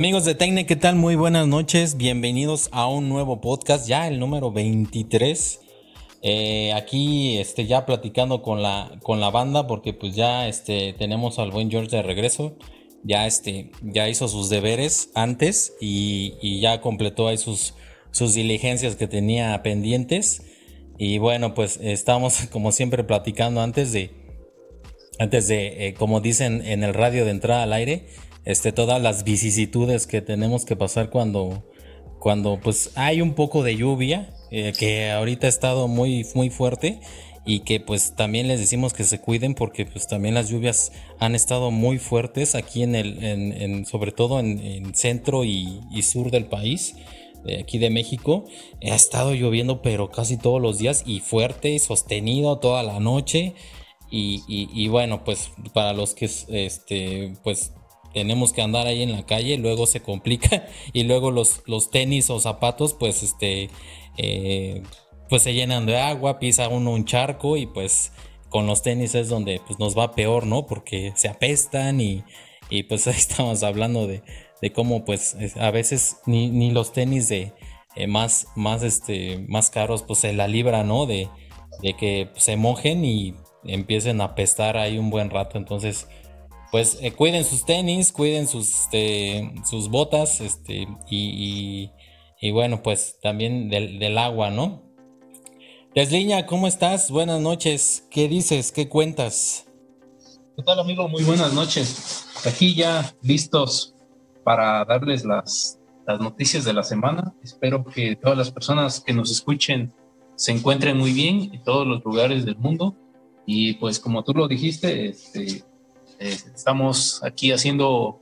Amigos de Tecne, ¿qué tal? Muy buenas noches. Bienvenidos a un nuevo podcast, ya el número 23. Eh, aquí este, ya platicando con la, con la banda porque pues ya este, tenemos al buen George de regreso. Ya, este, ya hizo sus deberes antes y, ya completó ahí sus, sus diligencias que tenía pendientes. Y bueno, pues estamos como siempre platicando antes de, antes de, eh, como dicen en el radio de entrada al aire, este, todas las vicisitudes que tenemos que pasar cuando, cuando pues hay un poco de lluvia eh, que ahorita ha estado muy, muy fuerte y que pues también les decimos que se cuiden porque pues también las lluvias han estado muy fuertes aquí en el, en, sobre todo en, centro y, sur del país, aquí de México. Ha estado lloviendo pero casi todos los días y fuerte, sostenido toda la noche. Y, y, bueno, pues para los que este, pues tenemos que andar ahí en la calle, luego se complica y luego los, los tenis o zapatos pues este eh, pues se llenan de agua, pisa uno un charco y pues con los tenis es donde pues nos va peor, ¿no? Porque se apestan y, pues ahí estamos hablando de, cómo pues a veces ni, los tenis de eh, más, más, este, más caros pues se la libra, ¿no? De, de que se mojen y empiecen a apestar ahí un buen rato, entonces pues eh, cuiden sus tenis, cuiden sus, este, sus botas, este, y, y, bueno, pues también del, agua, ¿no? Desliña, ¿cómo estás? Buenas noches. ¿Qué dices? ¿Qué cuentas? ¿Qué tal, amigo? Muy buenas noches. Aquí ya listos para darles las, las noticias de la semana. Espero que todas las personas que nos escuchen se encuentren muy bien en todos los lugares del mundo. Y pues como tú lo dijiste, este, eh, estamos aquí haciendo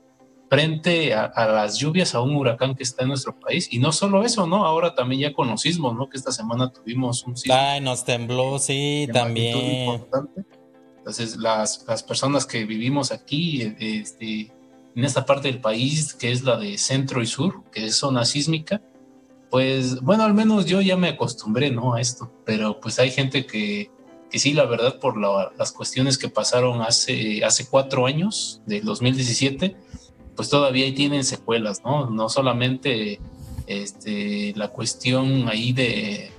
frente a, las lluvias, a un huracán que está en nuestro país. Y no solo eso, ¿no? Ahora también ya con los sismos, ¿no? Que esta semana tuvimos un sismo. Ay, nos tembló, sí, también. Entonces, las, las, personas que vivimos aquí, este, en esta parte del país, que es la de centro y sur, que es zona sísmica, pues, bueno, al menos yo ya me acostumbré, ¿no? A esto. Pero pues hay gente que que sí, la verdad, por las cuestiones que pasaron hace, hace cuatro años, del 2017, pues todavía ahí tienen secuelas, ¿no? No solamente este, la cuestión ahí de,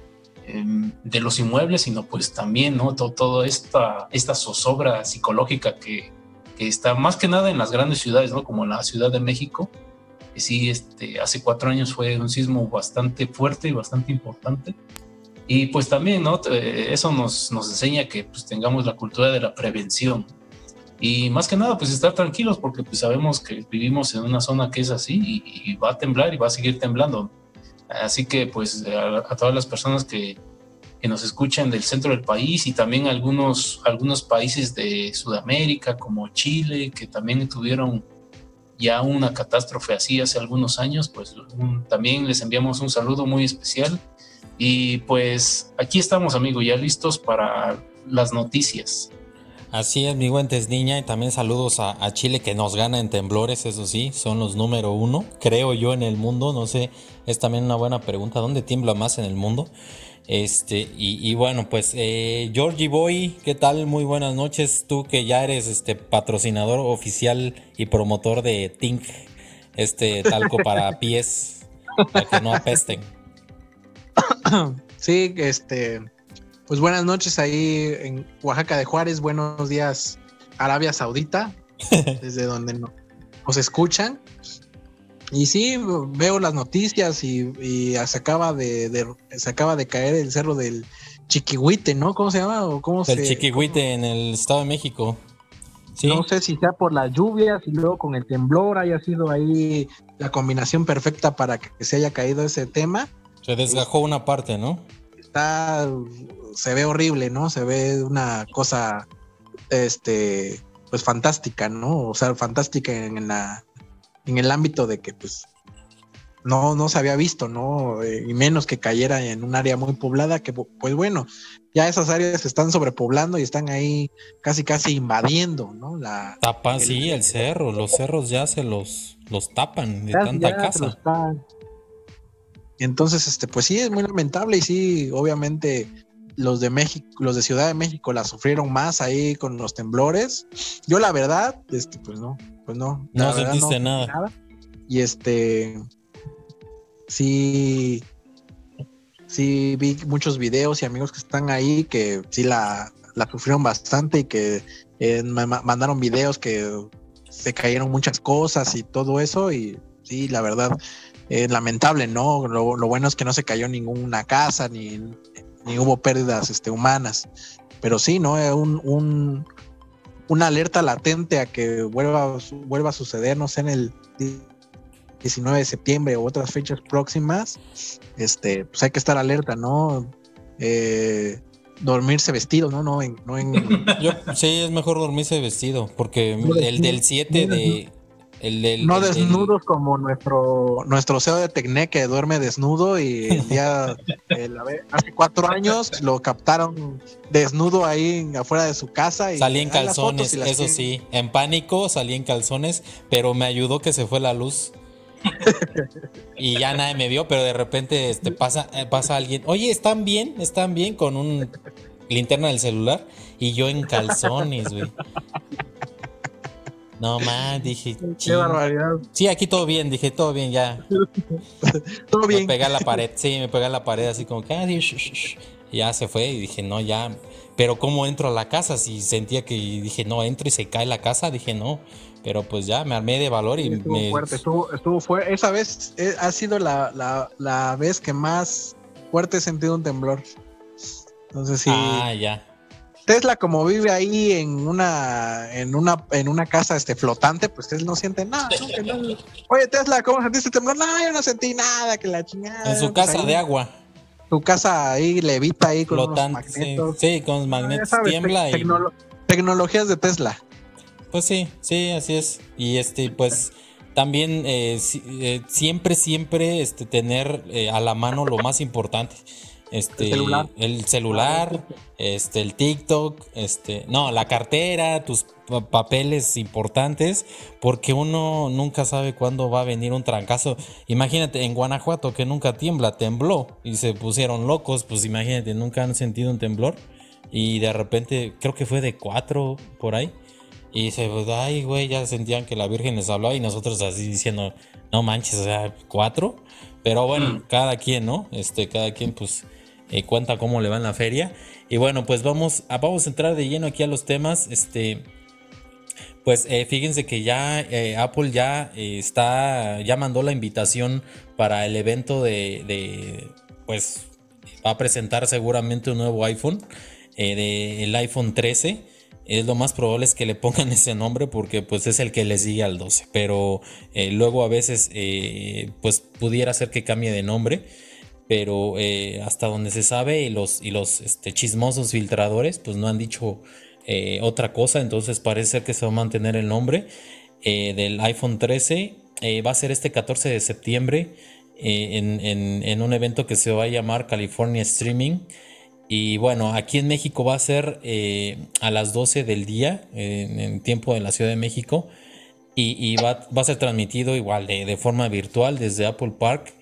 em, de los inmuebles, sino pues también, ¿no? Todo, toda esta, esta zozobra psicológica que, que, está más que nada en las grandes ciudades, ¿no? Como la Ciudad de México, que sí, este, hace cuatro años fue un sismo bastante fuerte y bastante importante. Y pues también, ¿no? Eso nos, nos enseña que pues tengamos la cultura de la prevención. Y más que nada, pues estar tranquilos porque pues sabemos que vivimos en una zona que es así y, va a temblar y va a seguir temblando. Así que pues a, todas las personas que, que, nos escuchan del centro del país y también algunos, algunos países de Sudamérica como Chile, que también tuvieron ya una catástrofe así hace algunos años, pues también les enviamos un saludo muy especial y pues aquí estamos, amigo, ya listos para las noticias. Así es, mi guantes niña, y también saludos a, Chile que nos gana en temblores, eso sí, son los número uno, creo yo, en el mundo. No sé, es también una buena pregunta, ¿dónde tiembla más en el mundo? Este, y, bueno, pues eh, Georgie Boy, ¿qué tal? Muy buenas noches. Tú que ya eres este patrocinador oficial y promotor de Tink, este talco para pies, para que no apesten. sí, este, pues buenas noches ahí en Oaxaca de Juárez, buenos días Arabia Saudita, desde donde nos escuchan. Y sí, veo las noticias y, se acaba de, se acaba de caer el cerro del Chiquihuite, ¿no? ¿Cómo se llama? ¿O cómo el Chiquihuite en el Estado de México. No sé si sea por las lluvias y luego con el temblor haya sido ahí la combinación perfecta para que se haya caído ese tema. Se desgajó una parte, ¿no? Está, se ve horrible, ¿no? Se ve una cosa, este, pues fantástica, ¿no? O sea, fantástica en la, en el ámbito de que, pues, no, no se había visto, ¿no? Eh, y menos que cayera en un área muy poblada, que pues bueno, ya esas áreas se están sobrepoblando y están ahí casi casi invadiendo, ¿no? La, Tapa, sí, el cerro, los cerros ya se los, los tapan de tanta casa. Entonces, este, pues sí, es muy lamentable y sí, obviamente los de México, los de Ciudad de México la sufrieron más ahí con los temblores. Yo la verdad, este, pues no, pues no. No sentiste nada. y este, sí, sí vi muchos videos y amigos que están ahí que sí la, la sufrieron bastante y que eh, me mandaron videos que se cayeron muchas cosas y todo eso y sí, la verdad, eh, lamentable, ¿no? Lo, lo, bueno es que no se cayó ninguna casa ni, ni hubo pérdidas este, humanas, pero sí, ¿no? Un, un, una alerta latente a que vuelva, vuelva a suceder, no sé, en el 19 de septiembre u otras fechas próximas, este, pues hay que estar alerta, ¿no? Eh, dormirse vestido, ¿no? No en, no en... Yo, sí, es mejor dormirse vestido, porque el del 7 de... El, no desnudos como nuestro nuestro CEO de Tecne que duerme desnudo y el día hace cuatro años lo captaron desnudo ahí afuera de su casa y salí en calzones, eso sí, en pánico salí en calzones, pero me ayudó que se fue la luz y ya nadie me vio, pero de repente este, pasa, eh, pasa alguien, oye, ¿están bien? ¿Están bien? Con un linterna del celular y yo en calzones, güey. No más, dije. Qué barbaridad. Sí, aquí todo bien, dije, todo bien, ya. todo bien. Me pegué a la pared, sí, me pegué a la pared así como que, ah, ya se fue y dije, no, ya. Pero ¿cómo entro a la casa? Si sentía que dije, no, entro y se cae la casa, dije, no. Pero pues ya me armé de valor y estuvo me. Fuerte, estuvo, estuvo fuerte. Esa vez eh, ha sido la, la, la, vez que más fuerte he sentido un temblor. Entonces sí. Ah, ya. Tesla, como vive ahí en una, en una, en una casa este, flotante, pues él no siente nada. ¿no? Oye, Tesla, ¿cómo sentiste temblor? No, yo no sentí nada, que la chingada. En su pues casa de agua. Su casa ahí levita ahí con flotante, Sí, con los magnetos tiembla y... Tecnologías de Tesla. Pues sí, sí, así es. Y este, pues también eh, eh, siempre, siempre este, tener eh, a la mano lo más importante. Este, el celular, este, el TikTok, este, no, la cartera, tus papeles importantes, porque uno nunca sabe cuándo va a venir un trancazo. Imagínate, en Guanajuato que nunca tiembla, tembló y se pusieron locos, pues imagínate, nunca han sentido un temblor y de repente creo que fue de cuatro por ahí. Y se, pues, ay, güey, ya sentían que la Virgen les hablaba y nosotros así diciendo, no manches, o sea, cuatro. Pero bueno, mm. cada quien, ¿no? Este, cada quien, pues, eh, cuenta cómo le va en la feria. Y bueno, pues vamos a, vamos a entrar de lleno aquí a los temas. Este, pues eh, fíjense que ya eh, Apple ya está, ya mandó la invitación para el evento de, de, pues, va a presentar seguramente un nuevo iPhone, de, el iPhone 13 es lo más probable es que le pongan ese nombre porque pues es el que le sigue al 12. Pero eh, luego a veces eh, pues pudiera ser que cambie de nombre. Pero eh, hasta donde se sabe y los, y los este, chismosos filtradores pues no han dicho otra cosa. Entonces parece ser que se va a mantener el nombre del iPhone 13. va a ser este 14 de septiembre en, en un evento que se va a llamar California Streaming. Y bueno, aquí en México va a ser eh, a las 12 del día, en tiempo de la Ciudad de México. Y, va, a ser transmitido igual de, forma virtual desde Apple Park.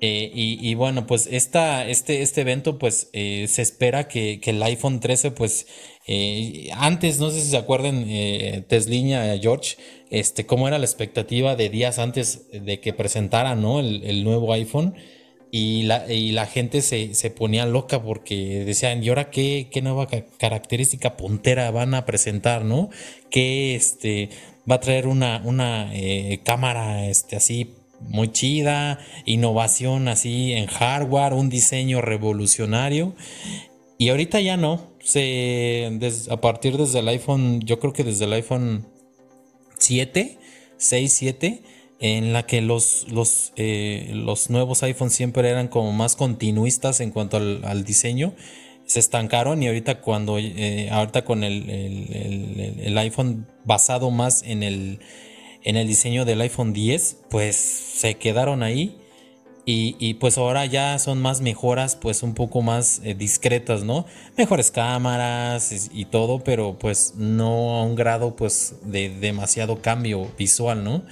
Eh, y, bueno, pues este, este evento, pues eh, se espera que, el iPhone 13, pues antes, no sé si se acuerdan, Tesliña, George, este, cómo era la expectativa de días antes de que presentara ¿no? el, nuevo iPhone. Y la, y la gente se, ponía loca porque decían, ¿y ahora qué, qué nueva característica puntera van a presentar, no? Que este, va a traer una, una eh, cámara este, así muy chida, innovación así en hardware, un diseño revolucionario. Y ahorita ya no. Se, a partir desde el iPhone, yo creo que desde el iPhone 7, 6, 7 en la que los, los, eh, los nuevos iPhones siempre eran como más continuistas en cuanto al, diseño, se estancaron y ahorita cuando eh, ahorita con el, el, iPhone basado más en el, en el diseño del iPhone 10, pues se quedaron ahí. Y, pues ahora ya son más mejoras, pues un poco más eh, discretas, ¿no? Mejores cámaras y, todo, pero pues no a un grado pues de demasiado cambio visual, ¿no?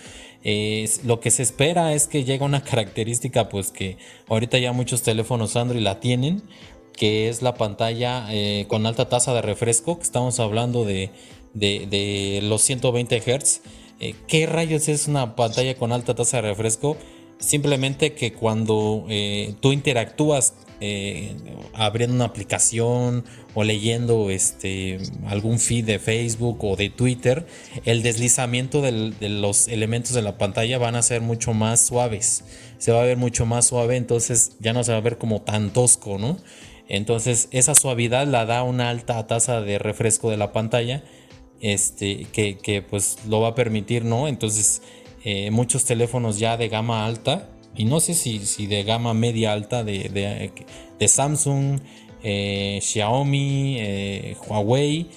lo que se espera es que llegue una característica pues que ahorita ya muchos teléfonos Android la tienen, que es la pantalla eh, con alta tasa de refresco, que estamos hablando de, los 120 Hz. Eh, ¿Qué rayos es una pantalla con alta tasa de refresco? Simplemente que cuando eh, tú interactúas eh, abriendo una aplicación o leyendo este, algún feed de Facebook o de Twitter, el deslizamiento de los elementos de la pantalla van a ser mucho más suaves. Se va a ver mucho más suave, entonces ya no se va a ver como tan tosco, ¿no? Entonces esa suavidad la da una alta tasa de refresco de la pantalla, este, que, pues lo va a permitir, ¿no? Entonces eh, muchos teléfonos ya de gama alta, y no sé si, si de gama media alta de, de, Samsung, eh, Xiaomi, eh, Huawei,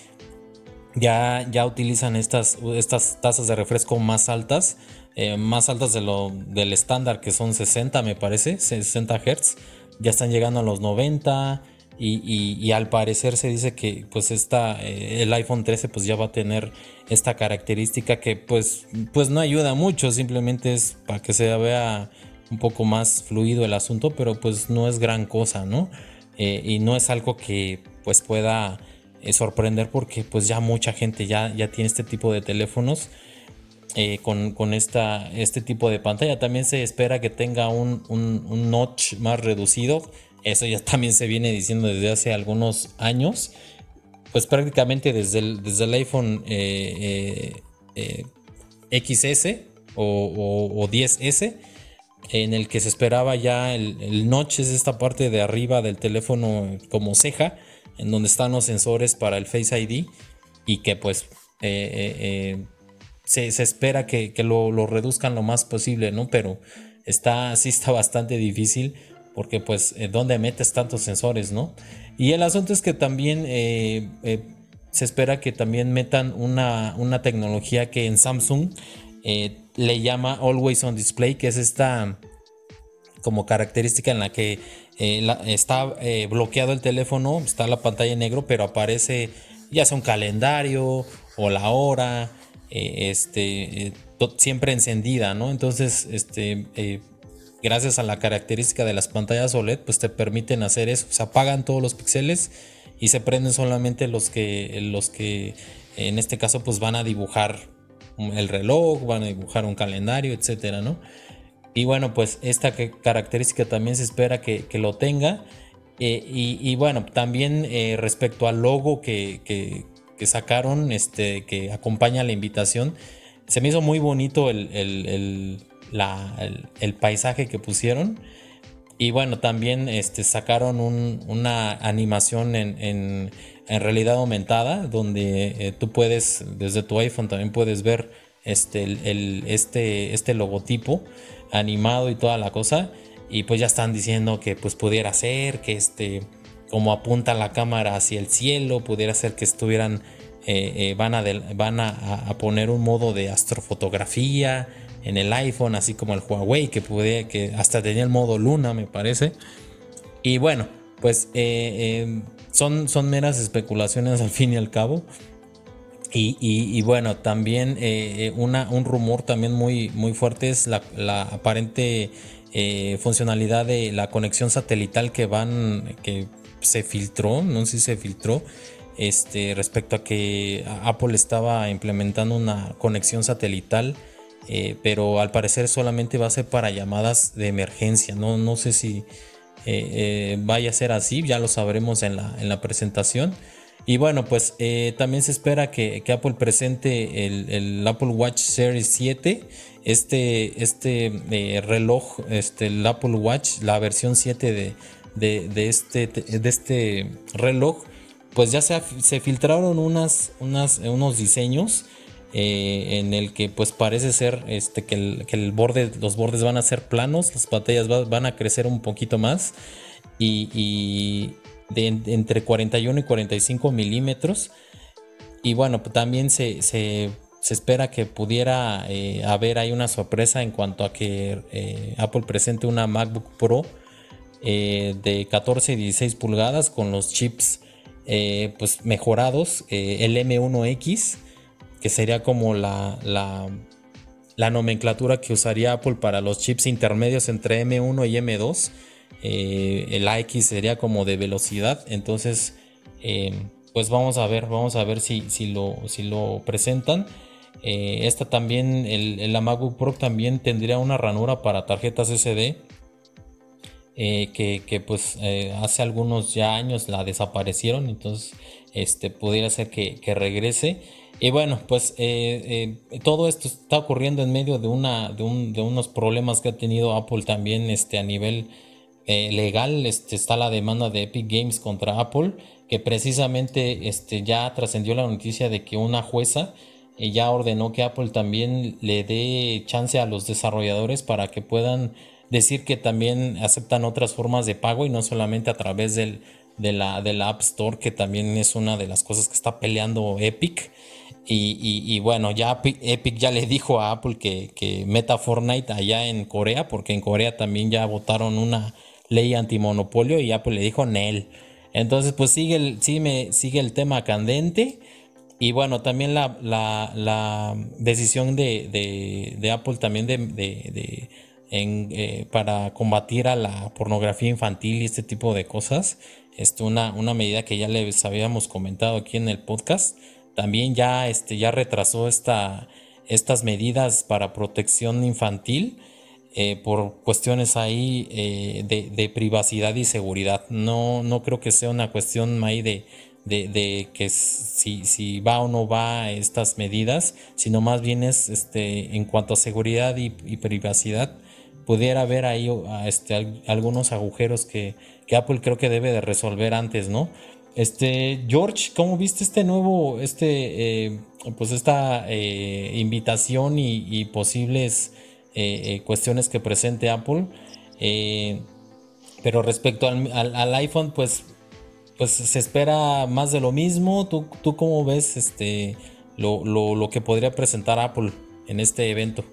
ya, ya utilizan estas, estas tasas de refresco más altas, más altas de lo, del estándar que son 60 me parece, 60 Hz ya están llegando a los 90 y, al parecer se dice que pues esta, eh, el iPhone 13 pues ya va a tener esta característica que pues, pues no ayuda mucho, simplemente es para que se vea un poco más fluido el asunto, pero pues no es gran cosa, ¿no? Eh, y no es algo que pues pueda eh, sorprender porque pues ya mucha gente ya, ya tiene este tipo de teléfonos eh, con, esta, este tipo de pantalla. También se espera que tenga un, notch más reducido. Eso ya también se viene diciendo desde hace algunos años. Pues prácticamente desde el, desde el iPhone eh, eh, XS o, 10S, en el que se esperaba ya el, el, notch, es esta parte de arriba del teléfono como ceja, en donde están los sensores para el Face ID y que pues se, espera que, lo, reduzcan lo más posible, ¿no? Pero está, sí está bastante difícil porque pues eh, ¿dónde metes tantos sensores, ¿no? Y el asunto es que también eh, eh, se espera que también metan una, una tecnología que en Samsung le llama Always on Display, que es esta como característica en la que está bloqueado el teléfono, está la pantalla en negro, pero aparece ya sea un calendario o la hora este, siempre encendida, ¿no? Entonces, este, gracias a la característica de las pantallas OLED, pues te permiten hacer eso. Se apagan todos los píxeles y se prenden solamente los que, los que en este caso, pues van a dibujar el reloj, van a dibujar un calendario, etcétera, ¿no? Y bueno, pues esta característica también se espera que, lo tenga. y, bueno, también respecto al logo que, sacaron, este, que acompaña la invitación. Se me hizo muy bonito el, paisaje que pusieron. Y bueno, también este, sacaron una animación en, en, en, realidad aumentada, donde eh, tú puedes, desde tu iPhone también puedes ver este, el, este, este logotipo animado y toda la cosa. Y pues ya están diciendo que pues pudiera ser, que este, como apunta la cámara hacia el cielo, pudiera ser que estuvieran, eh, eh, van, a, van a, poner un modo de astrofotografía en el iPhone, así como el Huawei, que, puede, que hasta tenía el modo luna, me parece. Y bueno, pues eh, son, son meras especulaciones al fin y al cabo. Y, bueno, también una, un rumor también muy, muy fuerte es la, la aparente funcionalidad de la conexión satelital que van, que se filtró, no sé si se filtró, este, respecto a que Apple estaba implementando una conexión satelital, eh, pero al parecer solamente va a ser para llamadas de emergencia. No, no sé si eh, eh, vaya a ser así, ya lo sabremos en la, en la presentación. Y bueno, pues también se espera que, Apple presente el, Apple Watch Series 7. Este, este reloj, este, el Apple Watch, la versión 7 de, de, este, de este reloj, pues ya se, se filtraron unas, unas, unos diseños eh, en el que pues parece ser este, que, el, que el borde, los bordes van a ser planos, las pantallas van a crecer un poquito más y, de, entre 41 y 45 milímetros. Y bueno, también se, se, espera que pudiera eh, haber ahí una sorpresa en cuanto a que eh, Apple presente una MacBook Pro de 14 y 16 pulgadas con los chips pues mejorados, el M1X, que sería como la, la, nomenclatura que usaría Apple para los chips intermedios entre M1 y M2. el AX sería como de velocidad, entonces pues vamos a ver, vamos a ver si, si, lo, si lo presentan. Eh, esta también, el, MacBook Pro también tendría una ranura para tarjetas SD. Eh, que, pues eh, hace algunos ya años la desaparecieron. Entonces, este pudiera ser que, regrese. Y bueno, pues todo esto está ocurriendo en medio de, una, de, unos problemas que ha tenido Apple también este, a nivel legal. Este, está la demanda de Epic Games contra Apple, que precisamente este, ya trascendió la noticia de que una jueza ya ordenó que Apple también le dé chance a los desarrolladores para que puedan decir que también aceptan otras formas de pago y no solamente a través del, de, la, de la App Store, que también es una de las cosas que está peleando Epic. Y, bueno, ya Epic ya le dijo a Apple que, meta Fortnite allá en Corea, porque en Corea también ya votaron una ley antimonopolio y Apple le dijo Nel. Entonces, pues sigue el, sigue, sigue el tema candente. Y bueno, también la, decisión de, Apple también de, eh, para combatir a la pornografía infantil y este tipo de cosas, este, una, una medida que ya les habíamos comentado aquí en el podcast, también ya, este, ya retrasó esta, estas medidas para protección infantil. Eh, por cuestiones ahí eh, de, privacidad y seguridad. No, no creo que sea una cuestión ahí de, de, que si, si, va o no va estas medidas, sino más bien es este, en cuanto a seguridad y, privacidad, pudiera haber ahí este, algunos agujeros que, Apple creo que debe de resolver antes, ¿no? Este, George, ¿cómo viste este nuevo, este, eh, pues esta eh, invitación y, posibles eh, cuestiones que presente Apple? pero respecto al, al iPhone, pues pues se espera más de lo mismo. ¿Tú, tú cómo ves este, lo, que podría presentar Apple en este evento?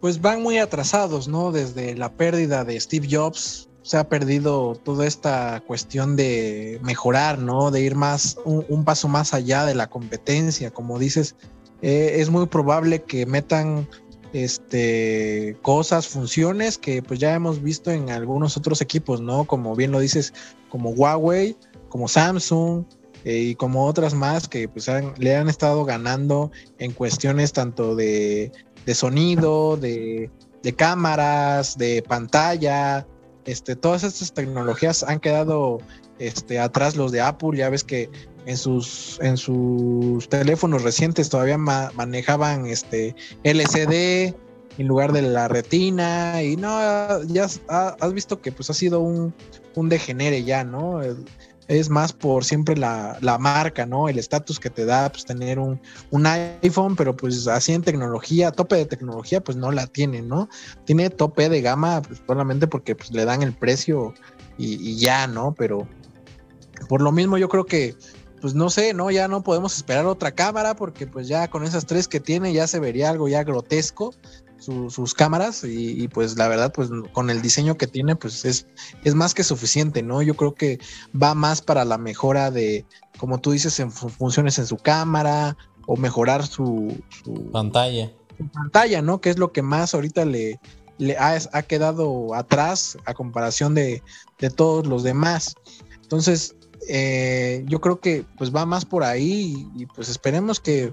Pues van muy atrasados, ¿no? Desde la pérdida de Steve Jobs, se ha perdido toda esta cuestión de mejorar, ¿no? De ir más, un, paso más allá de la competencia. Como dices, eh, es muy probable que metan este, cosas, funciones que pues ya hemos visto en algunos otros equipos, ¿no? Como bien lo dices, como Huawei, como Samsung eh, y como otras más que pues le han estado ganando en cuestiones tanto de, sonido, de, cámaras, de pantalla, este, todas estas tecnologías han quedado este, atrás los de Apple, ya ves que en sus, en sus teléfonos recientes todavía manejaban este LCD en lugar de la retina y no, ya has, visto que pues ha sido un, un degenere ya, ¿no? Es más por siempre la, marca, ¿no? El estatus que te da pues tener un, iPhone, pero pues así en tecnología, tope de tecnología, pues no la tiene, ¿no? Tiene tope de gama pues, solamente porque pues le dan el precio y, y ya, ¿no? Pero por lo mismo yo creo que pues no sé, ¿no? Ya no podemos esperar otra cámara porque pues ya con esas tres que tiene ya se vería algo ya grotesco sus cámaras y, pues la verdad pues con el diseño que tiene pues es, es más que suficiente, ¿no? Yo creo que va más para la mejora de, como tú dices, en funciones en su cámara o mejorar su, pantalla. Su pantalla, ¿no? Que es lo que más ahorita le, le ha, ha quedado atrás a comparación de, de todos los demás. Entonces, eh, yo creo que pues va más por ahí y, pues esperemos que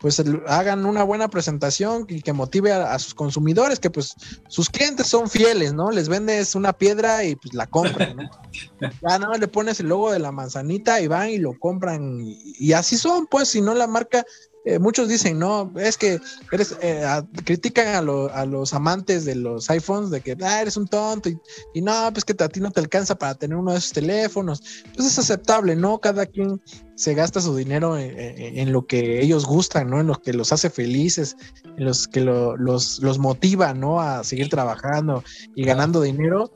pues hagan una buena presentación y que motive a, sus consumidores, que pues sus clientes son fieles, ¿no? Les vendes una piedra y pues la compran, ¿no? ya no le pones el logo de la manzanita y van y lo compran y así son, pues si no la marca eh, muchos dicen, no, es que eres, eh, critican a, los amantes de los iPhones de que ah, eres un tonto y, no, pues que a ti no te alcanza para tener uno de esos teléfonos. Pues es aceptable, ¿no? Cada quien se gasta su dinero en, lo que ellos gustan, ¿no? En lo que los hace felices, en los que los, los motiva, ¿no? A seguir trabajando y ganando dinero.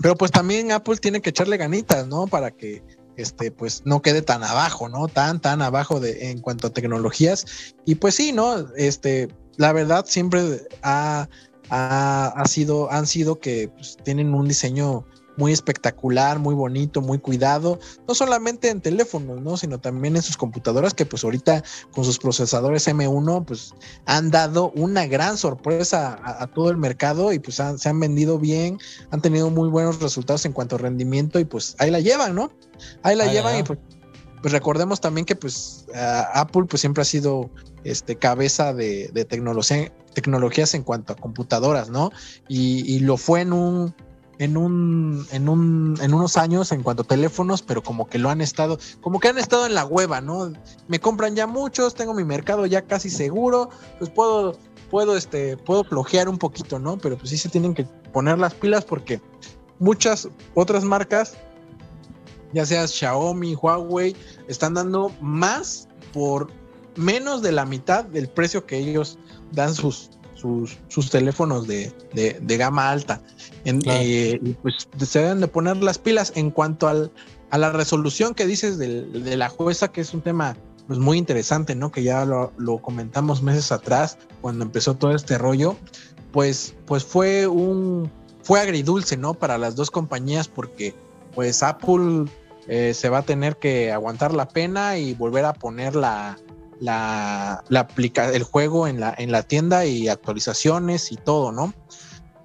Pero pues también Apple tiene que echarle ganitas, ¿no? Para que este, pues no quede tan abajo, ¿no? Tan, tan abajo de, en cuanto a tecnologías. Y pues sí, ¿no? Este, la verdad siempre ha, ha, sido, han sido que pues, tienen un diseño muy espectacular, muy bonito, muy cuidado, no solamente en teléfonos, ¿no? sino también en sus computadoras que pues ahorita con sus procesadores M1 pues han dado una gran sorpresa a, todo el mercado y pues se han vendido bien, han tenido muy buenos resultados en cuanto a rendimiento y pues ahí la llevan, ¿no? Ahí la llevan y pues pues recordemos también que pues Apple pues siempre ha sido este cabeza de, tecnología, tecnologías en cuanto a computadoras, ¿no? Y, lo fue en un, en un, en un, en unos años en cuanto a teléfonos, pero como que lo han estado, como que han estado en la hueva, ¿no? Me compran ya muchos, tengo mi mercado ya casi seguro, pues puedo, puedo, este, puedo flojear un poquito, ¿no? Pero pues sí se tienen que poner las pilas porque muchas otras marcas ya sea Xiaomi, Huawei, están dando más por menos de la mitad del precio que ellos dan sus, sus, teléfonos de, gama alta. Eh, y pues se deben de poner las pilas en cuanto al, a la resolución que dices de, la jueza, que es un tema pues muy interesante, ¿no? Que ya lo, comentamos meses atrás, cuando empezó todo este rollo, pues, pues fue un, fue agridulce, ¿no? Para las dos compañías, porque pues Apple eh, se va a tener que aguantar la pena y volver a poner la, la, el juego en la, en la tienda y actualizaciones y todo, ¿no?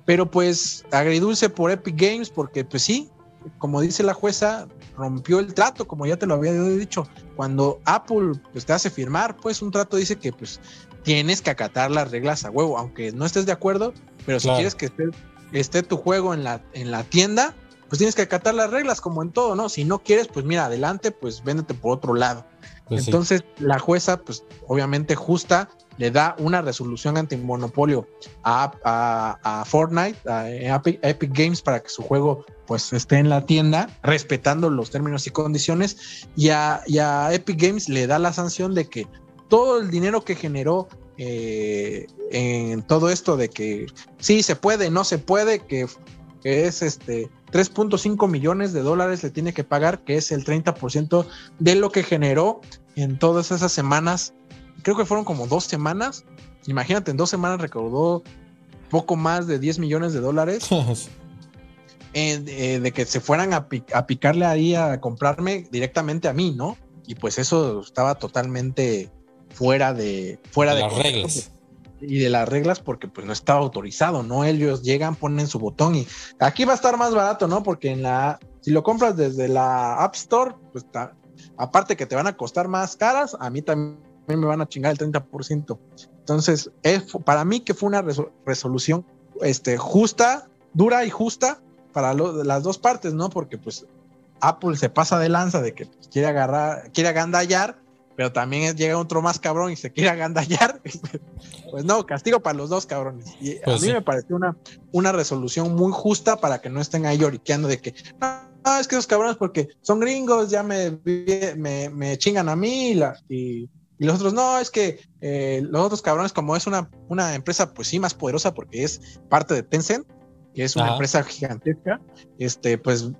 Pero pues agridulce por Epic Games porque pues sí, como dice la jueza, rompió el trato, como ya te lo había dicho. Cuando Apple pues, te hace firmar, pues un trato dice que pues tienes que acatar las reglas a huevo, aunque no estés de acuerdo, pero si quieres que esté, esté, tu juego en la, en la tienda, pues tienes que acatar las reglas como en todo, ¿no? Si no quieres, pues mira, adelante, pues véndete por otro lado. Pues Entonces la jueza, pues obviamente justa, le da una resolución antimonopolio a, a, Fortnite, a Epic, Games para que su juego pues esté en la tienda, respetando los términos y condiciones, y a, Epic Games le da la sanción de que todo el dinero que generó eh, en todo esto de que sí se puede, no se puede, que, que es este 3.5 millones de dólares le tiene que pagar, que es el 30% de lo que generó en todas esas semanas. Creo que fueron como dos semanas. Imagínate, en dos semanas recaudó poco más de 10 millones de dólares. Eh, de que se fueran a, picarle ahí a comprarme directamente a mí, ¿no? Y pues eso estaba totalmente fuera de fuera de, las reglas y de las reglas porque pues no estaba autorizado, ¿no? Ellos llegan, ponen su botón y aquí va a estar más barato, ¿no? Porque en la, si lo compras desde la App Store, pues está, aparte que te van a costar más caras, a mí también me van a chingar el 30%. Entonces, es, para mí que fue una resolución este, justa, dura y justa para las dos partes, ¿no? Porque pues Apple se pasa de lanza de que quiere agarrar, quiere agandallar pero también llega otro más cabrón y se quiere agandallar, pues no, castigo para los dos cabrones. Y a pues mí me pareció una, una resolución muy justa para que no estén ahí lloriqueando de que, no, es que esos cabrones porque son gringos, ya me, me, chingan a mí y, los otros no, es que eh, los otros cabrones como es una, una empresa pues sí más poderosa porque es parte de Tencent, que es una empresa gigantesca, este, pues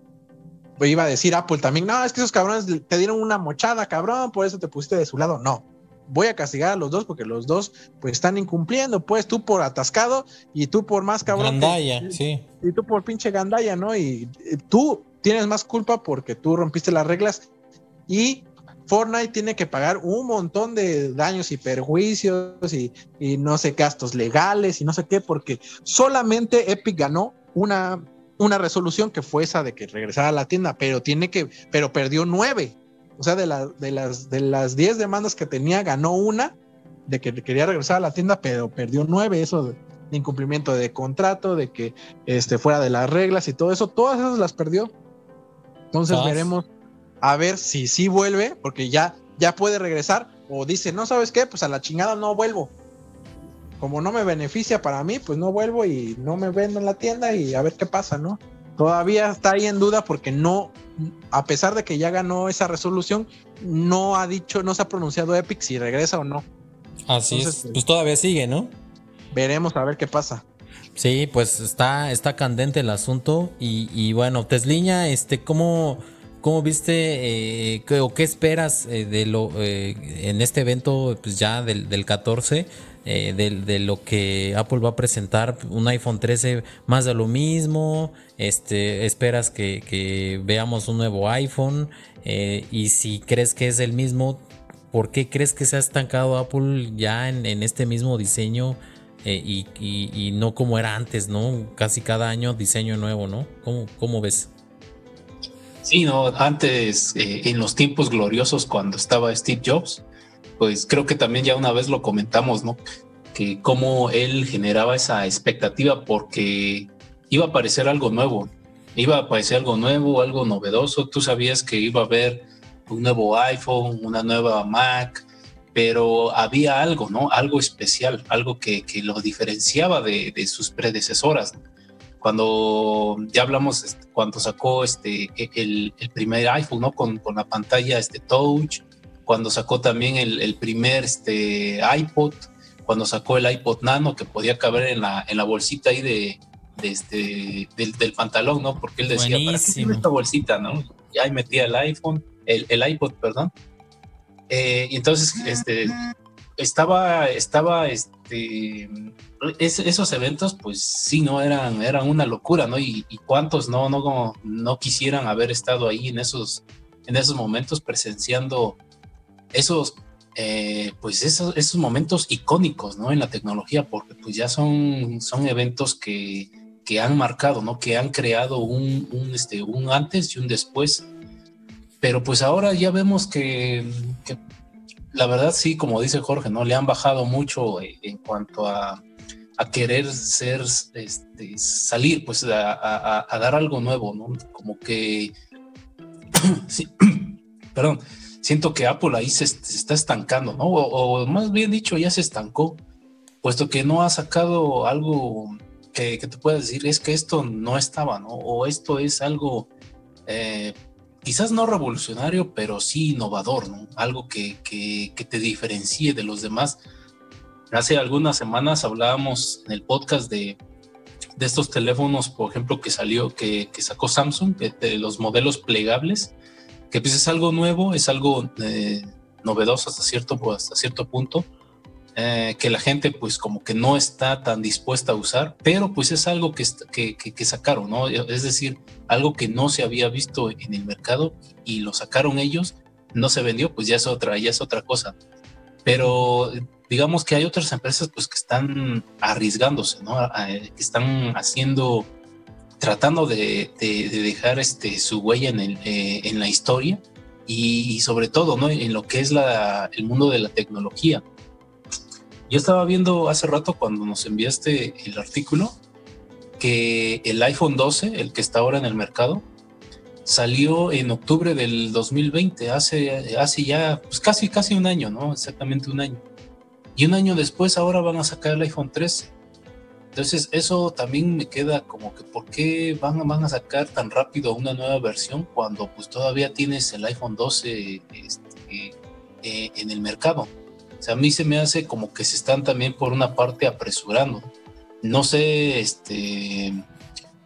iba a decir Apple también, no, es que esos cabrones te dieron una mochada, cabrón, por eso te pusiste de su lado. No, voy a castigar a los dos porque los dos pues están incumpliendo, pues tú por atascado y tú por más cabrón. Gandaya, sí. Y tú por pinche gandaya, ¿no? Y, tú tienes más culpa porque tú rompiste las reglas y Fortnite tiene que pagar un montón de daños y perjuicios y, y no sé, gastos legales y no sé qué, porque solamente Epic ganó una una resolución que fue esa de que regresara a la tienda, pero tiene que, pero perdió nueve. O sea, de, de las de las diez demandas que tenía, ganó una de que quería regresar a la tienda, pero perdió nueve. Eso de, incumplimiento de contrato, de que este, fuera de las reglas y todo eso, todas esas las perdió. Entonces veremos a ver si sí vuelve, porque ya, ya puede regresar, o dice, no sabes qué, pues a la chingada no vuelvo como no me beneficia para mí, pues no vuelvo y no me vendo en la tienda y a ver qué pasa, ¿no? Todavía está ahí en duda porque no, a pesar de que ya ganó esa resolución, no ha dicho, no se ha pronunciado Epic si regresa o no. Así es, pues todavía sigue, ¿no? Veremos a ver qué pasa. Sí, pues está, está candente el asunto y, y bueno, Tesliña, este, ¿cómo, cómo viste eh, qué, o qué esperas eh, de lo eh, en este evento, pues ya del, del 14? Eh, de, lo que Apple va a presentar, un iPhone 13 más de lo mismo, este, esperas que, veamos un nuevo iPhone eh, y si crees que es el mismo, ¿por qué crees que se ha estancado Apple ya en, este mismo diseño eh, y, no como era antes, ¿no? Casi cada año diseño nuevo, ¿no? ¿Cómo, cómo ves? Sí, no, antes, en los tiempos gloriosos cuando estaba Steve Jobs, pues creo que también ya una vez lo comentamos, ¿no? Que cómo él generaba esa expectativa porque iba a aparecer algo nuevo, iba a aparecer algo nuevo, algo novedoso, tú sabías que iba a haber un nuevo iPhone, una nueva Mac, pero había algo, ¿no? Algo especial, algo que, que lo diferenciaba de, de sus predecesoras. Cuando ya hablamos, este, cuando sacó este, e, el, el, primer iPhone, ¿no? Con, con, la pantalla este touch, cuando sacó también el, el, primer este, iPod, cuando sacó el iPod Nano que podía caber en la, en la bolsita ahí de, de este, del, del, pantalón, ¿no? Porque él decía, Buenísimo. ¿para qué tiene esta bolsita, no? Y ahí metía el iPhone, el, el iPod, perdón. Eh, y entonces, este, estaba, estaba, este, es, esos eventos, pues sí, no eran, eran una locura, ¿no? Y, y, cuántos no, no, no quisieran haber estado ahí en esos, en esos momentos presenciando esos, eh, pues esos, esos momentos icónicos, ¿no? En la tecnología, porque pues ya son, son eventos que, que han marcado, ¿no? Que han creado un, este, un antes y un después. Pero pues ahora ya vemos que, la verdad sí, como dice Jorge, ¿no? Le han bajado mucho en cuanto a, a querer ser, este, salir, pues a, a, a, dar algo nuevo, ¿no? Como que, sí, perdón, siento que Apple ahí se, está estancando, ¿no? O, más bien dicho, ya se estancó, puesto que no ha sacado algo que, te pueda decir, es que esto no estaba, ¿no? O esto es algo... Eh, quizás no revolucionario, pero sí innovador, ¿no? Algo que, que, te diferencie de los demás. Hace algunas semanas hablábamos en el podcast de, de estos teléfonos, por ejemplo, que salió, que, que sacó Samsung, de, los modelos plegables, que pues es algo nuevo, es algo eh, novedoso hasta cierto, hasta cierto punto, eh, que la gente pues como que no está tan dispuesta a usar, pero pues es algo que, que, que, sacaron, ¿no? Es decir, algo que no se había visto en el mercado y lo sacaron ellos, no se vendió, pues ya es otra, ya es otra cosa. Pero digamos que hay otras empresas pues que están arriesgándose, ¿no? Que están haciendo, tratando de, de, de dejar este, su huella en, el, eh, en la historia y, y, sobre todo, ¿no? En lo que es la, el mundo de la tecnología yo estaba viendo hace rato cuando nos enviaste el artículo que el iPhone 12, el que está ahora en el mercado, salió en octubre del 2020, hace, hace ya pues casi, casi un año, ¿no? Exactamente un año. Y un año después ahora van a sacar el iPhone 13. Entonces eso también me queda como que ¿por qué van, van a sacar tan rápido una nueva versión cuando pues todavía tienes el iPhone 12 este, eh, en el mercado? O sea, a mí se me hace como que se están también por una parte apresurando. No sé, este,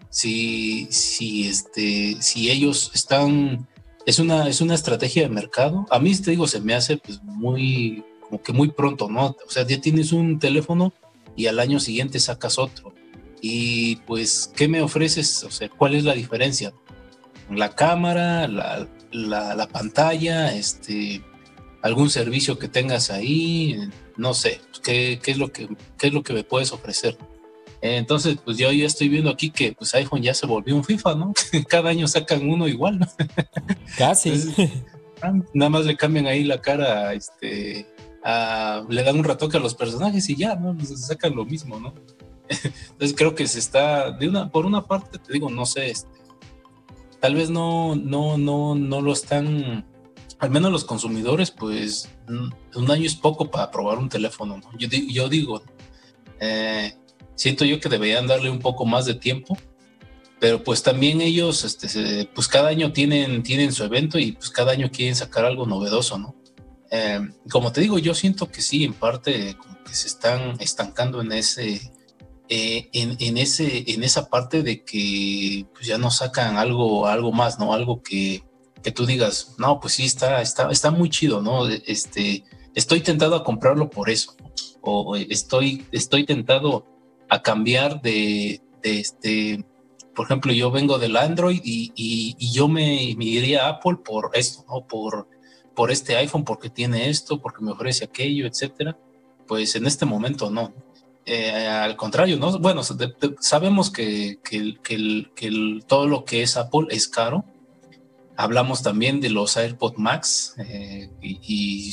si, si, este, si ellos están, es una, es una estrategia de mercado. A mí, te digo, se me hace pues muy, como que muy pronto, ¿no? O sea, ya tienes un teléfono y al año siguiente sacas otro. Y pues, ¿qué me ofreces? O sea, ¿cuál es la diferencia? La cámara, la, la, la pantalla, este, algún servicio que tengas ahí, no sé, pues, ¿qué, qué, es, lo que, qué es lo que me puedes ofrecer. Entonces, pues yo ya estoy viendo aquí que pues iPhone ya se volvió un FIFA, ¿no? Cada año sacan uno igual, ¿no? Casi. Entonces, nada más le cambian ahí la cara, este, le dan un ratoque a los personajes y ya, ¿no? Sacan lo mismo, ¿no? Entonces creo que se está, por una parte, te digo, no sé, este, tal vez no, no, no, no lo están al menos los consumidores, pues un año es poco para probar un teléfono. ¿no? Yo, yo, digo, eh, siento yo que deberían darle un poco más de tiempo, pero pues también ellos, este, pues cada año tienen, tienen su evento y pues cada año quieren sacar algo novedoso, ¿no? Eh, como te digo, yo siento que sí, en parte que se están estancando en ese, eh, en, ese, en esa parte de que pues ya no sacan algo, algo más, ¿no? Algo que, que tú digas, no, pues sí, está, está, está muy chido, ¿no? Este, estoy tentado a comprarlo por eso, o estoy, estoy tentado a cambiar de, este, por ejemplo, yo vengo del Android y, yo me, me, iría a Apple por esto, ¿no? Por, por este iPhone, porque tiene esto, porque me ofrece aquello, etcétera. Pues en este momento no. Eh, al contrario, ¿no? Bueno, sabemos que, que, que, que todo lo que es Apple es caro, Hablamos también de los AirPod Max eh, y,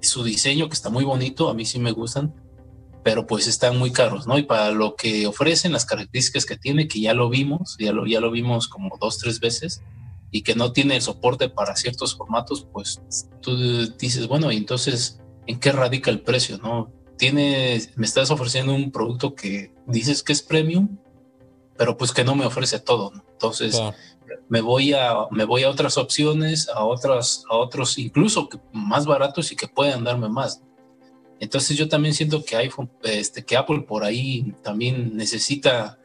su diseño que está muy bonito, a mí sí me gustan, pero pues están muy caros, ¿no? Y para lo que ofrecen, las características que tiene, que ya lo vimos, ya lo, ya lo vimos como dos, tres veces, y que no tiene el soporte para ciertos formatos, pues tú dices, bueno, y entonces, ¿en qué radica el precio, no? Tiene, me estás ofreciendo un producto que dices que es premium, pero pues que no me ofrece todo, ¿no? Entonces, me voy a me voy a otras opciones, a otras a otros incluso más baratos y que puedan darme más. Entonces yo también siento que iPhone este que Apple por ahí también necesita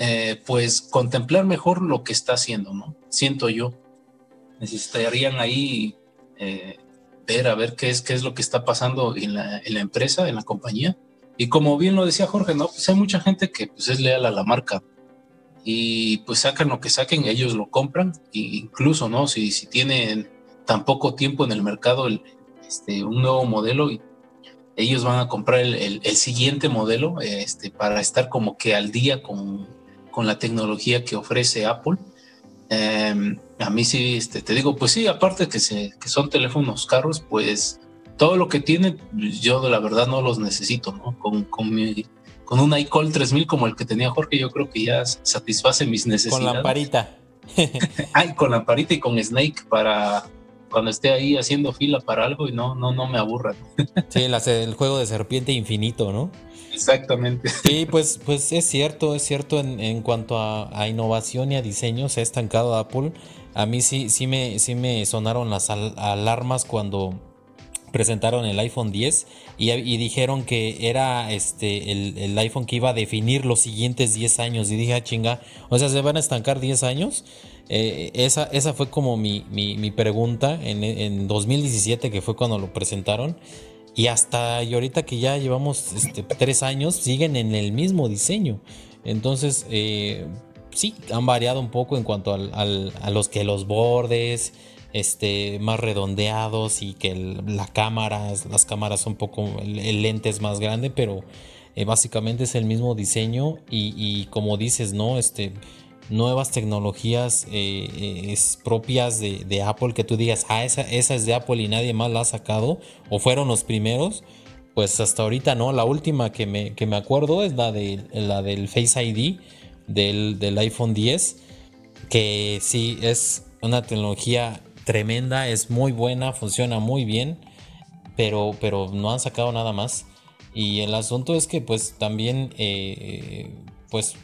eh, pues contemplar mejor lo que está haciendo, ¿no? Siento yo. Necesitarían ahí eh, ver a ver qué es qué es lo que está pasando en la, en la empresa, en la compañía. Y como bien lo decía Jorge, ¿no? Pues hay mucha gente que pues, es leal a la marca y pues sacan lo que saquen, ellos lo compran, incluso, ¿no? Si, si tienen tan poco tiempo en el mercado el, este, un nuevo modelo, ellos van a comprar el, el, siguiente modelo este, para estar como que al día con, con la tecnología que ofrece Apple. Em, a mí sí, este, te digo, pues sí, aparte que, se, que son teléfonos caros, pues todo lo que tienen, yo de la verdad no los necesito, ¿no? Con, con mi con un iCall 3000 como el que tenía Jorge, yo creo que ya satisface mis necesidades. Con lamparita. Ay, con lamparita y con Snake para cuando esté ahí haciendo fila para algo y no, no, no me aburra. sí, el juego de serpiente infinito, ¿no? Exactamente. Sí, pues, pues es cierto, es cierto en, cuanto a, innovación y a diseño, se ha estancado Apple. A mí sí, sí me, sí me sonaron las alarmas cuando presentaron el iPhone 10 y, dijeron que era este el, iPhone que iba a definir los siguientes 10 años. Y dije, ah, chinga, o sea, ¿se van a estancar 10 años? Eh, esa, esa fue como mi, pregunta en, en, 2017, que fue cuando lo presentaron. Y hasta y ahorita que ya llevamos este, 3 años, siguen en el mismo diseño. Entonces, eh, sí, han variado un poco en cuanto a los que los bordes este, más redondeados y que la cámara, las cámaras son un poco, el, lente es más grande, pero eh, básicamente es el mismo diseño y, como dices, ¿no? Este, nuevas tecnologías eh, eh, es propias de, Apple que tú digas, ah, esa, esa es de Apple y nadie más la ha sacado o fueron los primeros. Pues hasta ahorita no, la última que me, que me acuerdo es la, de, la del Face ID del, del iPhone 10, que sí es una tecnología tremenda, es muy buena, funciona muy bien, pero, pero no han sacado nada más. Y el asunto es que pues también, eh, pues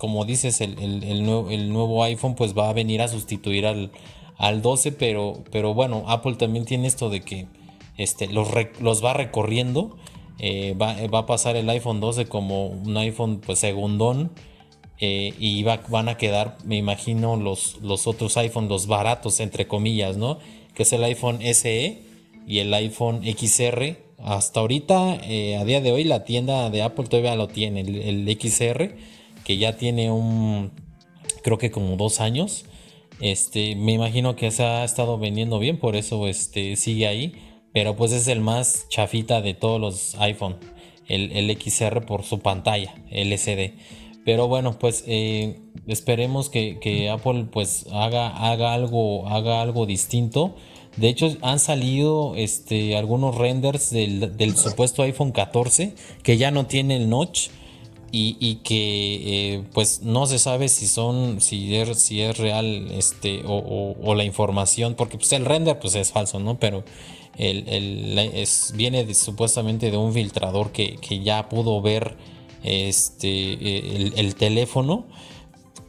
como dices, el, nuevo, iPhone pues va a venir a sustituir al, al 12, pero, bueno, Apple también tiene esto de que este, los, va recorriendo. Eh, va, a pasar el iPhone 12 como un iPhone pues segundón eh, y van a quedar, me imagino, los, otros iPhone, los baratos, entre comillas, ¿no? Que es el iPhone SE y el iPhone XR. Hasta ahorita, eh, a día de hoy, la tienda de Apple todavía lo tiene, el, XR, que ya tiene un, creo que como dos años. Este, me imagino que se ha estado vendiendo bien, por eso este, sigue ahí. Pero pues es el más chafita de todos los iPhone, el, el XR por su pantalla, LCD. Pero bueno, pues eh, esperemos que, Apple pues haga, haga, algo, haga algo distinto. De hecho, han salido este, algunos renders del, supuesto iPhone 14 que ya no tiene el notch y, que eh, pues no se sabe si son, si es, si es real este, o, la información, porque pues el render pues es falso, ¿no? Pero el, viene supuestamente de un filtrador que, que ya pudo ver este, el, teléfono.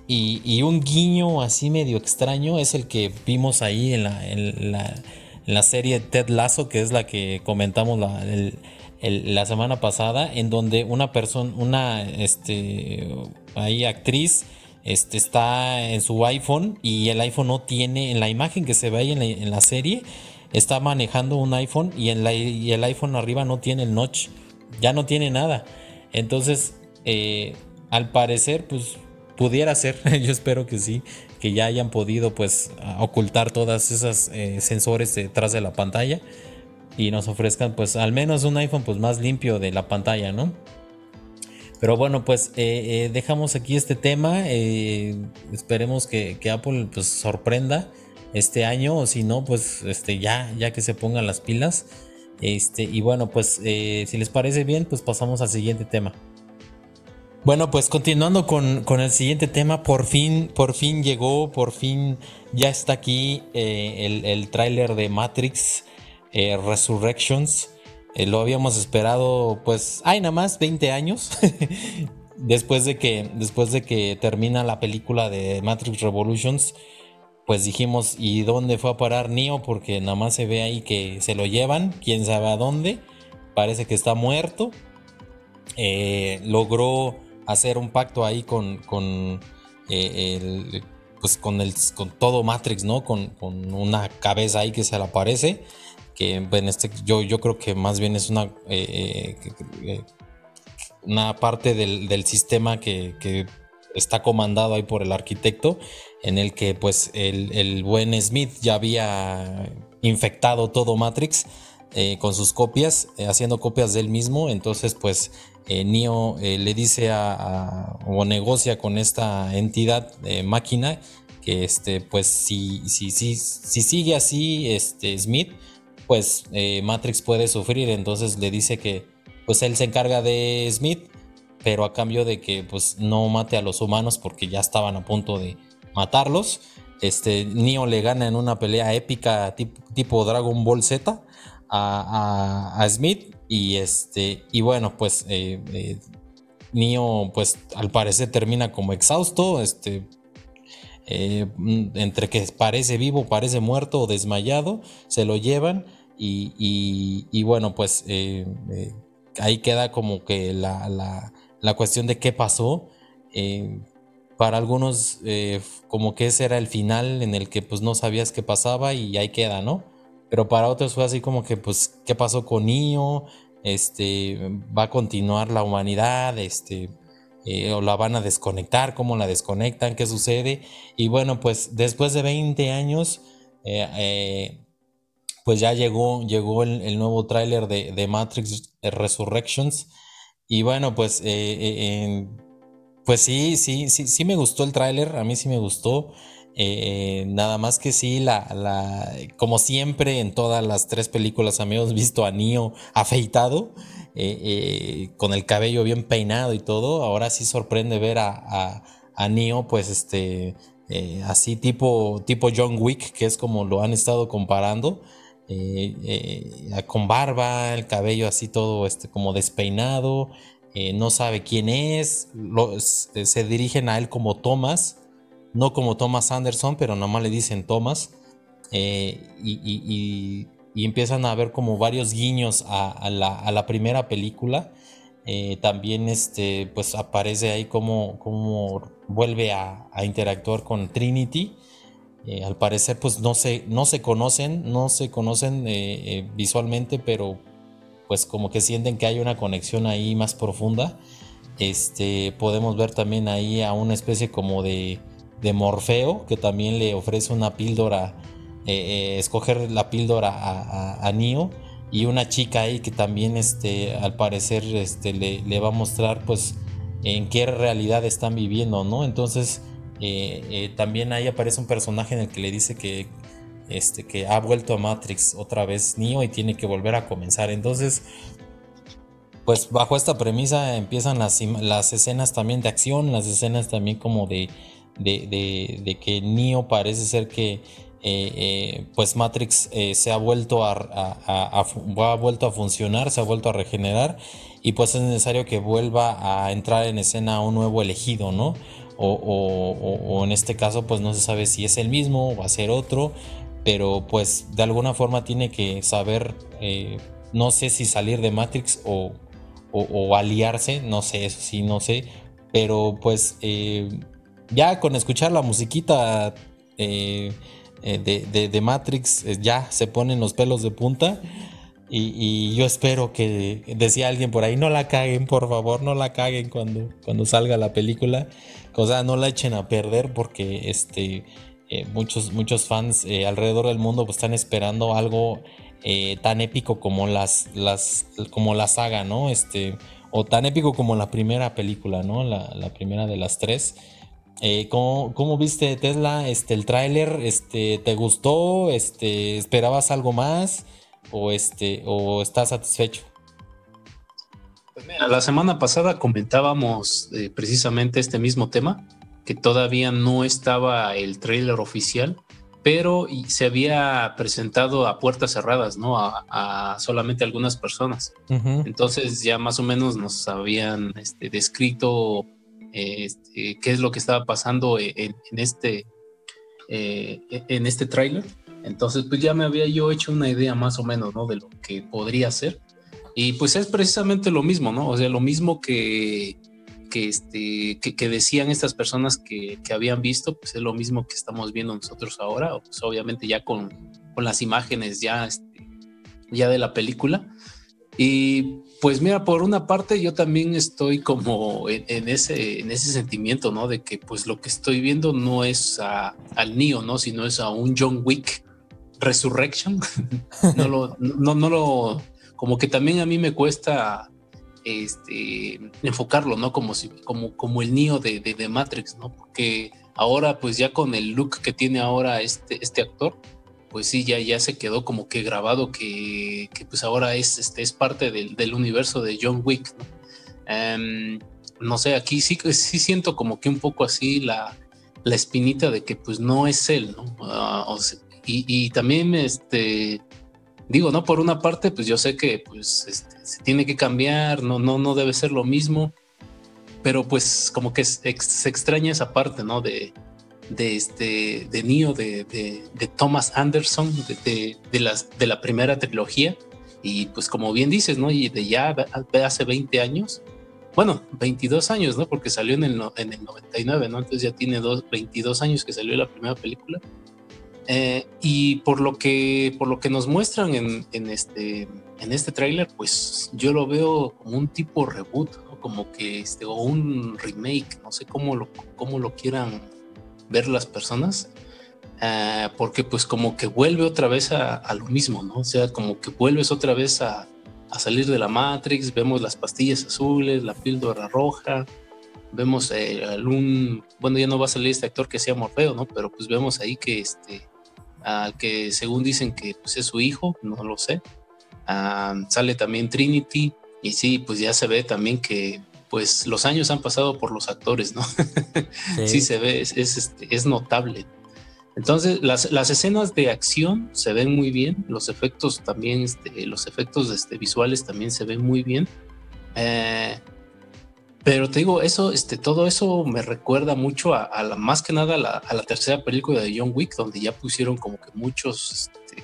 Y, un guiño así medio extraño es el que vimos ahí en la, en la, serie Ted Lasso, que es la que comentamos la, la semana pasada, en donde una persona, una este, ahí actriz, este, está en su iPhone y el iPhone no tiene, en la imagen que se ve ahí en la, serie, está manejando un iPhone y, el iPhone arriba no tiene el notch, ya no tiene nada. Entonces, eh, al parecer, pues pudiera ser, yo espero que sí, que ya hayan podido pues ocultar todas esas eh, sensores detrás de la pantalla y nos ofrezcan pues al menos un iPhone pues más limpio de la pantalla, ¿no? Pero bueno, pues eh, dejamos aquí este tema. esperemos que, Apple pues sorprenda este año o si no, pues este, ya, ya que se pongan las pilas. Este, y bueno, pues eh, si les parece bien, pues pasamos al siguiente tema. Bueno, pues continuando con, el siguiente tema, por fin, por fin llegó, por fin ya está aquí eh, el, el tráiler de Matrix eh, Resurrections. lo habíamos esperado, pues, hay nada más 20 años. después de que, después de que termina la película de Matrix Revolutions, pues dijimos, ¿y dónde fue a parar Neo? Porque nada más se ve ahí que se lo llevan, quién sabe a dónde, parece que está muerto. Eh, logró hacer un pacto ahí con, con eh, pues con el con todo Matrix, ¿no? Con, con, una cabeza ahí que se le aparece. En este, yo, yo creo que más bien es una, eh, una parte del, sistema que, que, está comandado ahí por el arquitecto en el que pues el, buen Smith ya había infectado todo Matrix eh, con sus copias, eh, haciendo copias de él mismo. Entonces pues eh, Neo le dice a, o negocia con esta entidad máquina que este pues si, si, si, si sigue así este Smith pues Matrix puede sufrir. Entonces le dice que pues él se encarga de Smith pero a cambio de que pues no mate a los humanos porque ya estaban a punto de matarlos. Este, Neo le gana en una pelea épica tipo, Dragon Ball Z a, Smith. Y este. Y bueno, pues. Eh, eh, Neo, pues al parecer termina como exhausto. Este. Eh, entre que parece vivo, parece muerto o desmayado. Se lo llevan. Y, bueno, pues. ahí queda como que la, la, cuestión de qué pasó para algunos eh, como que ese era el final en el que pues no sabías qué pasaba y ahí queda, ¿no? Pero para otros fue así como que pues qué pasó con Nio, este, va a continuar la humanidad, este, eh, o la van a desconectar, cómo la desconectan, qué sucede. Y bueno, pues después de 20 años, eh, pues ya llegó, llegó el, nuevo tráiler de, de, Matrix Resurrections. Y bueno, pues pues sí, sí, sí, sí me gustó el tráiler, a mí sí me gustó. Eh, nada más que sí, la, la, como siempre en todas las tres películas hemos visto a Neo afeitado, eh, eh, con el cabello bien peinado y todo. Ahora sí sorprende ver a, a, Neo, pues este, así tipo, tipo John Wick, que es como lo han estado comparando. Con barba, el cabello así todo este, como despeinado, eh, no sabe quién es, eh, se dirigen a él como Thomas, no como Thomas Anderson, pero nomás le dicen Thomas, eh, y, empiezan a ver como varios guiños a, la, primera película. también este, pues aparece ahí como vuelve a, interactuar con Trinity. Al parecer pues no se, no se conocen, no se conocen visualmente, pero pues como que sienten que hay una conexión ahí más profunda. Este, podemos ver también ahí a una especie como de, Morfeo que también le ofrece una píldora, eh, eh, escoger la píldora a, a, y una chica ahí que también este, al parecer este, le, va a mostrar pues en qué realidad están viviendo, ¿no? Entonces eh, también ahí aparece un personaje en el que le dice que este, que ha vuelto a Matrix otra vez Neo y tiene que volver a comenzar. Entonces, pues bajo esta premisa empiezan las, las escenas también de acción, las escenas también como de, de, que Neo parece ser que eh, eh, pues Matrix eh, se ha vuelto ha vuelto a funcionar, se ha vuelto a regenerar y pues es necesario que vuelva a entrar en escena un nuevo elegido, ¿no? O, o, en este caso pues no se sabe si es el mismo o va a ser otro pero pues de alguna forma tiene que saber, eh, no sé si salir de Matrix o, aliarse, no sé, eso sí, no sé, pero pues eh, ya con escuchar la musiquita eh, de, Matrix ya se ponen los pelos de punta. Y, yo espero que, decía alguien por ahí, no la caguen, por favor, no la caguen cuando, cuando salga la película. O sea, no la echen a perder porque este, eh, muchos, muchos fans eh, alrededor del mundo pues, están esperando algo eh, tan épico como las, las, como la saga, ¿no? Este, o tan épico como la primera película, ¿no? La, primera de las tres. Eh, ¿cómo, viste Tesla? Este, el tráiler, este, ¿te gustó? Este, ¿Esperabas algo más? ¿O este, o estás satisfecho? La semana pasada comentábamos eh, precisamente este mismo tema, que todavía no estaba el tráiler oficial, pero se había presentado a puertas cerradas, ¿no? A, solamente algunas personas. Entonces ya más o menos nos habían este, descrito este, qué es lo que estaba pasando e, en, este, eh, en este tráiler. Entonces, pues ya me había yo hecho una idea más o menos, ¿no? De lo que podría ser. Y pues es precisamente lo mismo, ¿no? O sea, lo mismo que, que, este, que, decían estas personas que, que, habían visto, pues es lo mismo que estamos viendo nosotros ahora, pues obviamente ya con, con las imágenes ya, este, ya de la película. Y pues mira, por una parte yo también estoy como en, ese, en ese sentimiento, ¿no? De que pues lo que estoy viendo no es al Neo, ¿no? Sino es a un John Wick Resurrection. no lo, no, no lo, como que también a mí me cuesta este, enfocarlo, ¿no? Como si, como, como el Neo de, de, de Matrix, ¿no? Porque ahora pues ya con el look que tiene ahora este, este actor, pues sí, ya, ya se quedó como que grabado que, pues ahora es, este, es parte del, universo de John Wick. ¿no? Em, no sé, aquí sí, sí siento como que un poco así la, la espinita de que pues no es él, ¿no? Ah, y, también, este, digo, ¿no? Por una parte, pues yo sé que pues este, se tiene que cambiar, no, no, no debe ser lo mismo, pero pues como que se extraña esa parte, ¿no? De, de, este, de Neo, de, de, Thomas Anderson, de, de, las, de la primera trilogía. Y pues como bien dices, ¿no? Y de ya hace 20 años, bueno, 22 años, ¿no? Porque salió en el, en el 99, ¿no? Entonces ya tiene dos, 22 años que salió la primera película. Eh, y por lo que por lo que nos muestran en, en este en este tráiler, pues yo lo veo como un tipo reboot, ¿no? como que este o un remake, no sé cómo lo cómo lo quieran ver las personas, eh, porque pues como que vuelve otra vez a, lo mismo, ¿no? O sea, como que vuelves otra vez a, salir de la Matrix, vemos las pastillas azules, la píldora roja, vemos eh, algún, bueno, ya no va a salir este actor que sea Morfeo, ¿no? Pero pues vemos ahí que este, que según dicen que pues es su hijo, no lo sé. Ah, sale también Trinity y sí, pues ya se ve también que pues los años han pasado por los actores, ¿no? Sí, se ve, es, este, es, notable. Entonces, las, las, escenas de acción se ven muy bien, los efectos también, este, los efectos este, visuales también se ven muy bien. Eh, pero te digo, eso, este, todo eso me recuerda mucho a, la, más que nada a la, tercera película de John Wick, donde ya pusieron como que muchos, este,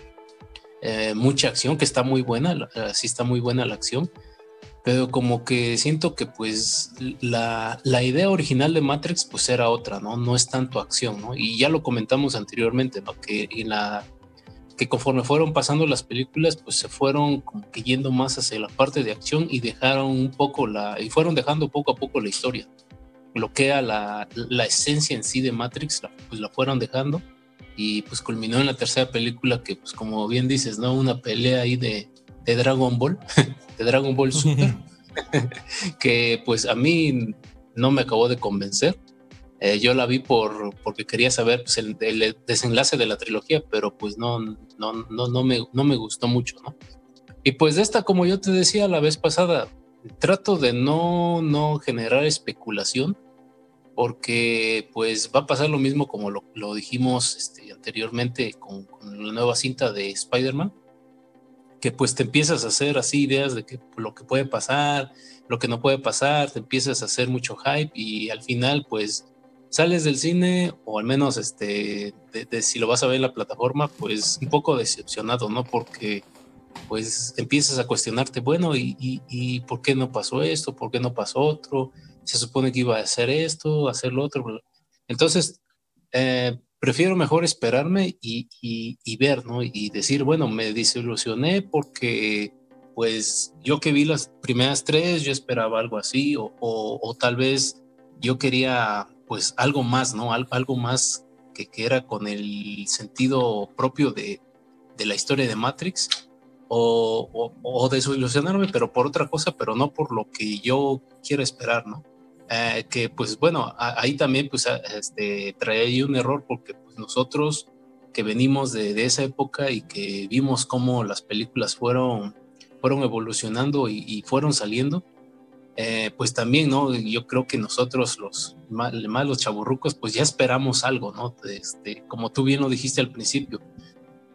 eh, mucha acción, que está muy buena, sí está muy buena la acción, pero como que siento que pues la, la, idea original de Matrix pues era otra, ¿no? No es tanto acción, ¿no? Y ya lo comentamos anteriormente, ¿no? Que en la que conforme fueron pasando las películas pues se fueron como que yendo más hacia la parte de acción y dejaron un poco la y fueron dejando poco a poco la historia. Lo que era la, la esencia en sí de Matrix pues la fueron dejando y pues culminó en la tercera película que pues como bien dices, ¿no? Una pelea ahí de, de Dragon Ball, de Dragon Ball Super, que pues a mí no me acabó de convencer. Eh, yo la vi por, porque quería saber pues, el, desenlace de la trilogía, pero pues no, no, no, no, me, no me gustó mucho, ¿no? Y pues de esta, como yo te decía la vez pasada, trato de no, no generar especulación, porque pues va a pasar lo mismo como lo, lo dijimos este, anteriormente con, con, la nueva cinta de Spider-Man que pues te empiezas a hacer así ideas de que lo que puede pasar, lo que no puede pasar, te empiezas a hacer mucho hype y al final pues sales del cine o al menos este de, si lo vas a ver en la plataforma pues un poco decepcionado, ¿no? Porque pues empiezas a cuestionarte, bueno, ¿y, y, por qué no pasó esto? ¿Por qué no pasó otro? Se supone que iba a hacer esto, hacer lo otro. Entonces, eh, prefiero mejor esperarme y, ver, ¿no? Y decir, bueno, me desilusioné porque, pues, yo que vi las primeras tres, yo esperaba algo así, o, tal vez yo quería, pues, algo más, ¿no? algo más que, que, era con el sentido propio de, la historia de Matrix, o, o, desilusionarme, pero por otra cosa, pero no por lo que yo quiero esperar, ¿no? eh, que pues bueno, ahí también pues este, trae un error porque pues, nosotros que venimos de, esa época y que vimos cómo las películas fueron, fueron evolucionando y, fueron saliendo, eh, pues también, ¿no? Yo creo que nosotros los más, los chaburrucos, pues ya esperamos algo, ¿no? Este, como tú bien lo dijiste al principio,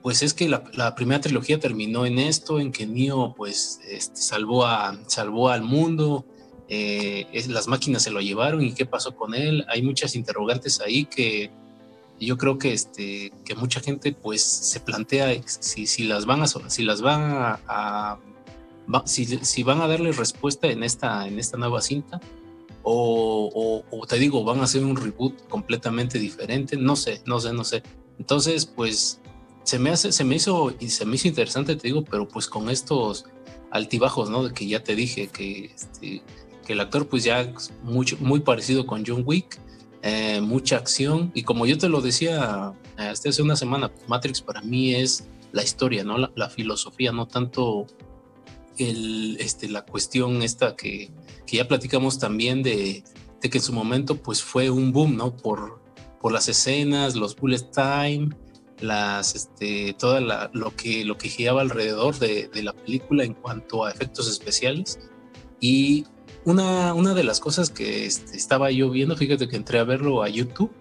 pues es que la, primera trilogía terminó en esto, en que Neo pues este, salvó, a, salvó al mundo, eh, las máquinas se lo llevaron y qué pasó con él. Hay muchas interrogantes ahí que yo creo que, este, que mucha gente pues se plantea si, si las van a, si las van a, si, si, van a darle respuesta en esta, en esta nueva cinta o, o, te digo, van a hacer un reboot completamente diferente, no sé, no sé, no sé. Entonces, pues se me hace, se me hizo y se me hizo interesante, te digo, pero pues con estos altibajos, ¿no? De que ya te dije que, este, que el actor pues ya mucho, muy parecido con John Wick, eh, mucha acción y como yo te lo decía hasta hace una semana, Matrix para mí es la historia, ¿no? La, filosofía, no tanto el, este, la cuestión esta que, que ya platicamos también de, de, que en su momento pues fue un boom, ¿no? Por, por las escenas, los bullet time, las, este, toda lo, que, lo que giraba alrededor de, la película en cuanto a efectos especiales. Y una, una de las cosas que este, estaba yo viendo, fíjate que entré a verlo a YouTube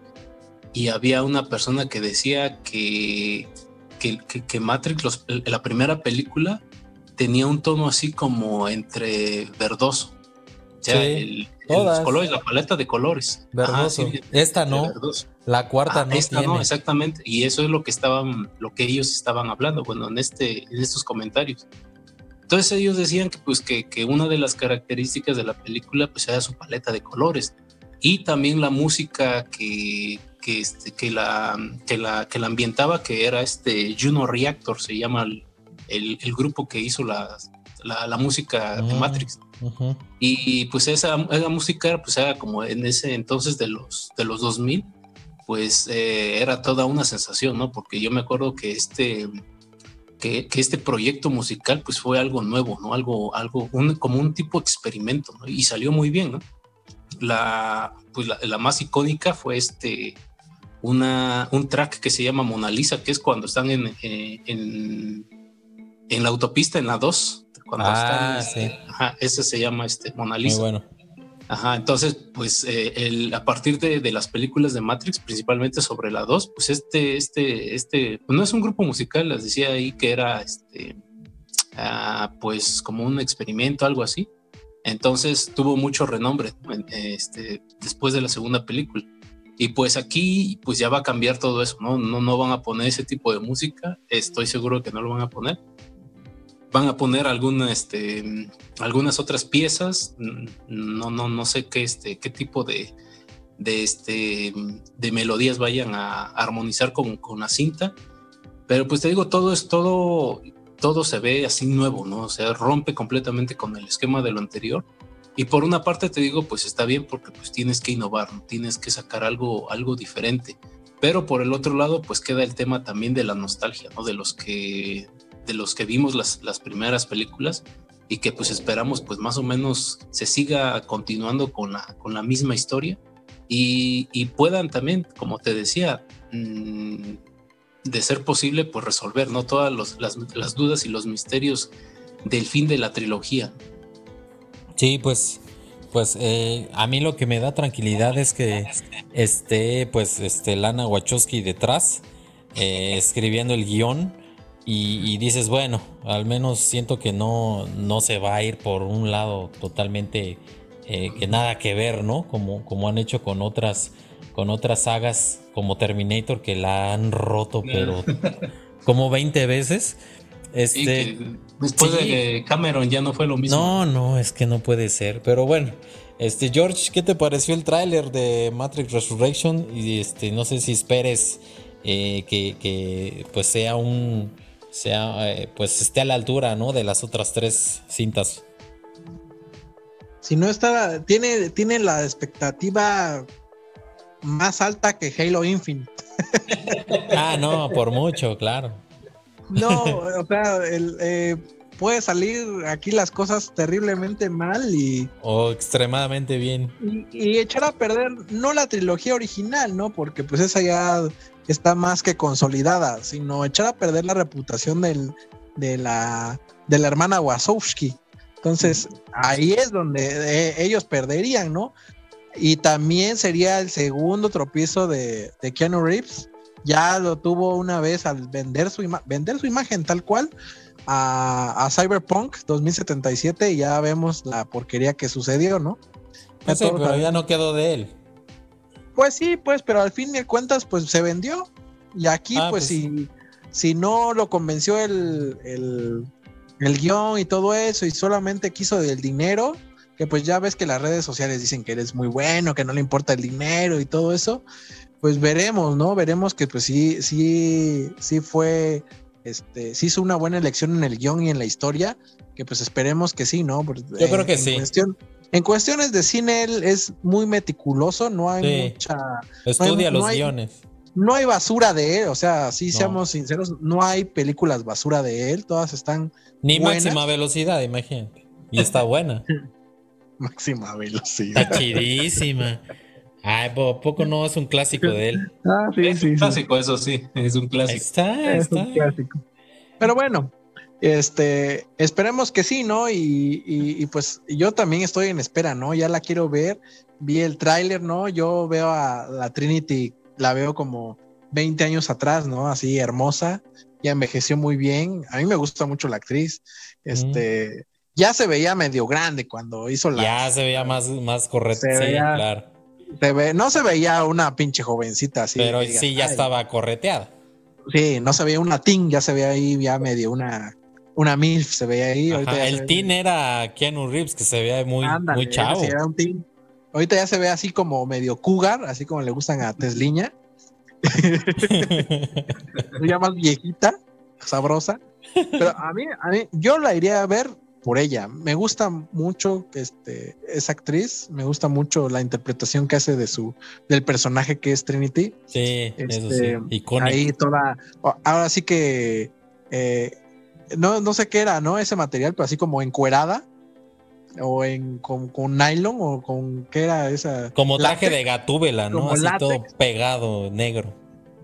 y había una persona que decía que, que, que, Matrix, la primera película, tenía un tono así como entre verdoso. O sea, el, los colores, la paleta de colores. Verdoso. Esta no. La cuarta no esta no, exactamente. Y eso es lo que estaban, lo que ellos estaban hablando, bueno, en este, en estos comentarios. Entonces ellos decían que, pues, que, que una de las características de la película pues, era su paleta de colores y también la música que, que, este, que, la, que, la, que la ambientaba, que era este Juno Reactor, se llama el, el, grupo que hizo la, la, música de ah. Matrix. Y pues esa, esa, música, pues era como en ese entonces de los, de los 2000, pues eh, era toda una sensación, ¿no? Porque yo me acuerdo que este, que, que, este proyecto musical pues fue algo nuevo, ¿no? Algo, algo, como un tipo de experimento, ¿no? Y salió muy bien, ¿no? La, pues la, más icónica fue este, una, un track que se llama Mona Lisa, que es cuando están en, eh, en, en la autopista, en la 2, ah, sí. ajá, ese se llama este, Mona Lisa. Muy bueno. Ajá, entonces, pues eh, el, a partir de, de, las películas de Matrix, principalmente sobre la 2, pues este, este, este, pues no es un grupo musical, les decía ahí que era este, ah, pues como un experimento, algo así. Entonces tuvo mucho renombre este, después de la segunda película. Y pues aquí, pues ya va a cambiar todo eso, ¿no? No, no van a poner ese tipo de música, estoy seguro que no lo van a poner van a poner alguna, este, algunas otras piezas, no, no, no sé qué, este, qué tipo de, de, este, de melodías vayan a armonizar con, con, la cinta, pero pues te digo, todo es todo, todo se ve así nuevo, ¿no? O sea, rompe completamente con el esquema de lo anterior. Y por una parte te digo, pues está bien porque pues tienes que innovar, tienes que sacar algo, algo diferente. Pero por el otro lado, pues queda el tema también de la nostalgia, ¿no? De los que de los que vimos las, las primeras películas y que pues esperamos pues más o menos se siga continuando con la, con la misma historia y, y puedan también, como te decía, mm, de ser posible pues resolver ¿no? todas los, las, las, dudas y los misterios del fin de la trilogía. Sí, pues, pues eh, a mí lo que me da tranquilidad es que esté pues este Lana Wachowski detrás eh, escribiendo el guion y, dices, bueno, al menos siento que no, no se va a ir por un lado totalmente eh, que nada que ver, ¿no? Como, como han hecho con otras, con otras sagas como Terminator que la han roto, pero como 20 veces. Este, después de Cameron ya no fue lo mismo. No, no, es que no puede ser. Pero bueno, este George, ¿qué te pareció el tráiler de Matrix Resurrection? Y este, no sé si esperes eh, que, que, pues sea un sea, eh, pues esté a la altura, ¿no? De las otras tres cintas. Si no está, tiene, tiene la expectativa más alta que Halo Infinite. ah, no, por mucho, claro. No, o sea, el, eh, puede salir aquí las cosas terriblemente mal y. O extremadamente bien. Y, echar a perder, no la trilogía original, ¿no? Porque pues esa ya está más que consolidada, sino echar a perder la reputación del, de, la, de la hermana Wasowski. Entonces, ahí es donde eh, ellos perderían, ¿no? Y también sería el segundo tropiezo de, de Keanu Reeves. Ya lo tuvo una vez al vender su, vender su imagen tal cual a, Cyberpunk 2077 y ya vemos la porquería que sucedió, ¿no? Pero ya no quedó de él. Pues sí, pues, pero al fin de cuentas, pues se vendió. Y aquí, ah, pues, pues, si, si no lo convenció el, el, el guion y todo eso, y solamente quiso del dinero, que pues ya ves que las redes sociales dicen que eres muy bueno, que no le importa el dinero y todo eso, pues veremos, ¿no? Veremos que pues sí, sí, sí fue, este, sí hizo una buena elección en el guion y en la historia, que pues esperemos que sí, ¿no? Yo creo que sí. En cuestiones de cine él es muy meticuloso, no hay mucha... Estudia los guiones. No hay basura de él, o sea, sí seamos sinceros, no hay películas basura de él, todas están... Ni máxima velocidad, imagínate. Y está buena. máxima velocidad. Está chidísima. Ay, poco no es un clásico de él. Ah, sí, es un clásico, eso sí, es un clásico. Está, es un clásico. Pero bueno, este, esperemos que sí, ¿no? Y, pues yo también estoy en espera, ¿no? Ya la quiero ver. Vi el tráiler, ¿no? Yo veo a la Trinity, la veo como 20 años atrás, ¿no? Así hermosa, ya envejeció muy bien. A mí me gusta mucho la actriz. Este, ya se veía medio grande cuando hizo la. Ya se veía más, más correcto, sí, claro. Se ve, no se veía una pinche jovencita así. Pero sí, ya estaba correteada. Sí, no se veía una teen, ya se veía ahí ya medio una, una MILF, se veía ahí. el teen era Keanu Reeves, que se veía muy, muy chavo. Ahorita ya se ve así como medio cougar, así como le gustan a Tesliña. ya más viejita, sabrosa. Pero a mí, a mí, yo la iría a ver por ella. Me gusta mucho este, esa actriz, me gusta mucho la interpretación que hace de su, del personaje que es Trinity. Sí, eso sí. Este, ahí toda, ahora sí que eh, no, no sé qué era, ¿no? Ese material, pero así como encuerada. O en con, nylon o con qué era esa. Como traje de gatúbela, ¿no? Así todo pegado, negro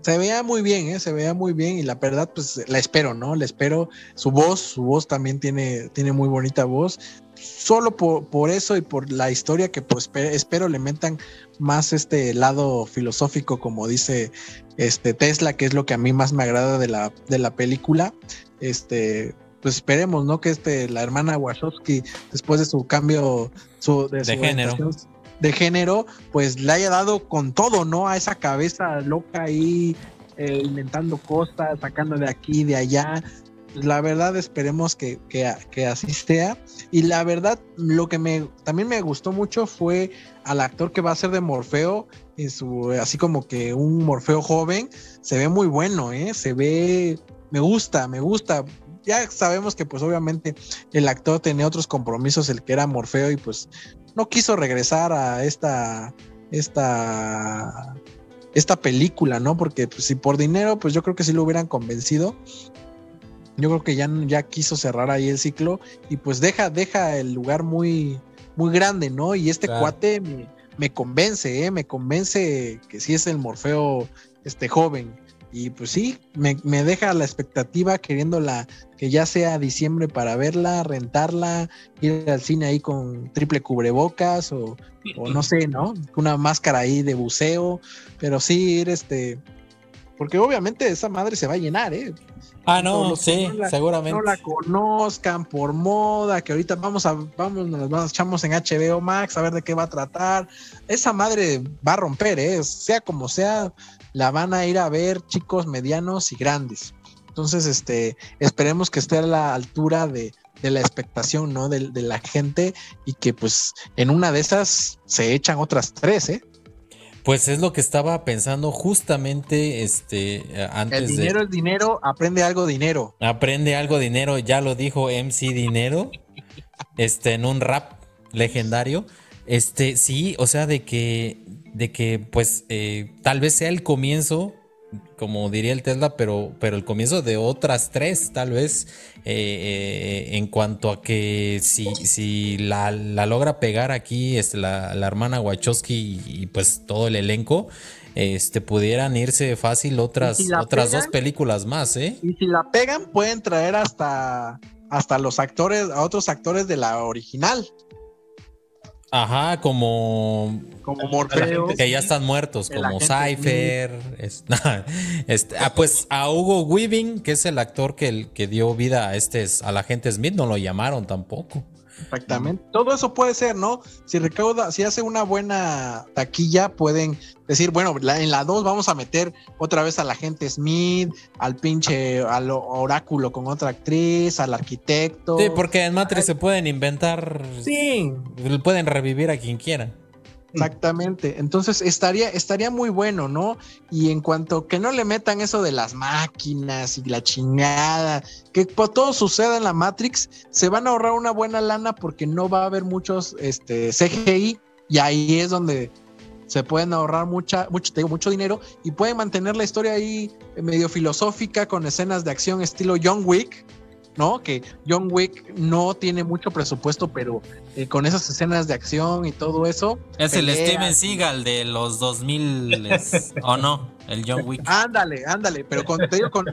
se veía muy bien, ¿eh? se veía muy bien y la verdad, pues la espero, ¿no? La espero. Su voz, su voz también tiene, tiene muy bonita voz. Solo por, eso y por la historia que pues espero le metan más este lado filosófico, como dice este Tesla, que es lo que a mí más me agrada de la, de la película. Este, pues esperemos, ¿no? Que este, la hermana Wachowski, después de su cambio su, de, género de género, pues le haya dado con todo, ¿no? A esa cabeza loca ahí, eh, inventando cosas, sacando de aquí, de allá. La verdad, esperemos que, que, así sea. Y la verdad, lo que me también me gustó mucho fue al actor que va a ser de Morfeo, así como que un Morfeo joven. Se ve muy bueno, ¿eh? Se ve, me gusta, me gusta ya sabemos que pues obviamente el actor tenía otros compromisos, el que era Morfeo y pues no quiso regresar a esta, esta, esta película, ¿no? Porque pues, si por dinero, pues yo creo que sí lo hubieran convencido. Yo creo que ya, ya quiso cerrar ahí el ciclo y pues deja, deja el lugar muy, muy grande, ¿no? Y este cuate me, convence, ¿eh? Me convence que sí es el Morfeo este joven. Y pues sí, me, deja la expectativa queriéndola que ya sea diciembre para verla, rentarla, ir al cine ahí con triple cubrebocas o, no sé, ¿no? Una máscara ahí de buceo, pero sí ir este, porque obviamente esa madre se va a llenar, ¿eh? Ah, no, sí, seguramente. No la conozcan por moda, que ahorita vamos a, vamos, nos echamos en HBO Max a ver de qué va a tratar. Esa madre va a romper, ¿eh? Sea como sea, la van a ir a ver chicos medianos y grandes. Entonces, este, esperemos que esté a la altura de, la expectación, ¿no? De, la gente y que pues en una de esas se echan otras tres, ¿eh? Pues es lo que estaba pensando justamente este antes. El dinero es dinero, aprende algo dinero. Aprende algo dinero, ya lo dijo MC Dinero, este, en un rap legendario. Este, sí, o sea, de que de que pues eh, tal vez sea el comienzo como diría el Tesla, pero, pero el comienzo de otras tres, tal vez, eh, eh, en cuanto a que si, si la, logra pegar aquí este, la, hermana Wachowski y, pues todo el elenco, este, pudieran irse fácil otras, otras dos películas más, ¿eh? Y si la pegan, pueden traer hasta, hasta los actores, a otros actores de la original. Ajá, como. Como Morfeo. Que ya están muertos, como Cypher. este, ah, pues a Hugo Weaving, que es el actor que, que dio vida a este a la gente Smith, no lo llamaron tampoco. Exactamente. Todo eso puede ser, ¿no? Si recauda, si hace una buena taquilla, pueden decir, bueno, en la 2 vamos a meter otra vez a la gente Smith, al pinche, al oráculo con otra actriz, al arquitecto. Sí, porque en Matrix se pueden inventar. Sí. Pueden revivir a quien quiera. Exactamente. Entonces estaría, estaría muy bueno, ¿no? Y en cuanto que no le metan eso de las máquinas y la chingada, que todo suceda en la Matrix, se van a ahorrar una buena lana porque no va a haber muchos este, CGI y ahí es donde se pueden ahorrar mucha, mucho, te digo, mucho dinero y pueden mantener la historia ahí medio filosófica con escenas de acción estilo John Wick, ¿no? Que John Wick no tiene mucho presupuesto, pero eh, con esas escenas de acción y todo eso. Es el Steven Seagal de los 2000, ¿o no? El John Wick. Ándale, ándale, pero con,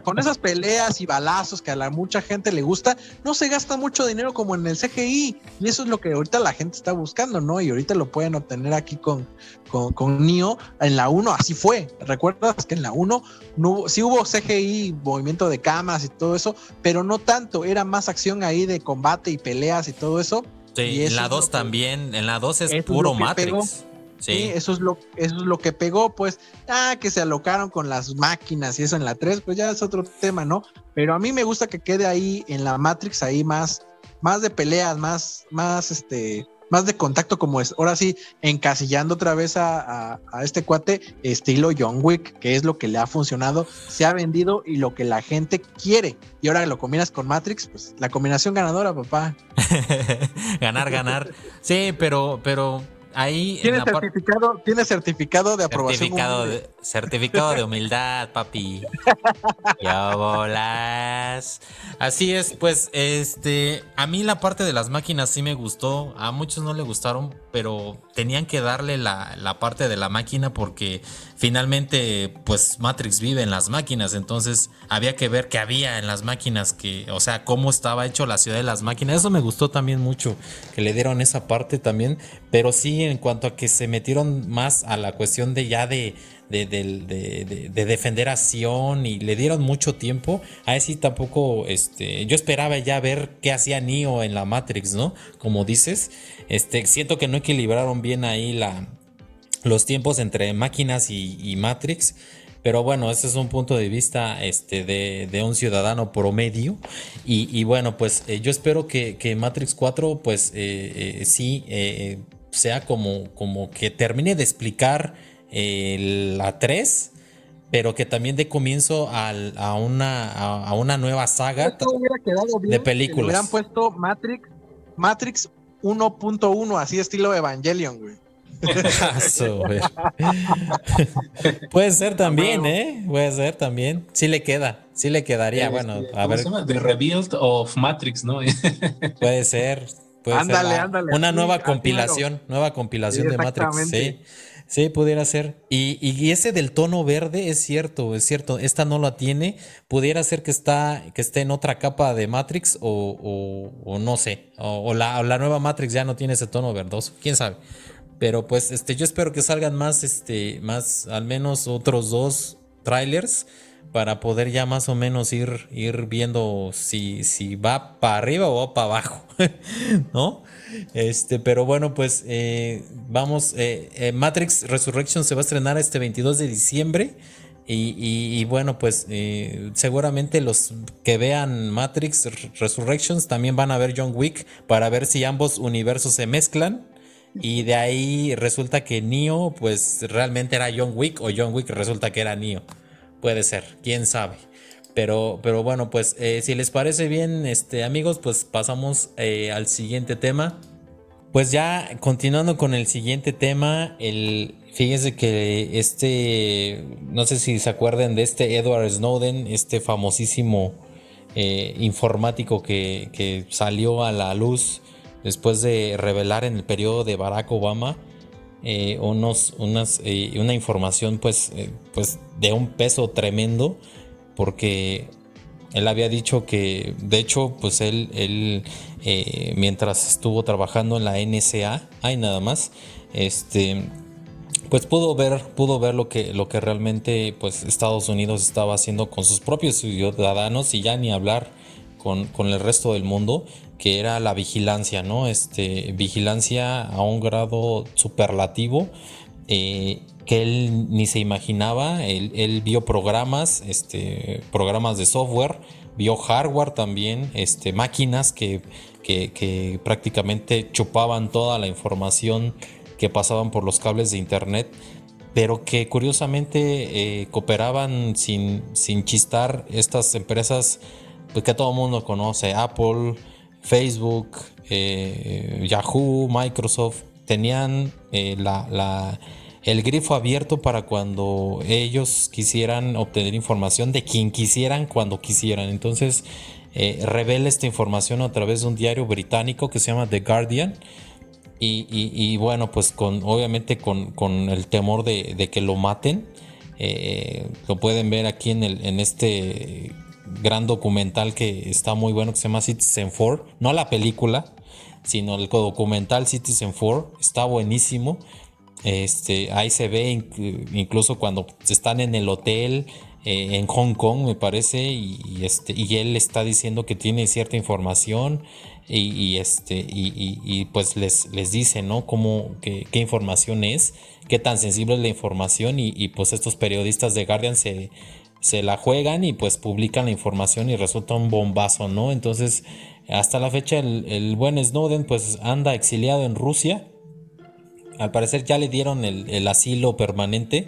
con, esas peleas y balazos que a la mucha gente le gusta, no se gasta mucho dinero como en el CGI. Y eso es lo que ahorita la gente está buscando, ¿no? Y ahorita lo pueden obtener aquí con, con, con Neo. En la 1 así fue. ¿Recuerdas que en la 1 no, sí hubo CGI, movimiento de cámaras y todo eso, pero no tanto. Era más acción ahí de combate y peleas y todo eso. Sí, en la 2 también. En la 2 es puro Matrix. Sí. eso es lo eso es lo que pegó, pues, ah, que se alocaron con las máquinas y eso en la 3, pues ya es otro tema, ¿no? Pero a mí me gusta que quede ahí en la Matrix ahí más más de peleas, más más este más de contacto como es. Ahora sí, encasillando otra vez a, a, este cuate estilo John Wick, que es lo que le ha funcionado, se ha vendido y lo que la gente quiere. Y ahora que lo combinas con Matrix, pues la combinación ganadora, papá. ganar, ganar. Sí, pero, pero ahí. Tiene certificado, tiene certificado de aprobación. Certificado de, certificado de humildad, papi. ya bolas. Así es, pues, este. A mí la parte de las máquinas sí me gustó. A muchos no le gustaron, pero tenían que darle la, la parte de la máquina porque finalmente, pues, Matrix vive en las máquinas. Entonces, había que ver qué había en las máquinas, que, o sea, cómo estaba hecho la ciudad de las máquinas. Eso me gustó también mucho, que le dieron esa parte también. Pero sí, en cuanto a que se metieron más a la cuestión de ya de, de, defender a y le dieron mucho tiempo. A sí tampoco, este, yo esperaba ya ver qué hacía Neo en la Matrix, ¿no? Como dices, este, siento que no equilibraron bien ahí la, los tiempos entre máquinas y, Matrix. Pero bueno, ese es un punto de vista este, de, un ciudadano promedio. Y, bueno, pues eh, yo espero que, Matrix 4, pues eh, eh, sí, sea como, como que termine de explicar la 3, pero que también dé comienzo a, una, a, una nueva saga de películas. hubieran puesto Matrix, Matrix 1.1, así estilo Evangelion, güey. Puede ser también, ¿eh? Puede ser también. Sí le queda, sí le quedaría. bueno, a ver. The Rebuild of Matrix, ¿no? puede ser. Ándale, ándale. Una nueva compilación, nueva compilación de Matrix. Sí. Sí, pudiera ser. Y, y, ese del tono verde es cierto, es cierto. Esta no la tiene. Pudiera ser que está, que esté en otra capa de Matrix o, o, no sé. O, la, la, nueva Matrix ya no tiene ese tono verdoso. Quién sabe. Pero pues este, yo espero que salgan más, este, más, al menos otros dos trailers para poder ya más o menos ir, ir viendo si, si va para arriba o para abajo, ¿no? Este, pero bueno, pues eh, vamos, eh, eh, Matrix Resurrection se va a estrenar este 22 de diciembre. Y, bueno, pues seguramente los que vean Matrix Resurrections también van a ver John Wick para ver si ambos universos se mezclan y de ahí resulta que Neo, pues realmente era John Wick, o John Wick resulta que era Neo. Puede ser, quién sabe. Pero, pero bueno, pues eh, si les parece bien, este, amigos, pues pasamos eh, al siguiente tema. Pues ya continuando con el siguiente tema, el, fíjense que este, no sé si se acuerdan de este Edward Snowden, este famosísimo eh, informático que, salió a la luz después de revelar en el periodo de Barack Obama eh, unos, unas, eh, una información pues, pues de un peso tremendo porque él había dicho que, de hecho, pues él, él eh, mientras estuvo trabajando en la NSA, hay nada más, este, pues pudo ver, pudo ver lo que, lo que realmente pues Estados Unidos estaba haciendo con sus propios ciudadanos y ya ni hablar con, el resto del mundo, que era la vigilancia, ¿no? Este, vigilancia a un grado superlativo. Eh, que él ni se imaginaba. Él, vio programas, este, programas de software, vio hardware también, este, máquinas que, que, prácticamente chupaban toda la información que pasaban por los cables de internet, pero que curiosamente eh, cooperaban sin, sin chistar estas empresas pues, que todo el mundo conoce, Apple, Facebook, eh, Yahoo, Microsoft, tenían eh, la el grifo abierto para cuando ellos quisieran obtener información de quien quisieran cuando quisieran. Entonces eh, revela esta información a través de un diario británico que se llama The Guardian. Y, bueno, pues con obviamente con, el temor de, que lo maten. Lo pueden ver aquí en, el, en este gran documental que está muy bueno que se llama Citizen 4. No la película, sino el documental Citizen 4. Está buenísimo. Este, ahí se ve incluso cuando están en el hotel eh, en Hong Kong, me parece, y, este, y él está diciendo que tiene cierta información y, este, y, pues les, les dice, ¿no? Cómo, qué, información es, qué tan sensible es la información y, pues estos periodistas de Guardian se, se la juegan y pues publican la información y resulta un bombazo, ¿no? Entonces, hasta la fecha el, el buen Snowden pues anda exiliado en Rusia al parecer ya le dieron el, asilo permanente.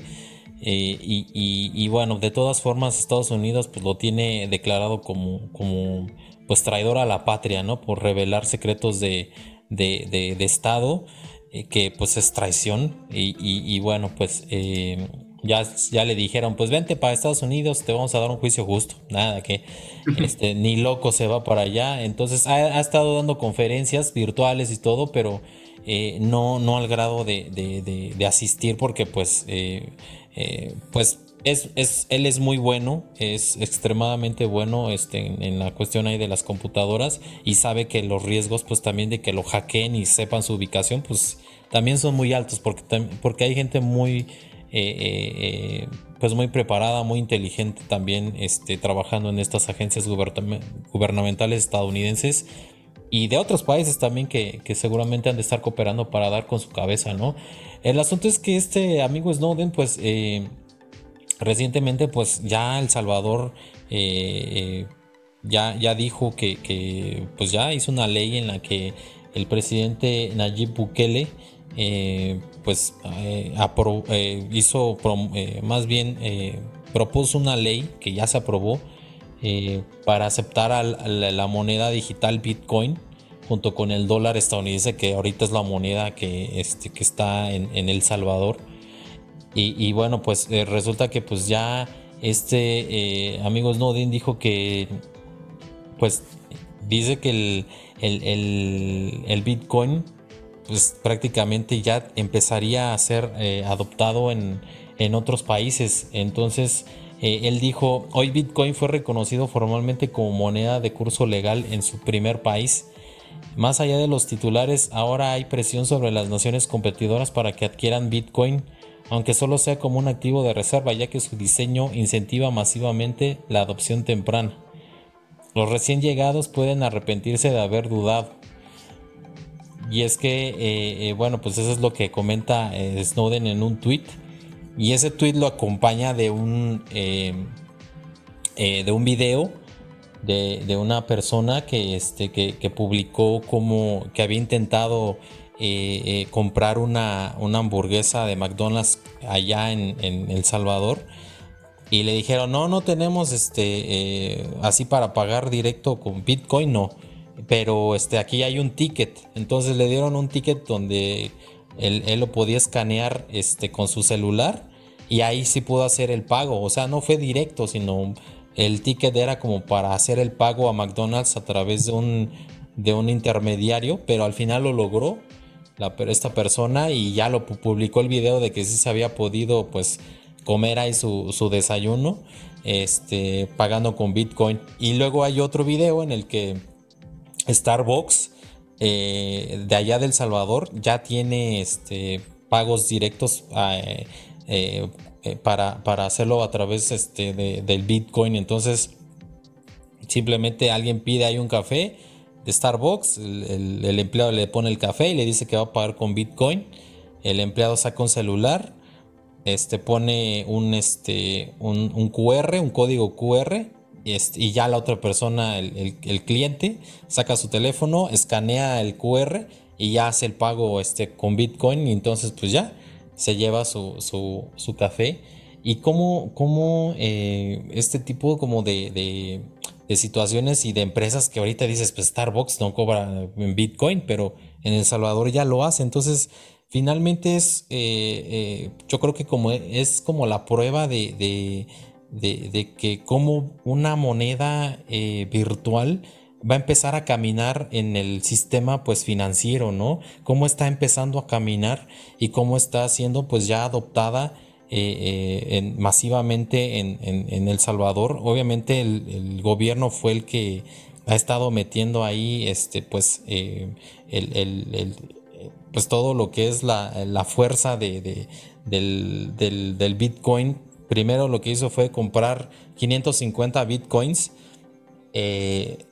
Eh, y, bueno, de todas formas Estados Unidos pues lo tiene declarado como, como pues traidor a la patria, ¿no? Por revelar secretos de, de, Estado, eh, que pues es traición. Y, bueno, pues eh, ya, ya le dijeron, pues vente para Estados Unidos, te vamos a dar un juicio justo. Nada, que este, ni loco se va para allá. Entonces ha, ha estado dando conferencias virtuales y todo, pero... Eh, no, no al grado de, asistir porque pues, eh, eh, pues es, él es muy bueno, es extremadamente bueno este, en, la cuestión ahí de las computadoras y sabe que los riesgos pues también de que lo hackeen y sepan su ubicación pues también son muy altos porque, porque hay gente muy... pues muy preparada, muy inteligente también este, trabajando en estas agencias gubernamentales estadounidenses y de otros países también que, seguramente han de estar cooperando para dar con su cabeza, ¿no? El asunto es que este amigo Snowden, pues eh, recientemente, pues ya El Salvador eh, eh, ya, ya dijo que, pues ya hizo una ley en la que el presidente Nayib Bukele, pues hizo, más bien propuso una ley que ya se aprobó eh, para aceptar la, moneda digital Bitcoin junto con el dólar estadounidense que ahorita es la moneda que, este, está en, El Salvador. Y, bueno, pues eh, resulta que pues ya este eh, amigo Snowden dijo que pues dice que el, Bitcoin pues prácticamente ya empezaría a ser adoptado en, en otros países. Entonces eh, él dijo, hoy Bitcoin fue reconocido formalmente como moneda de curso legal en su primer país. Más allá de los titulares, ahora hay presión sobre las naciones competidoras para que adquieran Bitcoin, aunque solo sea como un activo de reserva, ya que su diseño incentiva masivamente la adopción temprana. Los recién llegados pueden arrepentirse de haber dudado. Y es que, eh, eh, bueno, pues eso es lo que comenta Snowden en un tweet. Y ese tweet lo acompaña de un, eh, eh, de un video de, una persona que, este, que, publicó como que había intentado eh, comprar una, hamburguesa de McDonald's allá en, El Salvador. Y le dijeron, no, no tenemos este así para pagar directo con Bitcoin, no. Pero este, aquí hay un ticket. Entonces le dieron un ticket donde él, lo podía escanear este, con su celular y ahí sí pudo hacer el pago. O sea, no fue directo, sino el ticket era como para hacer el pago a McDonald's a través de un, de un intermediario, pero al final lo logró la, esta persona y ya lo publicó el video de que sí se había podido pues comer ahí su, su desayuno este, pagando con Bitcoin. Y luego hay otro video en el que Starbucks eh, de allá del Salvador ya tiene este, pagos directos eh, eh, para, para, hacerlo a través este, del Bitcoin. Entonces, simplemente alguien pide ahí un café de Starbucks, el, empleado le pone el café y le dice que va a pagar con Bitcoin. El empleado saca un celular, este, pone un, este, un QR, un código QR y, ya la otra persona, el, cliente, saca su teléfono, escanea el QR y ya hace el pago este, con Bitcoin y entonces pues ya se lleva su, café. Y cómo, cómo eh, este tipo como de, situaciones y de empresas que ahorita dices, pues Starbucks no cobra en Bitcoin, pero en El Salvador ya lo hace. Entonces, finalmente es, eh, eh, yo creo que como es como la prueba de de, que como una moneda eh, virtual va a empezar a caminar en el sistema pues financiero, ¿no? Cómo está empezando a caminar y cómo está siendo pues ya adoptada eh, eh, masivamente en, El Salvador. Obviamente el, gobierno fue el que ha estado metiendo ahí este pues el, pues todo lo que es la, fuerza de, del, del Bitcoin primero lo que hizo fue comprar 550 bitcoins eh,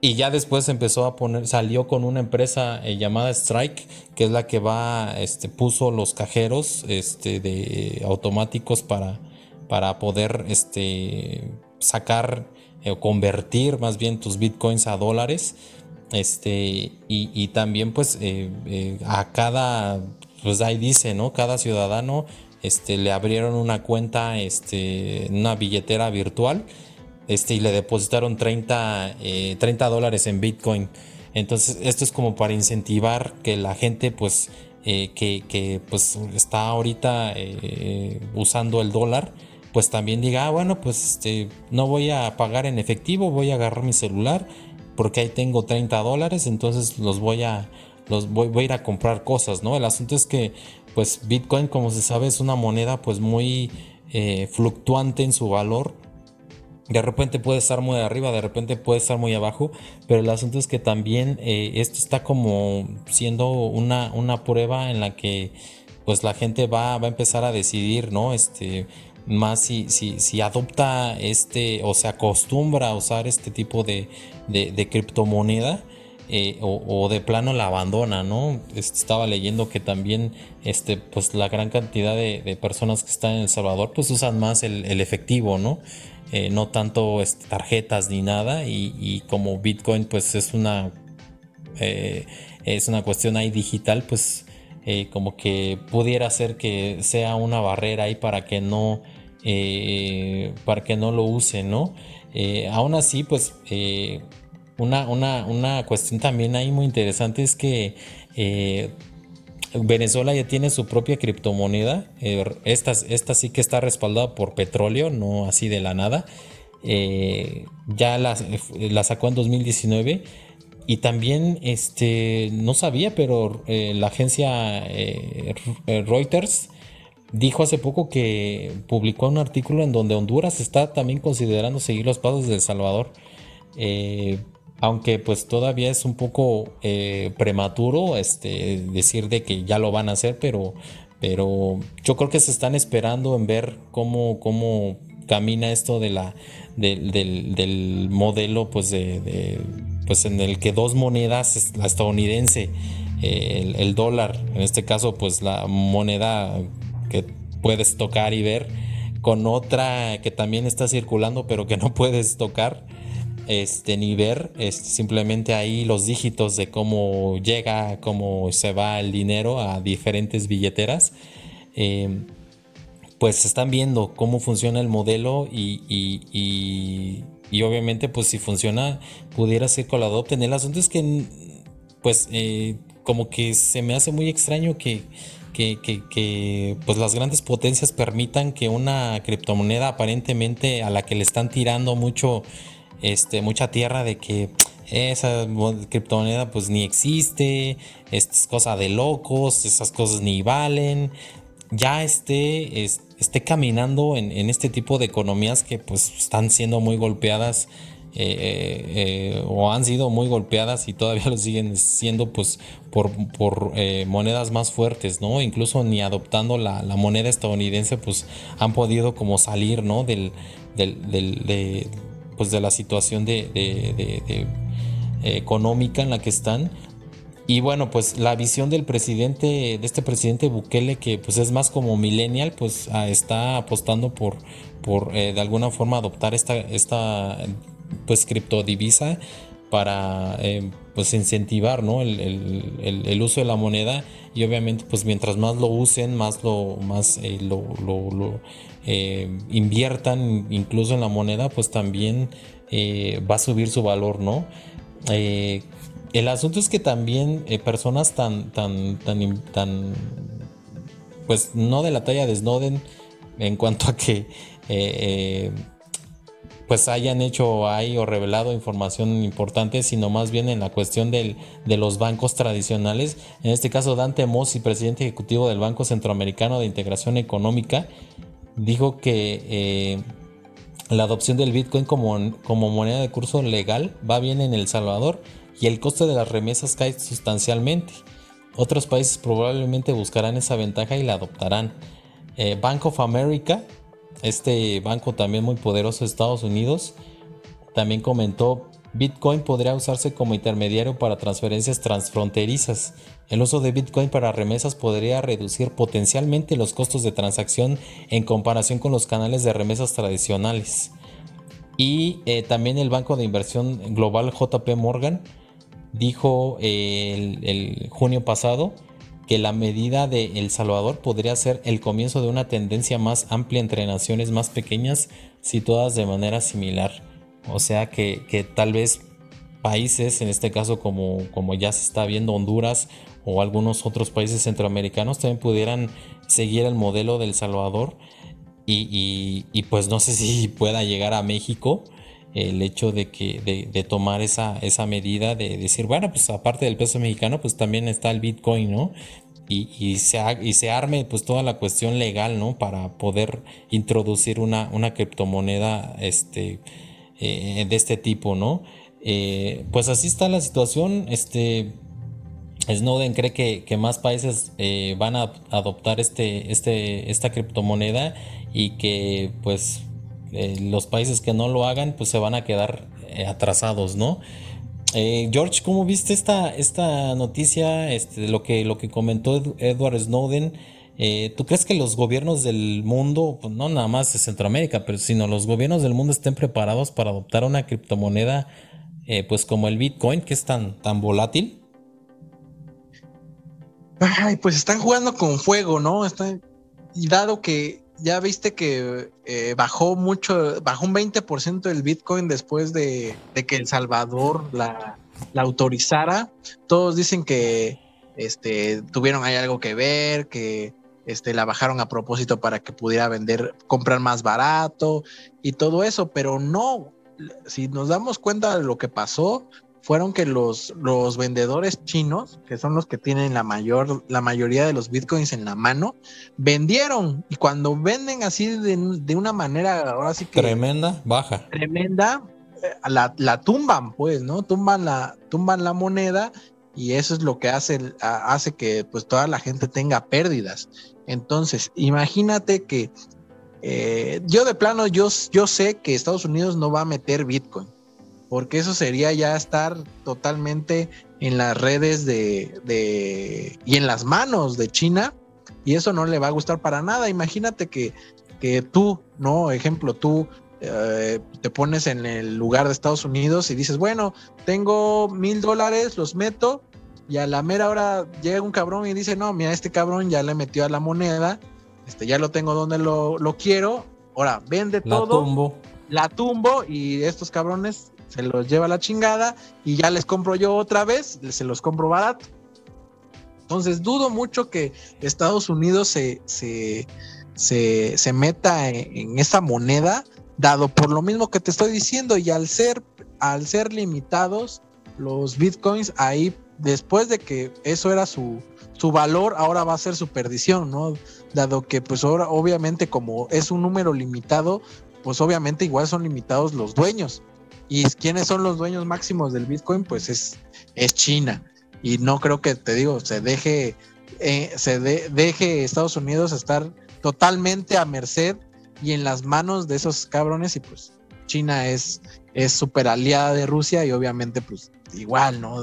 y ya después empezó a poner, salió con una empresa eh, llamada Strike, que es la que va, este, puso los cajeros este, automáticos para, para poder este, sacar eh, o convertir más bien tus bitcoins a dólares. Este, y, también pues a cada, pues ahí dice, ¿no? Cada ciudadano este, le abrieron una cuenta, este, una billetera virtual este, y le depositaron 30, 30 eh, dólares en Bitcoin. Entonces esto es como para incentivar que la gente pues, eh, que, pues está ahorita eh, usando el dólar, pues también diga, ah, bueno, pues este, no voy a pagar en efectivo, voy a agarrar mi celular porque ahí tengo 30 dólares, entonces los voy a, los voy, voy, a ir a comprar cosas, ¿no? El asunto es que pues Bitcoin, como se sabe, es una moneda pues muy eh, fluctuante en su valor. De repente puede estar muy arriba, de repente puede estar muy abajo, pero el asunto es que también eh, esto está como siendo una, una, prueba en la que pues la gente va, va a empezar a decidir, ¿no? Este, más si, si, si, adopta este o se acostumbra a usar este tipo de, de, de criptomoneda eh, o, de plano la abandona, ¿no? Estaba leyendo que también este, pues la gran cantidad de, personas que están en El Salvador pues usan más el, efectivo, ¿no? Eh, no tanto este, tarjetas ni nada y, como Bitcoin pues es una eh, es una cuestión ahí digital pues como que pudiera ser que sea una barrera ahí para que no para que no lo use, ¿no? aún así pues una, una, cuestión también ahí muy interesante es que eh, Venezuela ya tiene su propia criptomoneda. Eh, esta, sí que está respaldada por petróleo, no así de la nada. Eh, ya la, sacó en 2019. Y también, este, no sabía, pero la agencia Reuters dijo hace poco que publicó un artículo en donde Honduras está también considerando seguir los pasos de El Salvador aunque pues todavía es un poco eh, prematuro este, decir de que ya lo van a hacer, pero, pero yo creo que se están esperando en ver cómo, cómo camina esto de la, del, modelo pues, de, pues en el que dos monedas, la estadounidense, el, el, dólar, en este caso pues la moneda que puedes tocar y ver, con otra que también está circulando pero que no puedes tocar este, ni ver este, simplemente ahí los dígitos de cómo llega, cómo se va el dinero a diferentes billeteras. Eh, pues están viendo cómo funciona el modelo y, obviamente pues si funciona pudiera ser adopten. El asunto es que pues eh, como que se me hace muy extraño que, que, pues las grandes potencias permitan que una criptomoneda aparentemente a la que le están tirando mucho este mucha tierra de que esa criptomoneda pues ni existe, es cosa de locos, esas cosas ni valen, ya esté, esté caminando en, este tipo de economías que pues están siendo muy golpeadas eh, eh, eh, o han sido muy golpeadas y todavía lo siguen siendo pues por, monedas más fuertes, ¿no? Incluso ni adoptando la, moneda estadounidense pues han podido como salir, ¿no? Del, de, pues de la situación de, económica en la que están y bueno, pues la visión del presidente, de este presidente Bukele, que pues es más como millennial, pues está apostando por, por eh, de alguna forma adoptar esta, esta pues criptodivisa para eh, pues incentivar ¿no? el, uso de la moneda y obviamente pues mientras más lo usen más lo más eh, lo, inviertan incluso en la moneda pues también va a subir su valor no el asunto es que también eh, personas tan, tan, tan, tan, pues no de la talla de Snowden en cuanto a que eh, eh, pues hayan hecho ahí o revelado información importante, sino más bien en la cuestión del, de los bancos tradicionales. En este caso, Dante Mossi, presidente ejecutivo del Banco Centroamericano de Integración Económica, dijo que la adopción del Bitcoin como, como moneda de curso legal va bien en El Salvador y el coste de las remesas cae sustancialmente. Otros países probablemente buscarán esa ventaja y la adoptarán. Eh, Bank of America, este banco también muy poderoso de Estados Unidos, también comentó Bitcoin podría usarse como intermediario para transferencias transfronterizas. El uso de Bitcoin para remesas podría reducir potencialmente los costos de transacción en comparación con los canales de remesas tradicionales. Y eh, también el banco de inversión global JP Morgan dijo el, junio pasado que la medida de El Salvador podría ser el comienzo de una tendencia más amplia entre naciones más pequeñas situadas de manera similar. O sea que, tal vez países, en este caso como, como ya se está viendo Honduras o algunos otros países centroamericanos, también pudieran seguir el modelo del Salvador y, y pues no sé si pueda llegar a México el hecho de que de, tomar esa, esa medida de decir, bueno, pues aparte del peso mexicano, pues también está el Bitcoin, ¿no? Y, y, se, y se arme pues toda la cuestión legal, ¿no? Para poder introducir una, una criptomoneda este, eh, de este tipo, ¿no? Eh, pues así está la situación. Este, Snowden cree que, que más países eh, van a adoptar este, este, esta criptomoneda y que pues los países que no lo hagan pues se van a quedar atrasados, ¿no? George, ¿cómo viste esta, esta noticia, este, lo, que, lo que comentó Edward Snowden? ¿Tú crees que los gobiernos del mundo, pues no nada más de Centroamérica, pero sino los gobiernos del mundo estén preparados para adoptar una criptomoneda pues como el Bitcoin, que es tan, tan volátil? Ay, pues están jugando con fuego, ¿no? y dado que ya viste que eh, bajó mucho, bajó un 20% del Bitcoin después de, que El Salvador la, autorizara. Todos dicen que este, tuvieron ahí algo que ver, que este, la bajaron a propósito para que pudiera vender, comprar más barato y todo eso, pero no. Si nos damos cuenta de lo que pasó, fueron que los, los vendedores chinos, que son los que tienen la mayor, la mayoría de los bitcoins en la mano, vendieron. Y cuando venden así de, una manera, ahora sí que. Tremenda, baja. Tremenda, eh, la, la, tumban, pues, ¿no? Tumban la, tumban la moneda y eso es lo que hace, hace que pues toda la gente tenga pérdidas. Entonces, imagínate que eh, yo de plano, yo, yo sé que Estados Unidos no va a meter Bitcoin porque eso sería ya estar totalmente en las redes de, y en las manos de China y eso no le va a gustar para nada. Imagínate que, que tú, ¿no? Ejemplo, tú eh, te pones en el lugar de Estados Unidos y dices, bueno, tengo mil dólares, los meto y a la mera hora llega un cabrón y dice, no, mira, este cabrón ya le metió a la moneda, este, ya lo tengo donde lo, quiero, ahora vende todo la tumbo y estos cabrones se los lleva a la chingada y ya les compro yo otra vez, se los compro barato. Entonces dudo mucho que Estados Unidos se, se, se, meta en, en, esa moneda, dado por lo mismo que te estoy diciendo, y al ser, al ser limitados los bitcoins, ahí después de que eso era su, su valor, ahora va a ser su perdición, ¿no? Dado que pues ahora obviamente como es un número limitado, pues obviamente igual son limitados los dueños. ¿Y quiénes son los dueños máximos del Bitcoin? Pues es, es China. Y no creo que, te digo, se deje, eh, se deje Estados Unidos estar totalmente a merced y en las manos de esos cabrones. Y pues China es es súper aliada de Rusia y obviamente pues igual, ¿no?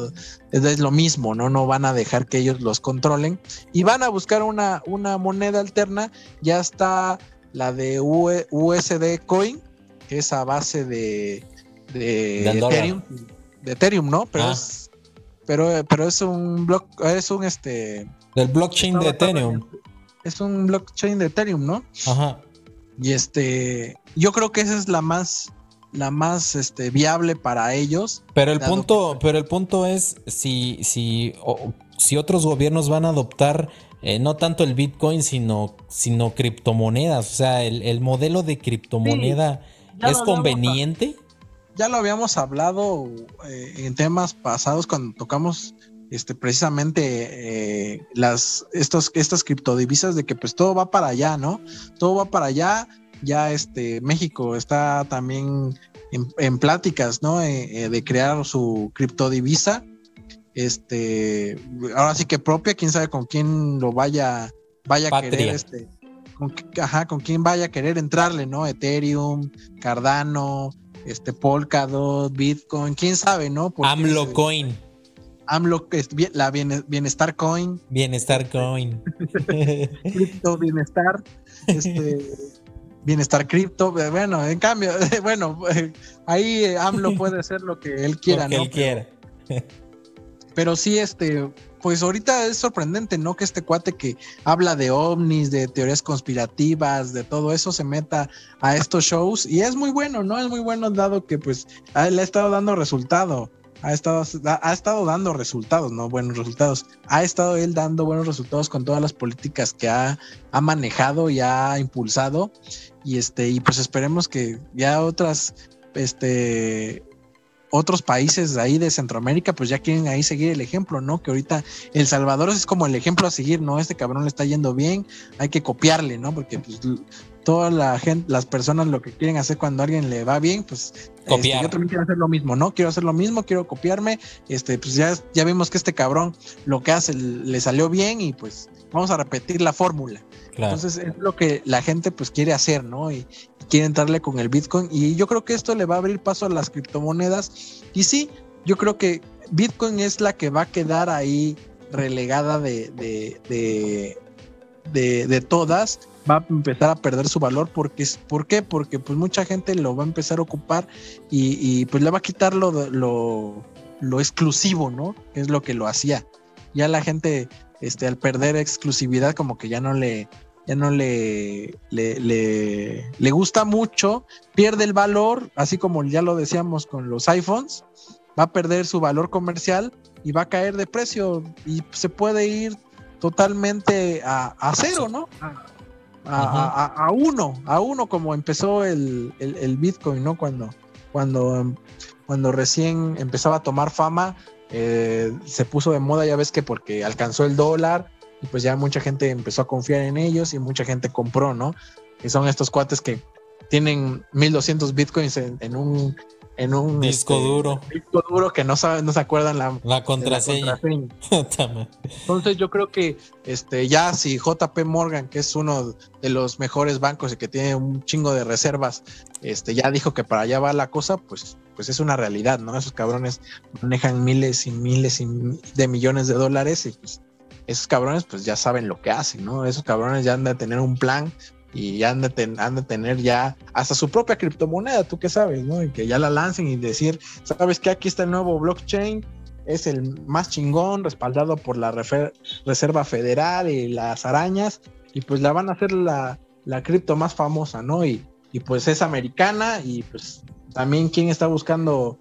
Es, lo mismo, ¿no? No van a dejar que ellos los controlen y van a buscar una, una moneda alterna. Ya está la de USD Coin, que es a base de, de Ethereum, de Ethereum, ¿no? Pero, ah. es, pero, pero es un block, es un este... Del blockchain de Ethereum. Es un blockchain de Ethereum, ¿no? Ajá. Y este, yo creo que esa es la más, la más este, viable para ellos. Pero el punto, pero el punto es si, si, si otros gobiernos van a adoptar eh, no tanto el Bitcoin, sino, sino criptomonedas. O sea, el, modelo de criptomoneda es conveniente. ya lo habíamos hablado eh, en temas pasados cuando tocamos este, precisamente eh, las, estos, estas criptodivisas de que pues todo va para allá, ¿no? Todo va para allá. Ya este México está también en, pláticas, ¿no? de crear su criptodivisa este, ahora sí que propia, quién sabe con quién lo vaya, vaya a querer, este, con, ajá, con quién vaya a querer entrarle, ¿no? Ethereum, Cardano, este, Polkadot, Bitcoin, quién sabe, ¿no? AMLO Coin. AMLO, la bienestar coin. Bienestar coin. Cripto bienestar. Este, bienestar cripto. Bueno, en cambio, bueno, ahí AMLO puede ser lo que él quiera, lo que Él quiera. Pero sí, este, pues ahorita es sorprendente, ¿no? Que este cuate que habla de ovnis, de teorías conspirativas, de todo eso, se meta a estos shows. Y es muy bueno, ¿no? Es muy bueno dado que pues él ha estado dando resultado. Ha estado, ha estado dando resultados, no buenos resultados. Ha estado él dando buenos resultados con todas las políticas que ha, ha manejado y ha impulsado. Y este, y pues esperemos que ya otras este otros países de ahí de Centroamérica, pues ya quieren ahí seguir el ejemplo, ¿no? Que ahorita El Salvador es como el ejemplo a seguir, ¿no? Este cabrón le está yendo bien, hay que copiarle, ¿no? Porque pues toda la gente, las personas lo que quieren hacer cuando a alguien le va bien, pues este, yo también quiero hacer lo mismo, ¿no? Quiero hacer lo mismo, quiero copiarme, este, pues ya, ya vimos que este cabrón lo que hace le salió bien y pues vamos a repetir la fórmula. Entonces es lo que la gente pues quiere hacer, ¿no? Y, quiere entrarle con el Bitcoin. Y yo creo que esto le va a abrir paso a las criptomonedas. Y sí, yo creo que Bitcoin es la que va a quedar ahí relegada de, de, de, todas. Va a empezar a perder su valor porque es, ¿por qué? Porque pues mucha gente lo va a empezar a ocupar y, pues le va a quitar lo, lo, lo exclusivo, ¿no? Es lo que lo hacía. Ya la gente, este, al perder exclusividad, como que ya no le, ya no le, le, le, gusta mucho, pierde el valor, así como ya lo decíamos con los iPhones, va a perder su valor comercial y va a caer de precio y se puede ir totalmente a, cero, ¿no? A, uno, a uno como empezó el, Bitcoin, ¿no? Cuando, cuando, cuando recién empezaba a tomar fama, eh, se puso de moda, ya ves que porque alcanzó el dólar, y pues ya mucha gente empezó a confiar en ellos y mucha gente compró, ¿no? Y son estos cuates que tienen 1200 bitcoins en, un en un disco este, duro. Disco duro que no saben, no se acuerdan la, la contraseña. Entonces yo creo que este ya si JP Morgan, que es uno de los mejores bancos y que tiene un chingo de reservas, este ya dijo que para allá va la cosa, pues pues es una realidad, ¿no? Esos cabrones manejan miles y miles de millones de dólares y pues esos cabrones pues ya saben lo que hacen, ¿no? Esos cabrones ya han de tener un plan y han de, tener ya hasta su propia criptomoneda, tú qué sabes, ¿no? Y que ya la lancen y decir, sabes que aquí está el nuevo blockchain, es el más chingón, respaldado por la Reserva Federal y las arañas, y pues la van a hacer la, la cripto más famosa, ¿no? Y, y pues es americana y pues también quien está buscando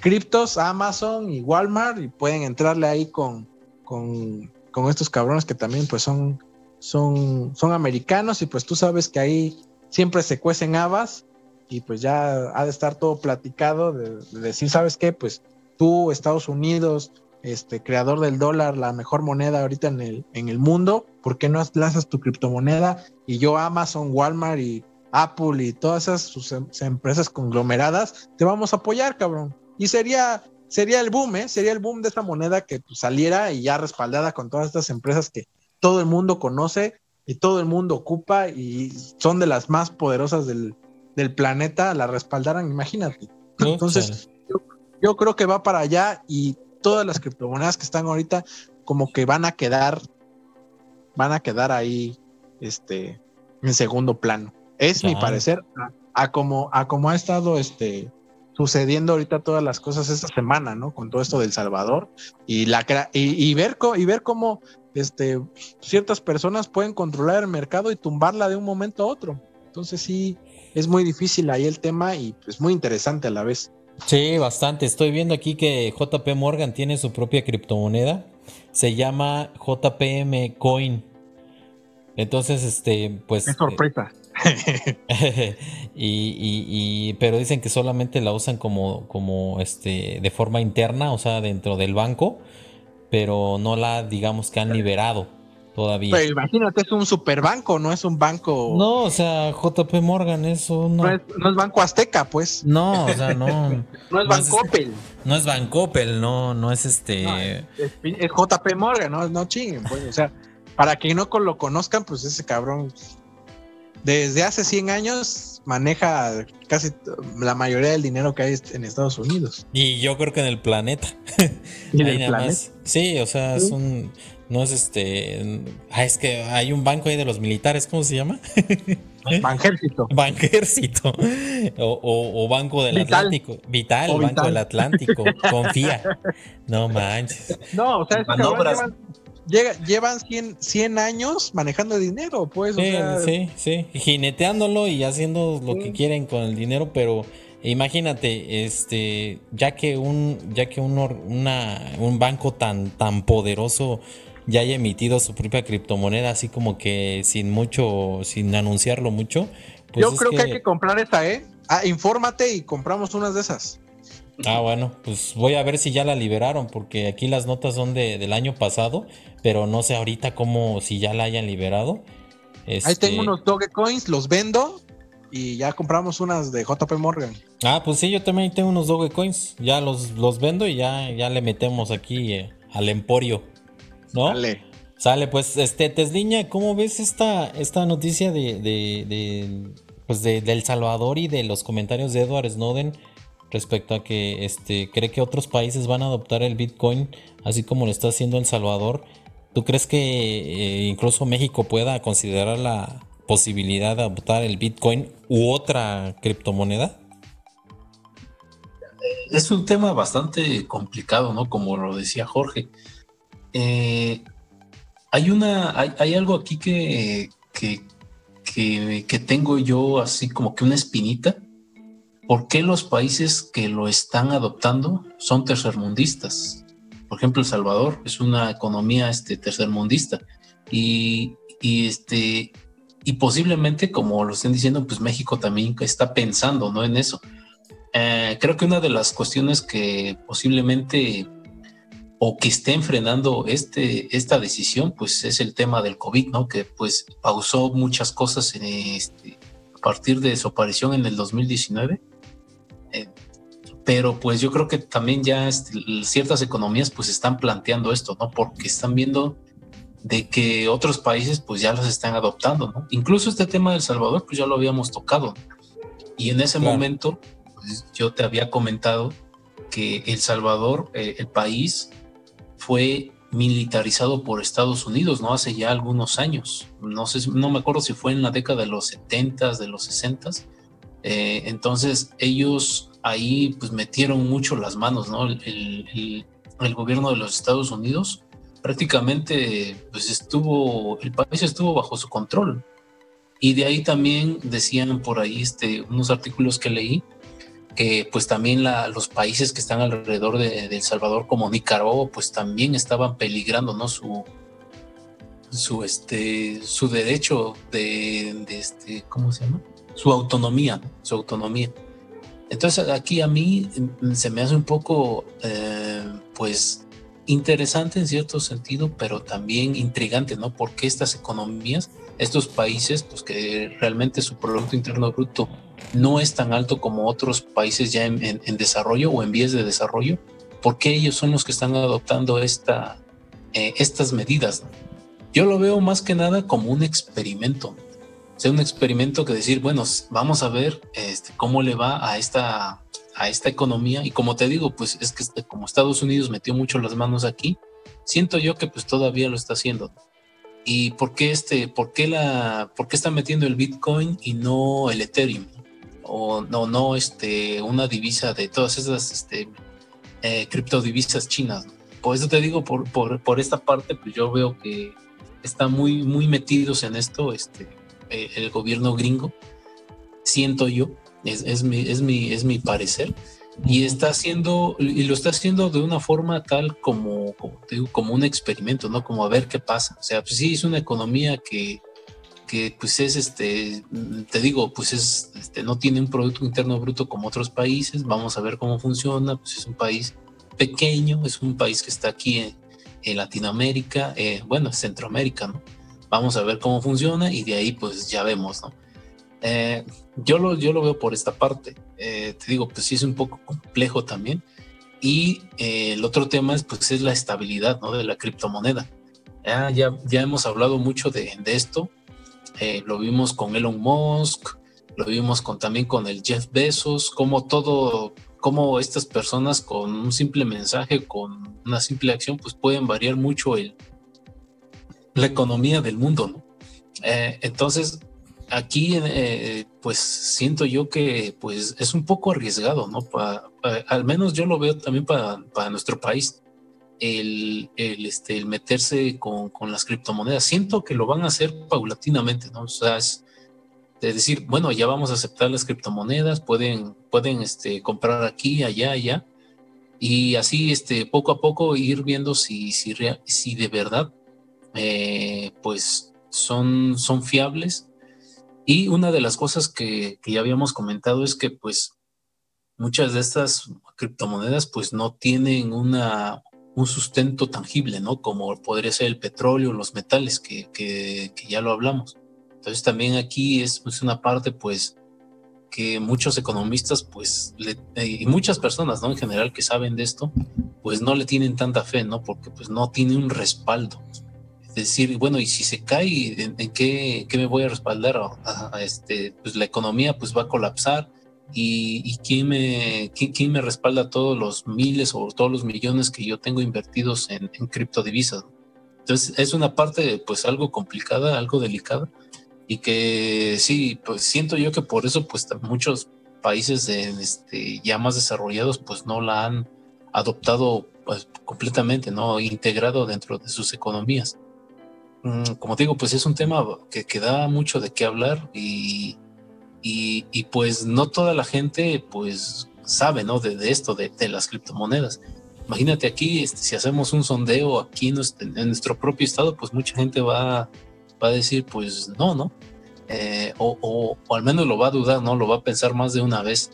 criptos, Amazon y Walmart y pueden entrarle ahí con, con, con estos cabrones que también pues son, son, son americanos y pues tú sabes que ahí siempre se cuecen habas y pues ya ha de estar todo platicado de, decir, ¿sabes qué? Pues tú, Estados Unidos, este creador del dólar, la mejor moneda ahorita en el, en el mundo, ¿por qué no lanzas tu criptomoneda? Y yo Amazon, Walmart y Apple y todas esas sus em, empresas conglomeradas, te vamos a apoyar, cabrón. Y sería, sería el boom, ¿eh? Sería el boom de esta moneda que pues, saliera y ya respaldada con todas estas empresas que todo el mundo conoce y todo el mundo ocupa y son de las más poderosas del, planeta, la respaldaran, imagínate. Entonces, yo, creo que va para allá y todas las criptomonedas que están ahorita como que van a quedar, van a quedar ahí, este, en segundo plano. Es mi parecer a, como, a como ha estado este, sucediendo ahorita todas las cosas esta semana, ¿no? Con todo esto del Salvador y la y, ver y ver cómo este ciertas personas pueden controlar el mercado y tumbarla de un momento a otro. Entonces sí es muy difícil ahí el tema y es pues, muy interesante a la vez. Sí, bastante. Estoy viendo aquí que JP Morgan tiene su propia criptomoneda. Se llama JPM Coin. Entonces, este, pues. Es sorpresa. y, pero dicen que solamente la usan como, como este, de forma interna, o sea, dentro del banco, pero no la, digamos que han liberado todavía. Pero imagínate, es un superbanco, no es un banco. No, o sea, JP Morgan es un. No es, Banco Azteca, pues. No, o sea, no. no es Bancopel. No es Bancopel, no, no es este. es, JP Morgan, no, no chinguen, pues. O sea, para quien no lo conozcan, pues ese cabrón desde hace 100 años maneja casi la mayoría del dinero que hay en Estados Unidos. Y yo creo que en el planeta. ¿Y en el planeta? Sí, o sea, es un, no es este, ah, es que hay un banco ahí de los militares, ¿cómo se llama? Banjército. Banjército. O, Banco del Atlántico. Vital, Banco del Atlántico. Confía. No manches. No, o sea, es que llevan 100, 100, años manejando dinero, pues. Sí, sí, sí, jineteándolo y haciendo lo que quieren con el dinero, pero imagínate, este, ya que un, ya que un, una, un banco tan, tan poderoso ya haya emitido su propia criptomoneda, así como que sin mucho, sin anunciarlo mucho. Pues Yo creo que... hay que comprar esta, ¿eh? Ah, infórmate y compramos unas de esas. Ah, bueno, pues voy a ver si ya la liberaron, porque aquí las notas son de, del año pasado, pero no sé ahorita cómo, si ya la hayan liberado. Ahí tengo este unos Dogecoins, los vendo y ya compramos unas de JP Morgan. Ah, pues sí, yo también tengo unos Dogecoins, ya los, los vendo y ya, ya le metemos aquí eh, al emporio, ¿no? Sale. Sale, pues, este, Tesliña, ¿cómo ves esta, esta noticia de, de, de pues de, El Salvador y de los comentarios de Edward Snowden? Respecto a que este, cree que otros países van a adoptar el Bitcoin, así como lo está haciendo El Salvador. ¿Tú crees que eh, incluso México pueda considerar la posibilidad de adoptar el Bitcoin u otra criptomoneda? Es un tema bastante complicado, ¿no? Como lo decía Jorge. Eh, hay una, hay, algo aquí que, que, que tengo yo así como que una espinita ¿por qué los países que lo están adoptando son tercermundistas? Por ejemplo, El Salvador es una economía este, tercermundista y, este, y posiblemente, como lo estén diciendo, pues México también está pensando ¿no? en eso. Eh, creo que una de las cuestiones que posiblemente o que estén frenando este, esta decisión, pues es el tema del COVID, ¿no? Que pues pausó muchas cosas en este, a partir de su aparición en el 2019 eh, pero pues yo creo que también ya este, ciertas economías pues están planteando esto, ¿no? Porque están viendo de que otros países pues ya los están adoptando, ¿no? Incluso este tema de El Salvador pues ya lo habíamos tocado. Y en ese momento pues, yo te había comentado que El Salvador, eh, el país, fue militarizado por Estados Unidos, ¿no? Hace ya algunos años. No sé, no me acuerdo si fue en la década de los 70 de los 60 eh, entonces ellos ahí pues metieron mucho las manos, ¿no? El, gobierno de los Estados Unidos prácticamente pues estuvo, el país estuvo bajo su control. Y de ahí también decían por ahí este, unos artículos que leí que pues también los países que están alrededor de, El Salvador como Nicaragua pues también estaban peligrando no su su este su derecho de, este cómo se llama su autonomía su autonomía entonces aquí a mí mm, se me hace un poco eh, pues interesante en cierto sentido pero también intrigante no porque estas economías estos países, pues que realmente su Producto Interno Bruto no es tan alto como otros países ya en, desarrollo o en vías de desarrollo, porque ellos son los que están adoptando esta, eh, estas medidas. Yo lo veo más que nada como un experimento. Sea, un experimento que decir, bueno, vamos a ver este, cómo le va a esta, a esta economía. Y como te digo, pues es que este, como Estados Unidos metió mucho las manos aquí, siento yo que pues todavía lo está haciendo. ¿Y por qué, este, por qué, la, por qué están metiendo el Bitcoin y no el Ethereum? O no, no este, una divisa de todas esas este, eh, criptodivisas chinas. Por eso te digo, por, por, por, esta parte, pues yo veo que están muy, muy metidos en esto este, eh, el gobierno gringo. Siento yo, es, es, mi, es, mi, es mi parecer y está haciendo y lo está haciendo de una forma tal como como, un experimento no como a ver qué pasa. O sea pues sí es una economía que que pues es este te digo pues es este no tiene un producto interno bruto como otros países vamos a ver cómo funciona pues es un país pequeño es un país que está aquí en, Latinoamérica eh, bueno Centroamérica no vamos a ver cómo funciona y de ahí pues ya vemos no eh, yo, lo, yo lo veo por esta parte. Eh, te digo, pues sí es un poco complejo también. Y eh, el otro tema es, pues, es la estabilidad ¿no? de la criptomoneda. ya, ya hemos hablado mucho de, de esto. lo vimos con Elon Musk, lo vimos con, también con el Jeff Bezos, como todo, como estas personas con un simple mensaje, con una simple acción, pues pueden variar mucho el, la economía del mundo. ¿no? entonces, aquí eh, pues siento yo que pues es un poco arriesgado, ¿no? al menos yo lo veo también para, nuestro país, el, este, el meterse con, las criptomonedas. Siento que lo van a hacer paulatinamente, ¿no? O sea, es de decir, bueno, ya vamos a aceptar las criptomonedas, pueden, pueden este, comprar aquí, allá, allá, y así este, poco a poco ir viendo si, si, si de verdad eh, pues son, son fiables y una de las cosas que, ya habíamos comentado es que pues muchas de estas criptomonedas pues no tienen una, un sustento tangible, ¿no? Como podría ser el petróleo, los metales, que, que, ya lo hablamos. Entonces también aquí es pues, una parte pues que muchos economistas pues y muchas personas, ¿no? En general que saben de esto, pues no le tienen tanta fe, ¿no? Porque pues no tiene un respaldo decir, bueno, y si se cae, ¿en, qué, me voy a respaldar? A, este, pues la economía pues va a colapsar y, ¿quién, me, quién, me respalda todos los miles o todos los millones que yo tengo invertidos en, en criptodivisas. Entonces es una parte pues algo complicada, algo delicada y que sí, pues siento yo que por eso pues muchos países este, ya más desarrollados pues no la han adoptado pues, completamente, ¿no? Integrado dentro de sus economías. Mm, como digo, pues es un tema que, que da mucho de qué hablar y, y, pues no toda la gente pues sabe, ¿no? De, esto, de, las criptomonedas. Imagínate aquí, este, si hacemos un sondeo aquí en nuestro, propio estado, pues mucha gente va, va a decir, pues no, ¿no? Eh, o, o, al menos lo va a dudar, ¿no? Lo va a pensar más de una vez.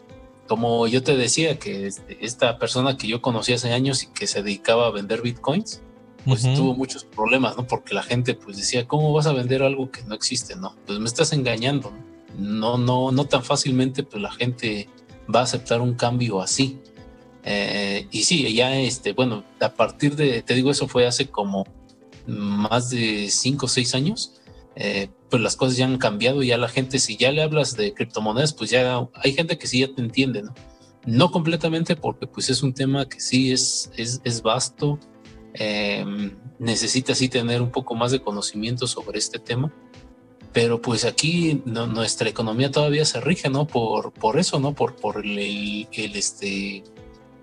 Como yo te decía, que este, esta persona que yo conocí hace años y que se dedicaba a vender bitcoins, pues tuvo muchos problemas, ¿no? Porque la gente pues decía, ¿cómo vas a vender algo que no existe? No, pues me estás engañando. No, no, no tan fácilmente pues la gente va a aceptar un cambio así. Eh, y sí, ya este, bueno, a partir de, te digo, eso fue hace como más de cinco o seis años, eh, pues las cosas ya han cambiado, ya la gente, si ya le hablas de criptomonedas, pues ya hay gente que sí ya te entiende, ¿no? No completamente porque pues es un tema que sí es, es, es vasto, eh, necesita sí tener un poco más de conocimiento sobre este tema. Pero pues aquí nuestra economía todavía se rige, ¿no? Por, por eso, ¿no? Por, por el, este,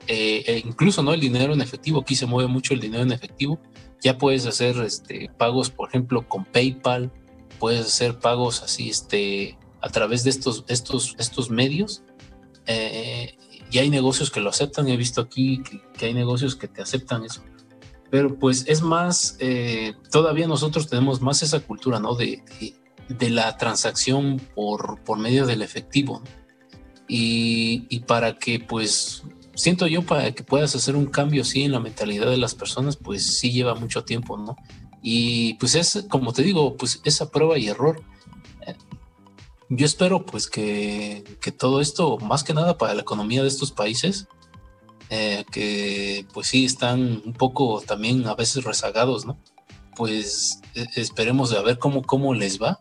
eh, e incluso, ¿no? El dinero en efectivo, aquí se mueve mucho el dinero en efectivo. Ya puedes hacer este, pagos, por ejemplo, con PayPal, puedes hacer pagos así, este, a través de estos, estos, estos medios. Eh, y hay negocios que lo aceptan. He visto aquí que, hay negocios que te aceptan eso. Pero pues es más, eh, todavía nosotros tenemos más esa cultura, ¿no? De, de, la transacción por, por medio del efectivo. Y, y, para que pues siento yo para que puedas hacer un cambio así en la mentalidad de las personas, pues sí lleva mucho tiempo, ¿no? Y pues es, como te digo, pues esa prueba y error. Yo espero pues que, que todo esto, más que nada para la economía de estos países, eh, que pues sí están un poco también a veces rezagados, ¿no? Pues e, esperemos a ver cómo, cómo les va.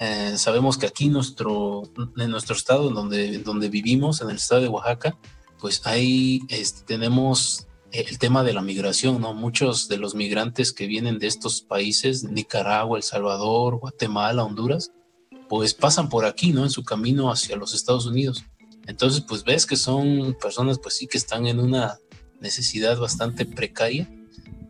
Eh, sabemos que aquí nuestro, en nuestro estado, donde, donde vivimos, en el estado de Oaxaca, pues ahí este, tenemos el tema de la migración, ¿no? Muchos de los migrantes que vienen de estos países, Nicaragua, El Salvador, Guatemala, Honduras, pues pasan por aquí, ¿no? En su camino hacia los Estados Unidos. Entonces, pues ves que son personas, pues sí, que están en una necesidad bastante precaria.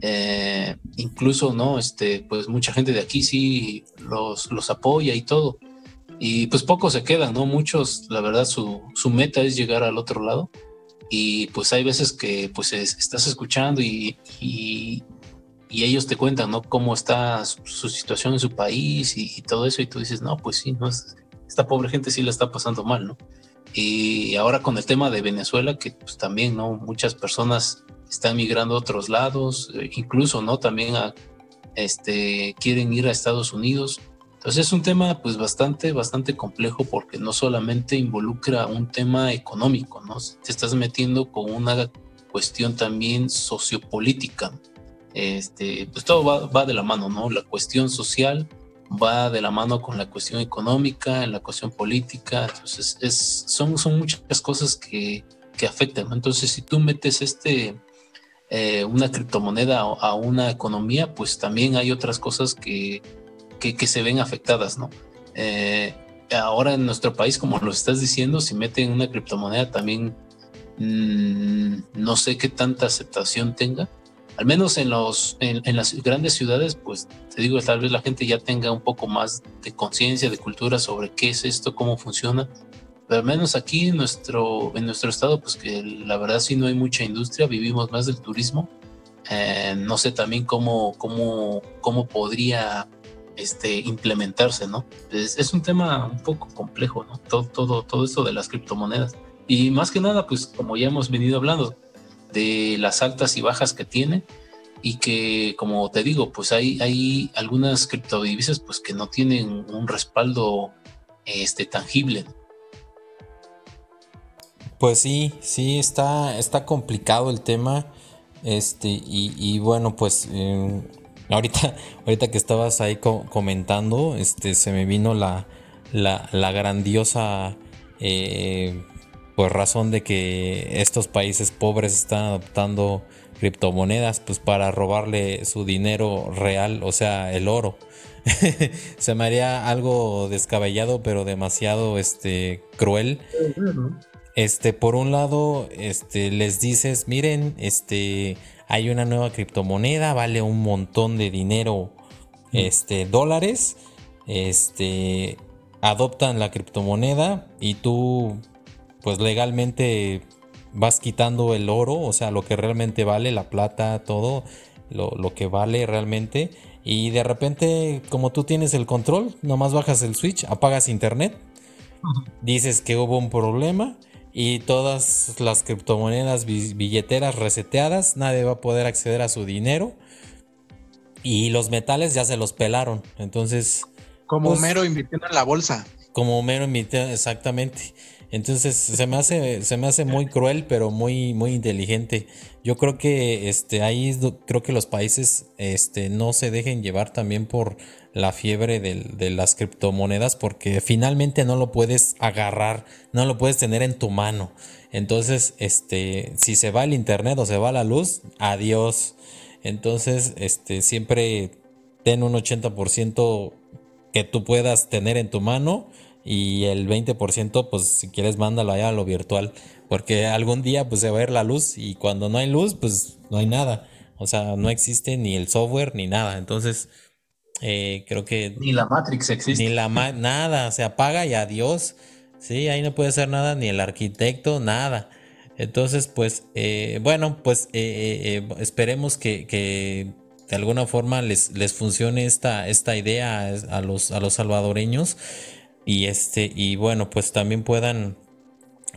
Eh, incluso, ¿no? Este, pues mucha gente de aquí sí los, los apoya y todo. Y pues pocos se quedan, ¿no? Muchos, la verdad, su, su meta es llegar al otro lado y pues hay veces que pues estás escuchando y, y, ellos te cuentan, ¿no? Cómo está su, situación en su país y, todo eso y tú dices, no, pues sí, no, esta pobre gente sí la está pasando mal, ¿no? Y ahora con el tema de Venezuela, que pues también, ¿no? Muchas personas están migrando a otros lados, eh, incluso, ¿no? También a, este, quieren ir a Estados Unidos entonces es un tema pues bastante, bastante complejo porque no solamente involucra un tema económico, ¿no? Te estás metiendo con una cuestión también sociopolítica. Este, pues todo va, de la mano, ¿no? La cuestión social va de la mano con la cuestión económica, la cuestión política. Entonces es, son, son muchas cosas que, que afectan. Entonces si tú metes este, eh, una criptomoneda a una economía, pues también hay otras cosas que que, se ven afectadas, ¿no? Eh, ahora en nuestro país, como lo estás diciendo, si meten una criptomoneda también mm, no sé qué tanta aceptación tenga. Al menos en, los, en, las grandes ciudades, pues te digo, tal vez la gente ya tenga un poco más de conciencia, de cultura sobre qué es esto, cómo funciona. Pero al menos aquí en nuestro, en nuestro estado, pues que la verdad sí no hay mucha industria, vivimos más del turismo. Eh, no sé también cómo, cómo, cómo podría este, implementarse, ¿no? Es, un tema un poco complejo, ¿no? Todo, todo, todo esto de las criptomonedas. Y más que nada, pues como ya hemos venido hablando, de las altas y bajas que tiene y que, como te digo, pues hay, hay algunas criptodivisas pues que no tienen un respaldo este, tangible. Pues sí, sí, está, está complicado el tema. Este, y, bueno, pues eh, Ahorita, ahorita que estabas ahí comentando, este, se me vino la, la, grandiosa eh, pues razón de que estos países pobres están adoptando criptomonedas pues para robarle su dinero real, o sea, el oro. se me haría algo descabellado, pero demasiado este cruel. Este, por un lado, este, les dices, miren, este, hay una nueva criptomoneda, vale un montón de dinero, este, dólares, este, adoptan la criptomoneda y tú, pues legalmente vas quitando el oro, o sea, lo que realmente vale, la plata, todo, lo, que vale realmente. Y de repente, como tú tienes el control, nomás bajas el switch, apagas internet, dices que hubo un problema y todas las criptomonedas billeteras reseteadas, nadie va a poder acceder a su dinero y los metales ya se los pelaron. Entonces, como pues, mero invirtiendo en la bolsa. Como mero invirtiendo, exactamente. Entonces se me hace, se me hace muy cruel, pero muy, muy inteligente. Yo creo que este, ahí creo que los países este, no se dejen llevar también por la fiebre de, las criptomonedas porque finalmente no lo puedes agarrar, no lo puedes tener en tu mano. Entonces, este, si se va el internet o se va la luz, adiós. Entonces, este, siempre ten un 80% que tú puedas tener en tu mano y el 20% pues si quieres mándalo allá a lo virtual porque algún día pues se va a ir la luz y cuando no hay luz pues no hay nada o sea no existe ni el software ni nada entonces Eh, creo que... Ni la Matrix existe. Ni la nada, se apaga y adiós. Sí, ahí no puede hacer nada, ni el arquitecto, nada. Entonces, pues, eh, bueno, pues esperemos que, de alguna forma les, les funcione esta, esta idea a los, a los salvadoreños y este y bueno pues también puedan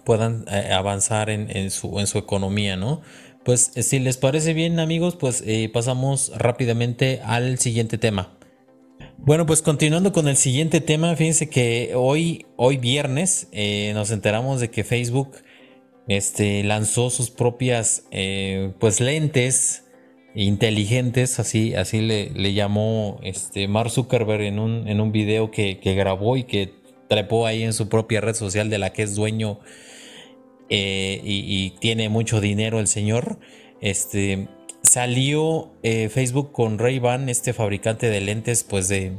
puedan eh, avanzar en, su, en su economía no pues eh, si les parece bien amigos pues eh, pasamos rápidamente al siguiente tema. Bueno pues continuando con el siguiente tema fíjense que hoy hoy viernes nos enteramos de que Facebook este lanzó sus propias pues lentes inteligentes, así, así le, llamó este Mark Zuckerberg en un, en un video que, grabó y que trepó ahí en su propia red social de la que es dueño eh, y, tiene mucho dinero el señor. Este salió eh, Facebook con Ray-Ban, este fabricante de lentes, pues de,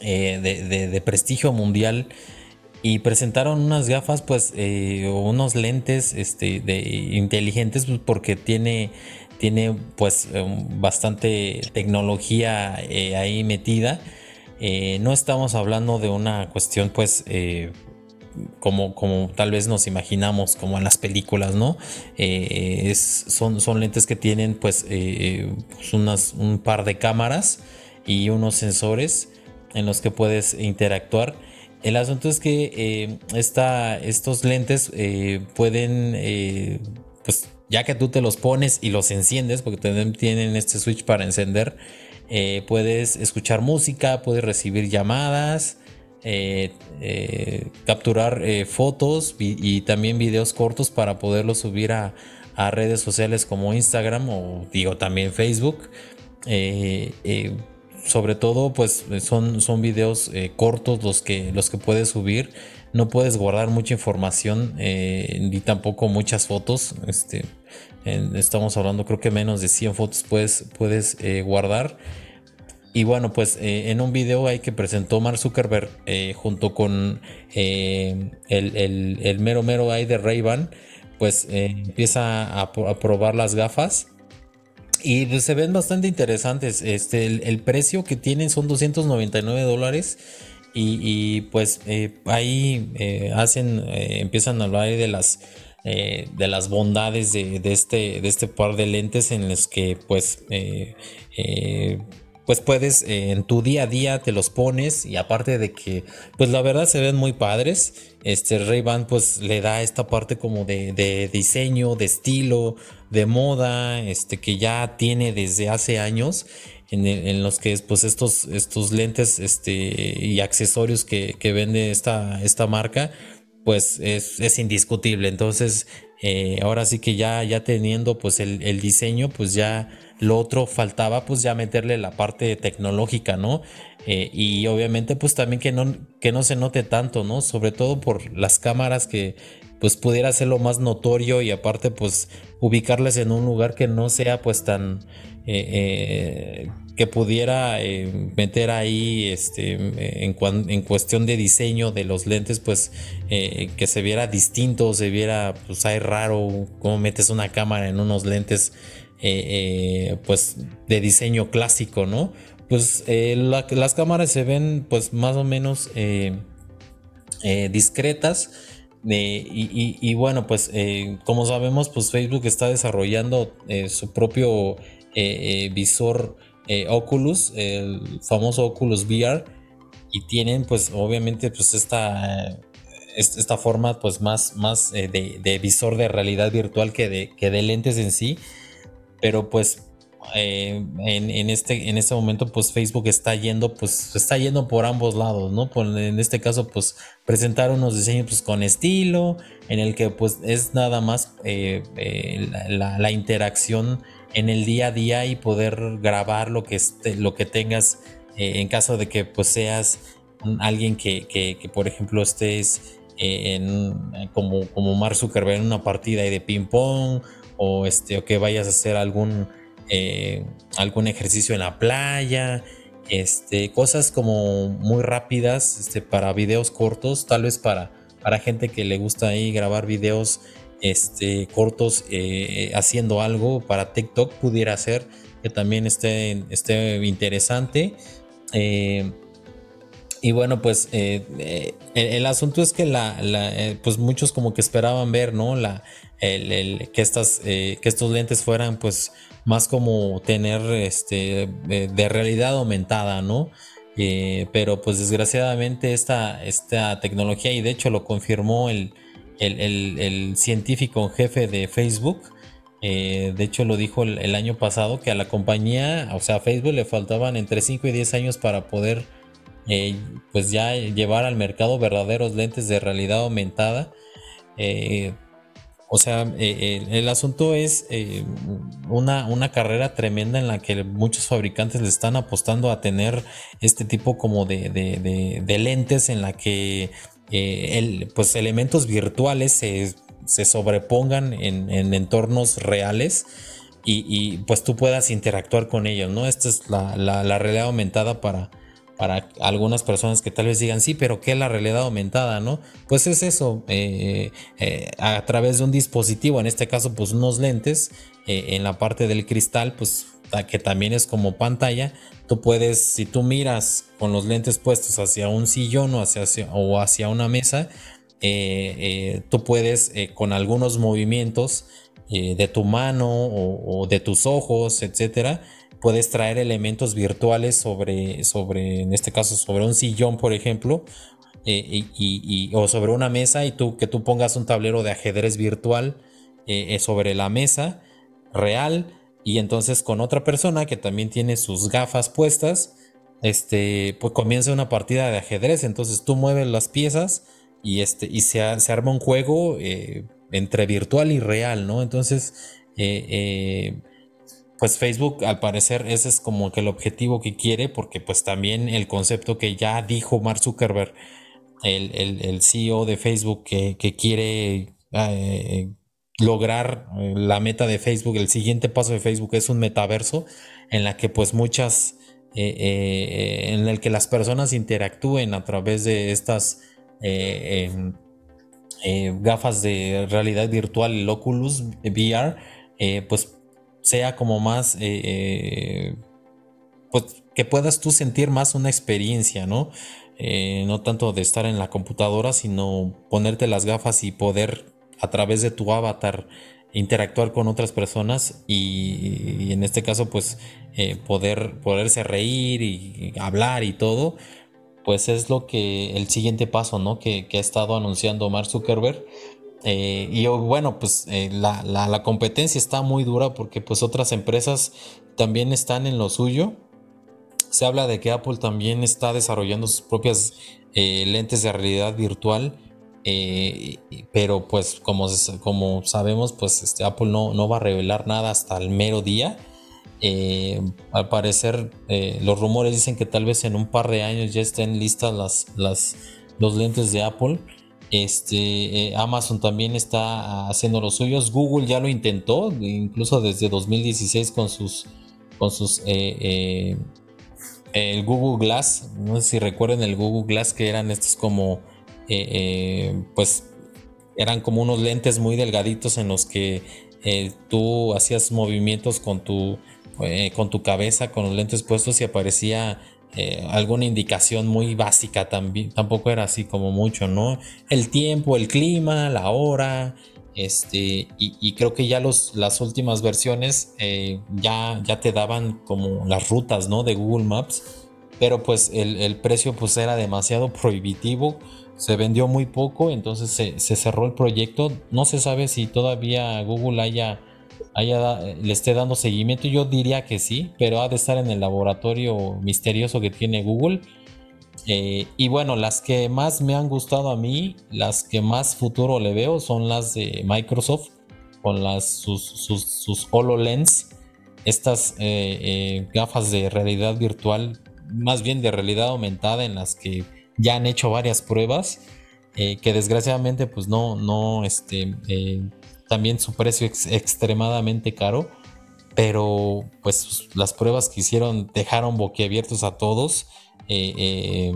eh, de, prestigio mundial. Y presentaron unas gafas, pues, unos lentes este, de, inteligentes, pues, porque tiene tiene pues bastante tecnología eh, ahí metida. Eh, no estamos hablando de una cuestión pues eh, como, como tal vez nos imaginamos como en las películas, ¿no? son, son lentes que tienen pues, pues, unas, un par de cámaras y unos sensores en los que puedes interactuar. El asunto es que estos lentes pueden pues ya que tú te los pones y los enciendes, porque tienen este switch para encender, eh, puedes escuchar música, puedes recibir llamadas, eh, eh, capturar fotos y, también videos cortos para poderlos subir a, redes sociales como Instagram o digo también Facebook. sobre todo pues son, son videos cortos los que, los que puedes subir no puedes guardar mucha información ni tampoco muchas fotos este estamos hablando creo que menos de 100 fotos puedes, puedes eh, guardar. Y bueno, pues eh, en un video hay que presentó Mark Zuckerberg eh, junto con el, el, mero mero ahí de ray pues empieza a, probar las gafas. Y pues, se ven bastante interesantes. Este, el, precio que tienen son 299 dólares. Y, pues ahí hacen, empiezan a hablar de las eh, de las bondades de, este, de este par de lentes en los que pues eh, eh, pues puedes en tu día a día te los pones y aparte de que pues la verdad se ven muy padres. Este Ray Ban pues le da esta parte como de, diseño de estilo de moda este que ya tiene desde hace años en, los que pues estos, estos lentes este, y accesorios que, que vende esta, esta marca pues es, indiscutible. Entonces, eh, ahora sí que ya, ya teniendo pues el, diseño, pues ya lo otro faltaba pues ya meterle la parte tecnológica, ¿no? Eh, y obviamente pues también que no, que no se note tanto, ¿no? Sobre todo por las cámaras que pues pudiera hacerlo más notorio y aparte pues ubicarles en un lugar que no sea pues tan eh, que pudiera eh, meter ahí este, en, en, cuestión de diseño de los lentes, pues eh, que se viera distinto, se viera, pues hay raro cómo metes una cámara en unos lentes, eh, pues de diseño clásico, ¿no? Pues las cámaras se ven pues más o menos discretas. y, bueno, pues como sabemos, pues Facebook está desarrollando su propio visor eh, Oculus, el famoso Oculus VR, y tienen pues obviamente pues esta, esta forma pues más, más eh, de, visor de realidad virtual que de, que de lentes en sí, pero pues eh, en, este, en este momento pues Facebook está yendo pues está yendo por ambos lados, ¿no? en este caso pues presentar unos diseños pues con estilo, en el que pues es nada más la, la interacción en el día a día y poder grabar lo que, esté, lo que tengas eh, en caso de que pues seas alguien que, por ejemplo estés eh, en, como, como Mark Zuckerberg en una partida de ping pong o, este, o que vayas a hacer algún, eh, algún ejercicio en la playa. Este, cosas como muy rápidas este, para videos cortos, tal vez para, para gente que le gusta ahí grabar videos este, cortos eh, haciendo algo para TikTok pudiera ser que también esté, esté interesante. y bueno, pues el, asunto es que la, pues muchos como que esperaban ver, ¿no? La, el, que, estas, que estos lentes fueran pues más como tener este, de realidad aumentada, ¿no? Eh, pero pues desgraciadamente esta, esta tecnología, y de hecho lo confirmó el, el, científico jefe de Facebook, eh, de hecho lo dijo el, año pasado, que a la compañía, o sea, a Facebook le faltaban entre 5 y 10 años para poder eh, pues ya llevar al mercado verdaderos lentes de realidad aumentada. O sea, eh, el, asunto es eh, una, una, carrera tremenda en la que muchos fabricantes le están apostando a tener este tipo como de, lentes en la que eh, pues elementos virtuales se, sobrepongan en, entornos reales y, pues tú puedas interactuar con ellos, ¿no? Esta es la, la realidad aumentada para, para algunas personas que tal vez digan, sí, pero ¿qué es la realidad aumentada, no? Pues es eso, eh, eh, a través de un dispositivo, en este caso, pues unos lentes, eh, en la parte del cristal, pues que también es como pantalla, tú puedes, si tú miras con los lentes puestos hacia un sillón o hacia, o hacia una mesa, tú puedes con algunos movimientos de tu mano o, de tus ojos, etcétera, puedes traer elementos virtuales sobre, sobre, en este caso, sobre un sillón, por ejemplo, eh, y, o sobre una mesa y tú que tú pongas un tablero de ajedrez virtual eh, eh, sobre la mesa real y entonces con otra persona que también tiene sus gafas puestas, este, pues comienza una partida de ajedrez, entonces tú mueves las piezas y, este, y se, arma un juego entre virtual y real, ¿no? Entonces, pues Facebook al parecer ese es como que el objetivo que quiere porque pues también el concepto que ya dijo Mark Zuckerberg, el, CEO de Facebook que, quiere eh, lograr eh, la meta de Facebook, el siguiente paso de Facebook es un metaverso en la que pues muchas, eh, en el que las personas interactúen a través de estas em, gafas de realidad virtual, el Oculus VR, pues sea como más, eh, eh, pues que puedas tú sentir más una experiencia, ¿no? Eh, no tanto de estar en la computadora, sino ponerte las gafas y poder a través de tu avatar interactuar con otras personas y, en este caso pues poder poderse reír y, hablar y todo pues es lo que el siguiente paso no que, ha estado anunciando Mark Zuckerberg eh, y bueno, pues eh, la, competencia está muy dura porque pues otras empresas también están en lo suyo. Se habla de que Apple también está desarrollando sus propias eh, lentes de realidad virtual. Pero pues como, como sabemos, pues este, Apple no, no, va a revelar nada hasta el mero día. al parecer, los rumores dicen que tal vez en un par de años ya estén listas las, las, los lentes de Apple. Este, eh, Amazon también está haciendo los suyos. Google ya lo intentó, incluso desde 2016 con sus, con sus, eh, eh, el Google Glass. No sé si recuerden el Google Glass que eran estos como, pues, eran como unos lentes muy delgaditos en los que tú hacías movimientos con tu, con tu cabeza, con los lentes puestos y aparecía eh, alguna indicación muy básica también, tampoco era así como mucho, ¿no? El tiempo, el clima, la hora, este, y, creo que ya los, las últimas versiones eh, ya, ya te daban como las rutas, ¿no? De Google Maps, pero pues el, precio pues era demasiado prohibitivo, se vendió muy poco, entonces se, se cerró el proyecto, no se sabe si todavía Google haya le esté dando seguimiento. Yo diría que sí, pero ha de estar en el laboratorio misterioso que tiene Google. Eh, y bueno, las que más me han gustado a mí, las que más futuro le veo, son las de Microsoft con las, sus, sus, HoloLens, estas eh, eh, gafas de realidad virtual, más bien de realidad aumentada, en las que ya han hecho varias pruebas. que desgraciadamente pues no, no, este, también su precio es extremadamente caro, pero pues las pruebas que hicieron dejaron boquiabiertos a todos eh, eh,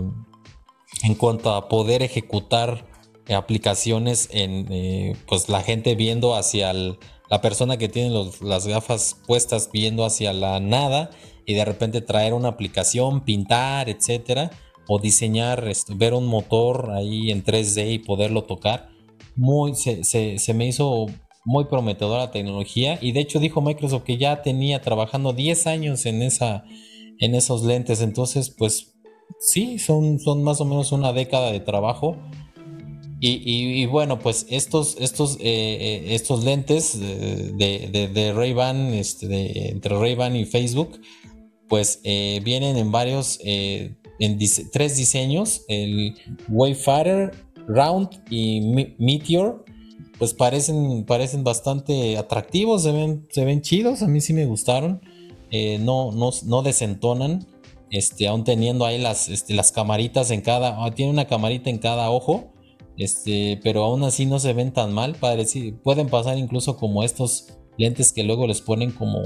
en cuanto a poder ejecutar aplicaciones en eh, pues la gente viendo hacia la persona que tiene las gafas puestas viendo hacia la nada y de repente traer una aplicación, pintar, etcétera, o diseñar, este, ver un motor ahí en 3D y poderlo tocar. Muy, se, se, me hizo muy prometedora la tecnología y de hecho dijo Microsoft que ya tenía trabajando 10 años en, esa, en esos lentes, entonces pues sí, son, son más o menos una década de trabajo. Y, bueno, pues estos, estos, eh, eh, estos lentes de, de, de Ray-Ban, este, entre Ray-Ban y Facebook, pues eh, vienen en varios, en tres diseños, el Wayfarer, Round y Meteor, pues parecen, parecen bastante atractivos, se ven, se ven chidos, a mí sí me gustaron, no, no, no desentonan este, aún teniendo ahí las, este, las camaritas en cada, ah, tiene una camarita en cada ojo, este, pero aún así no se ven tan mal, pueden pasar incluso como estos lentes que luego les ponen como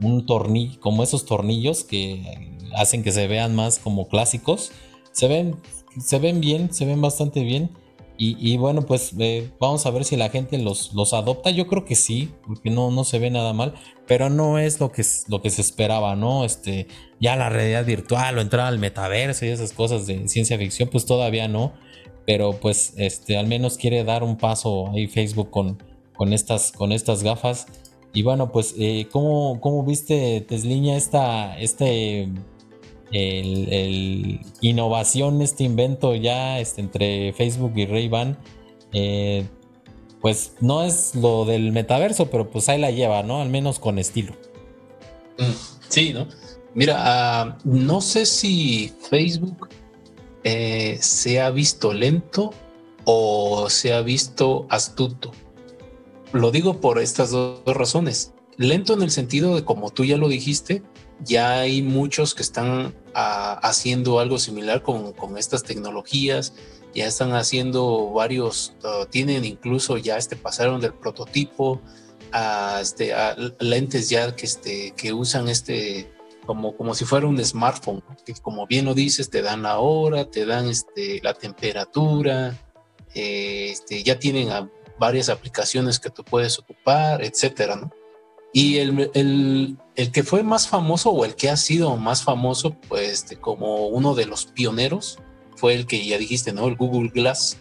un tornillo, como esos tornillos que hacen que se vean más como clásicos, se ven, se ven bien, se ven bastante bien. Y, bueno, pues eh, vamos a ver si la gente los, los adopta. Yo creo que sí, porque no, no se ve nada mal, pero no es lo que, lo que se esperaba, ¿no? Este, ya la realidad virtual o entrar al metaverso y esas cosas de ciencia ficción, pues todavía no. Pero pues este, al menos quiere dar un paso ahí Facebook con, con, estas, con estas gafas. Y bueno, pues, eh, ¿cómo, ¿cómo, viste, Tesliña, esta, este el, innovación, este invento ya este, entre Facebook y Ray-Ban, eh, pues no es lo del metaverso, pero pues ahí la lleva, ¿no? Al menos con estilo. Mm, sí, ¿no? Mira, ah, no sé si Facebook eh, se ha visto lento o se ha visto astuto. Lo digo por estas dos razones. Lento en el sentido de, como tú ya lo dijiste, ya hay muchos que están ah, haciendo algo similar con, estas tecnologías, ya están haciendo varios, ah, tienen incluso ya este, pasaron del prototipo a, este, lentes ya que, este, que usan este, como, como si fuera un smartphone, que como bien lo dices, te dan la hora, te dan este, la temperatura, eh, este, ya tienen varias aplicaciones que tú puedes ocupar, etcétera, ¿no? Y el, el, el, que fue más famoso o el que ha sido más famoso, pues este, como uno de los pioneros, fue el que ya dijiste, ¿no? El Google Glass,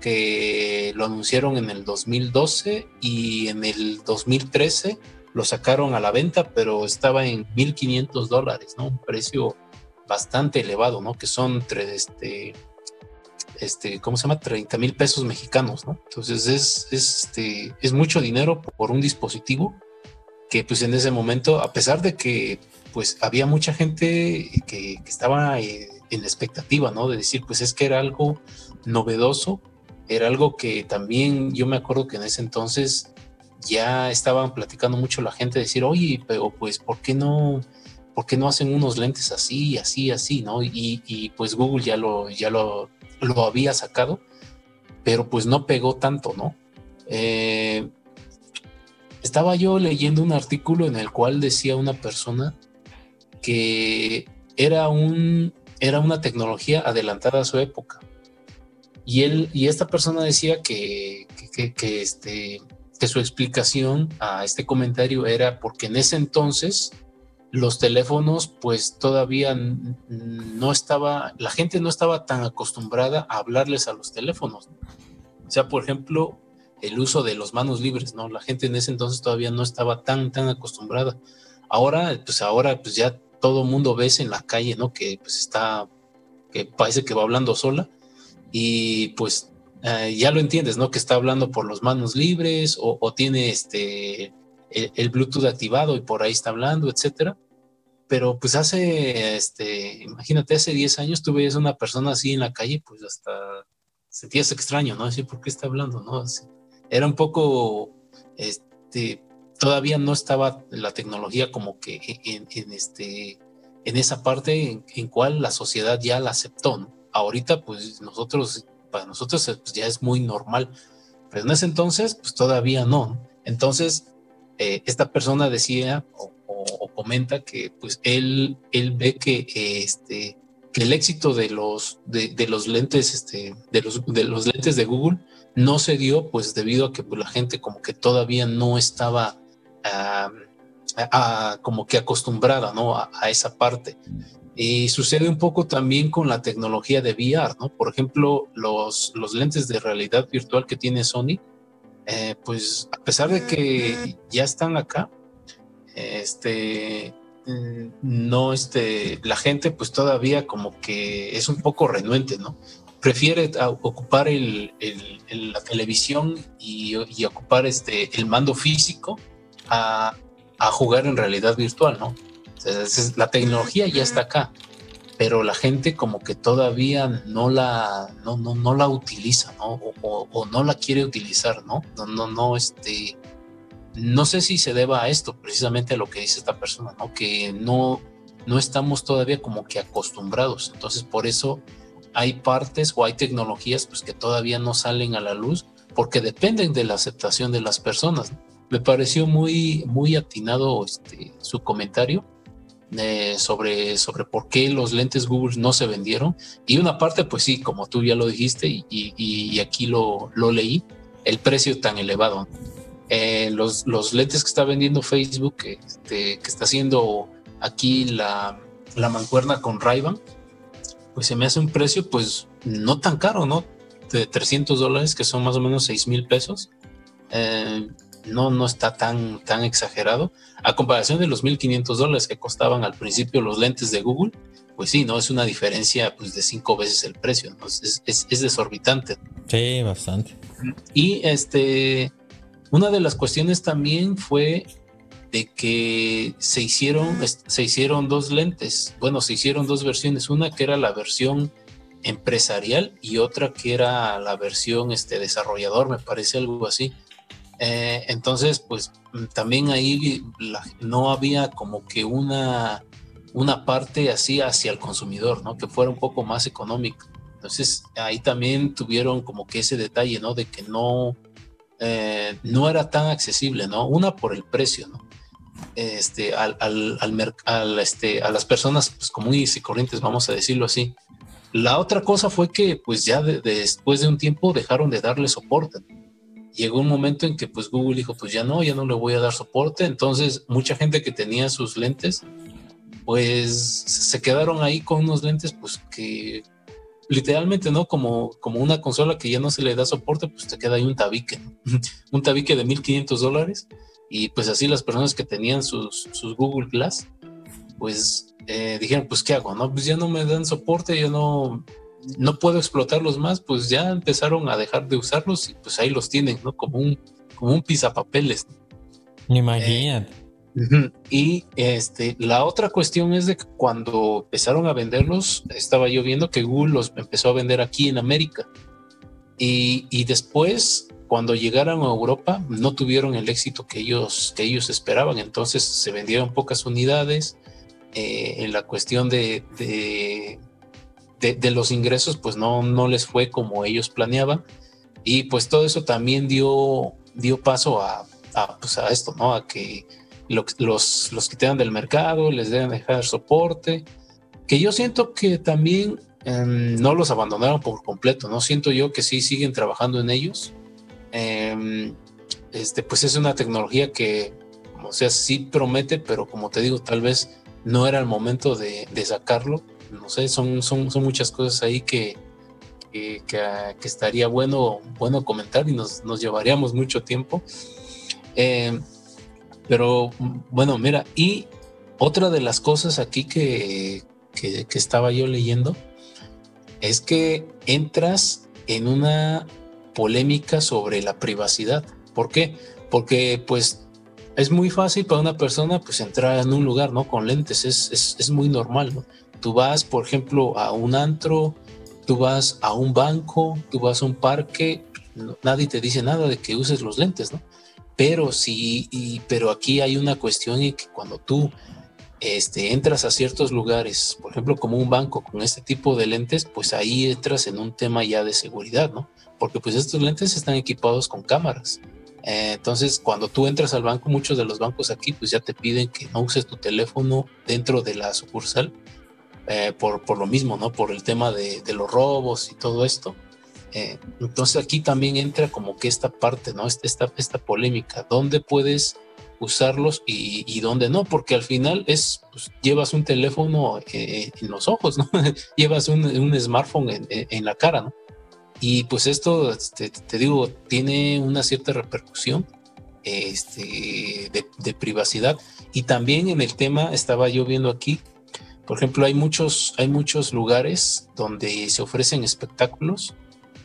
que lo anunciaron en el 2012 y en el 2013 lo sacaron a la venta, pero estaba en 1.500 dólares, ¿no? Un precio bastante elevado, ¿no? Que son entre este, este, ¿cómo se llama? 30 mil pesos mexicanos, ¿no? Entonces es, es, este, es mucho dinero por un dispositivo que pues en ese momento, a pesar de que pues había mucha gente que, estaba eh, en expectativa, ¿no? De decir, pues es que era algo novedoso, era algo que también yo me acuerdo que en ese entonces ya estaban platicando mucho la gente, decir, oye, pero pues, ¿por qué no, por qué no hacen unos lentes así, así, así, ¿no? Y, pues Google ya lo, ya lo, lo había sacado, pero pues no pegó tanto, ¿no? Eh, estaba yo leyendo un artículo en el cual decía una persona que era, un, era una tecnología adelantada a su época. Y, él, y esta persona decía que, que, este, que su explicación a este comentario era porque en ese entonces los teléfonos pues todavía no estaba, la gente no estaba tan acostumbrada a hablarles a los teléfonos. O sea, por ejemplo, el uso de los manos libres, ¿no? La gente en ese entonces todavía no estaba tan, tan acostumbrada. Ahora, pues ahora, pues ya todo mundo ves en la calle, ¿no? Que pues está, que parece que va hablando sola y pues eh, ya lo entiendes, ¿no? Que está hablando por los manos libres o, tiene este, el, Bluetooth activado y por ahí está hablando, etcétera. Pero pues hace, este, imagínate, hace 10 años tú veías una persona así en la calle, pues hasta sentías extraño, ¿no? Decir, ¿por qué está hablando, no? Así, era un poco, este, todavía no estaba la tecnología como que en, este, en esa parte en, cual la sociedad ya la aceptó. Ahorita, pues nosotros, para nosotros pues, ya es muy normal, pero en ese entonces, pues todavía no. Entonces, eh, esta persona decía o, comenta que pues él, él ve que este que el éxito de los de, los lentes este de los de los lentes de Google no se dio pues debido a que pues, la gente como que todavía no estaba como que acostumbrada, ¿no? A, esa parte. Y sucede un poco también con la tecnología de VR, ¿no? Por ejemplo, los, lentes de realidad virtual que tiene Sony, eh, pues a pesar de que ya están acá, este, mm, no, este, la gente pues todavía como que es un poco renuente, ¿no? Prefiere ocupar el, la televisión y, ocupar este, el mando físico a, a jugar en realidad virtual, ¿no? la tecnología ya está acá, pero la gente como que todavía no la, no, no, no la utiliza, ¿no? O, no la quiere utilizar, ¿no? No, no, no, este, no sé si se deba a esto, precisamente a lo que dice esta persona, ¿no? Que no, no estamos todavía como que acostumbrados, entonces por eso hay partes o hay tecnologías pues que todavía no salen a la luz porque dependen de la aceptación de las personas. Me pareció muy, muy atinado este, su comentario eh, sobre, sobre por qué los lentes Google no se vendieron. Y una parte, pues sí, como tú ya lo dijiste y, aquí lo, lo, leí, el precio tan elevado. Eh, los, los, lentes que está vendiendo Facebook, este, que está haciendo aquí la, la mancuerna con ray pues se me hace un precio pues no tan caro, ¿no? De 300 dólares, que son más o menos 6 mil pesos. Eh, no, no está tan, tan exagerado. A comparación de los 1.500 dólares que costaban al principio los lentes de Google, pues sí, ¿no? Es una diferencia pues, de cinco veces el precio, Es, es, desorbitante. Sí, bastante. Y este, una de las cuestiones también fue de que se hicieron, se hicieron dos lentes, bueno, se hicieron dos versiones, una que era la versión empresarial y otra que era la versión este, desarrollador, me parece algo así. Eh, entonces, pues también ahí no había como que una, una parte así hacia el consumidor, ¿no? Que fuera un poco más económico. Entonces, ahí también tuvieron como que ese detalle, ¿no? De que no, eh, no era tan accesible, ¿no? Una por el precio, ¿no? Este, al, al, al, este, a las personas pues, comunes y corrientes, vamos a decirlo así. La otra cosa fue que, pues ya después de un tiempo dejaron de darle soporte llegó un momento en que pues Google dijo, pues ya no, ya no le voy a dar soporte. Entonces mucha gente que tenía sus lentes, pues se quedaron ahí con unos lentes pues que literalmente, ¿no? Como, como una consola que ya no se le da soporte, pues te queda ahí un tabique, un tabique de 1500 dólares. Y pues así las personas que tenían sus, sus Google Glass, pues eh, dijeron, pues ¿qué hago? No, pues ya no me dan soporte, ya no, no puedo explotarlos más, pues ya empezaron a dejar de usarlos y pues ahí los tienen, ¿no? Como un, como un pisapapeles. Imagínate. Eh, y este, la otra cuestión es de que cuando empezaron a venderlos, estaba yo viendo que Google los empezó a vender aquí en América. Y, y después, cuando llegaron a Europa, no tuvieron el éxito que ellos, que ellos esperaban. Entonces se vendieron pocas unidades. Eh, en la cuestión de, de, los ingresos pues no, no les fue como ellos planeaban y pues todo eso también dio, dio paso a, a, pues a esto, ¿no? A que los, los quitaran del mercado, les deben dejar soporte, que yo siento que también em, no los abandonaron por completo, ¿no? Siento yo que sí siguen trabajando en ellos. Em, este, pues es una tecnología que, o sea, sí promete, pero como te digo, tal vez no era el momento de, sacarlo no sé, son, son, son muchas cosas ahí que, que, estaría bueno, bueno comentar y nos, nos llevaríamos mucho tiempo. Eh, pero bueno, mira, y otra de las cosas aquí que, que, estaba yo leyendo es que entras en una polémica sobre la privacidad. ¿Por qué? Porque pues es muy fácil para una persona pues entrar en un lugar, ¿no? Con lentes, es, es, es muy normal, ¿no? Tú vas, por ejemplo, a un antro, tú vas a un banco, tú vas a un parque, nadie te dice nada de que uses los lentes, ¿no? Pero sí, pero aquí hay una cuestión y que cuando tú este, entras a ciertos lugares, por ejemplo, como un banco con este tipo de lentes, pues ahí entras en un tema ya de seguridad, ¿no? Porque pues estos lentes están equipados con cámaras. Eh, entonces, cuando tú entras al banco, muchos de los bancos aquí, pues ya te piden que no uses tu teléfono dentro de la sucursal eh, por, por, lo mismo, ¿no? Por el tema de, de los robos y todo esto. Eh, entonces aquí también entra como que esta parte, ¿no? Esta, esta, esta polémica, ¿dónde puedes usarlos y, dónde no, porque al final es, pues, llevas un teléfono eh, en los ojos, ¿no? llevas un, smartphone en, la cara, ¿no? Y pues esto, este, te digo, tiene una cierta repercusión este, de, privacidad. Y también en el tema, estaba yo viendo aquí, por ejemplo, hay muchos, hay muchos lugares donde se ofrecen espectáculos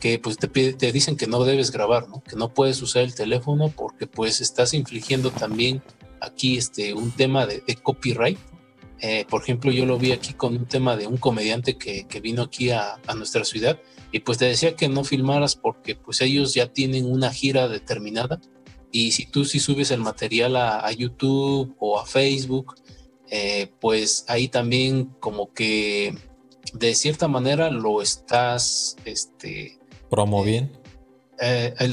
que pues te, te dicen que no debes grabar, ¿no? que no puedes usar el teléfono porque pues estás infligiendo también aquí este, un tema de, copyright. Eh, por ejemplo, yo lo vi aquí con un tema de un comediante que, que vino aquí a, a, nuestra ciudad y pues te decía que no filmaras porque pues ellos ya tienen una gira determinada y si tú sí subes el material a, a YouTube o a Facebook, eh, pues ahí también como que de cierta manera lo estás este, promoviendo. Eh, eh,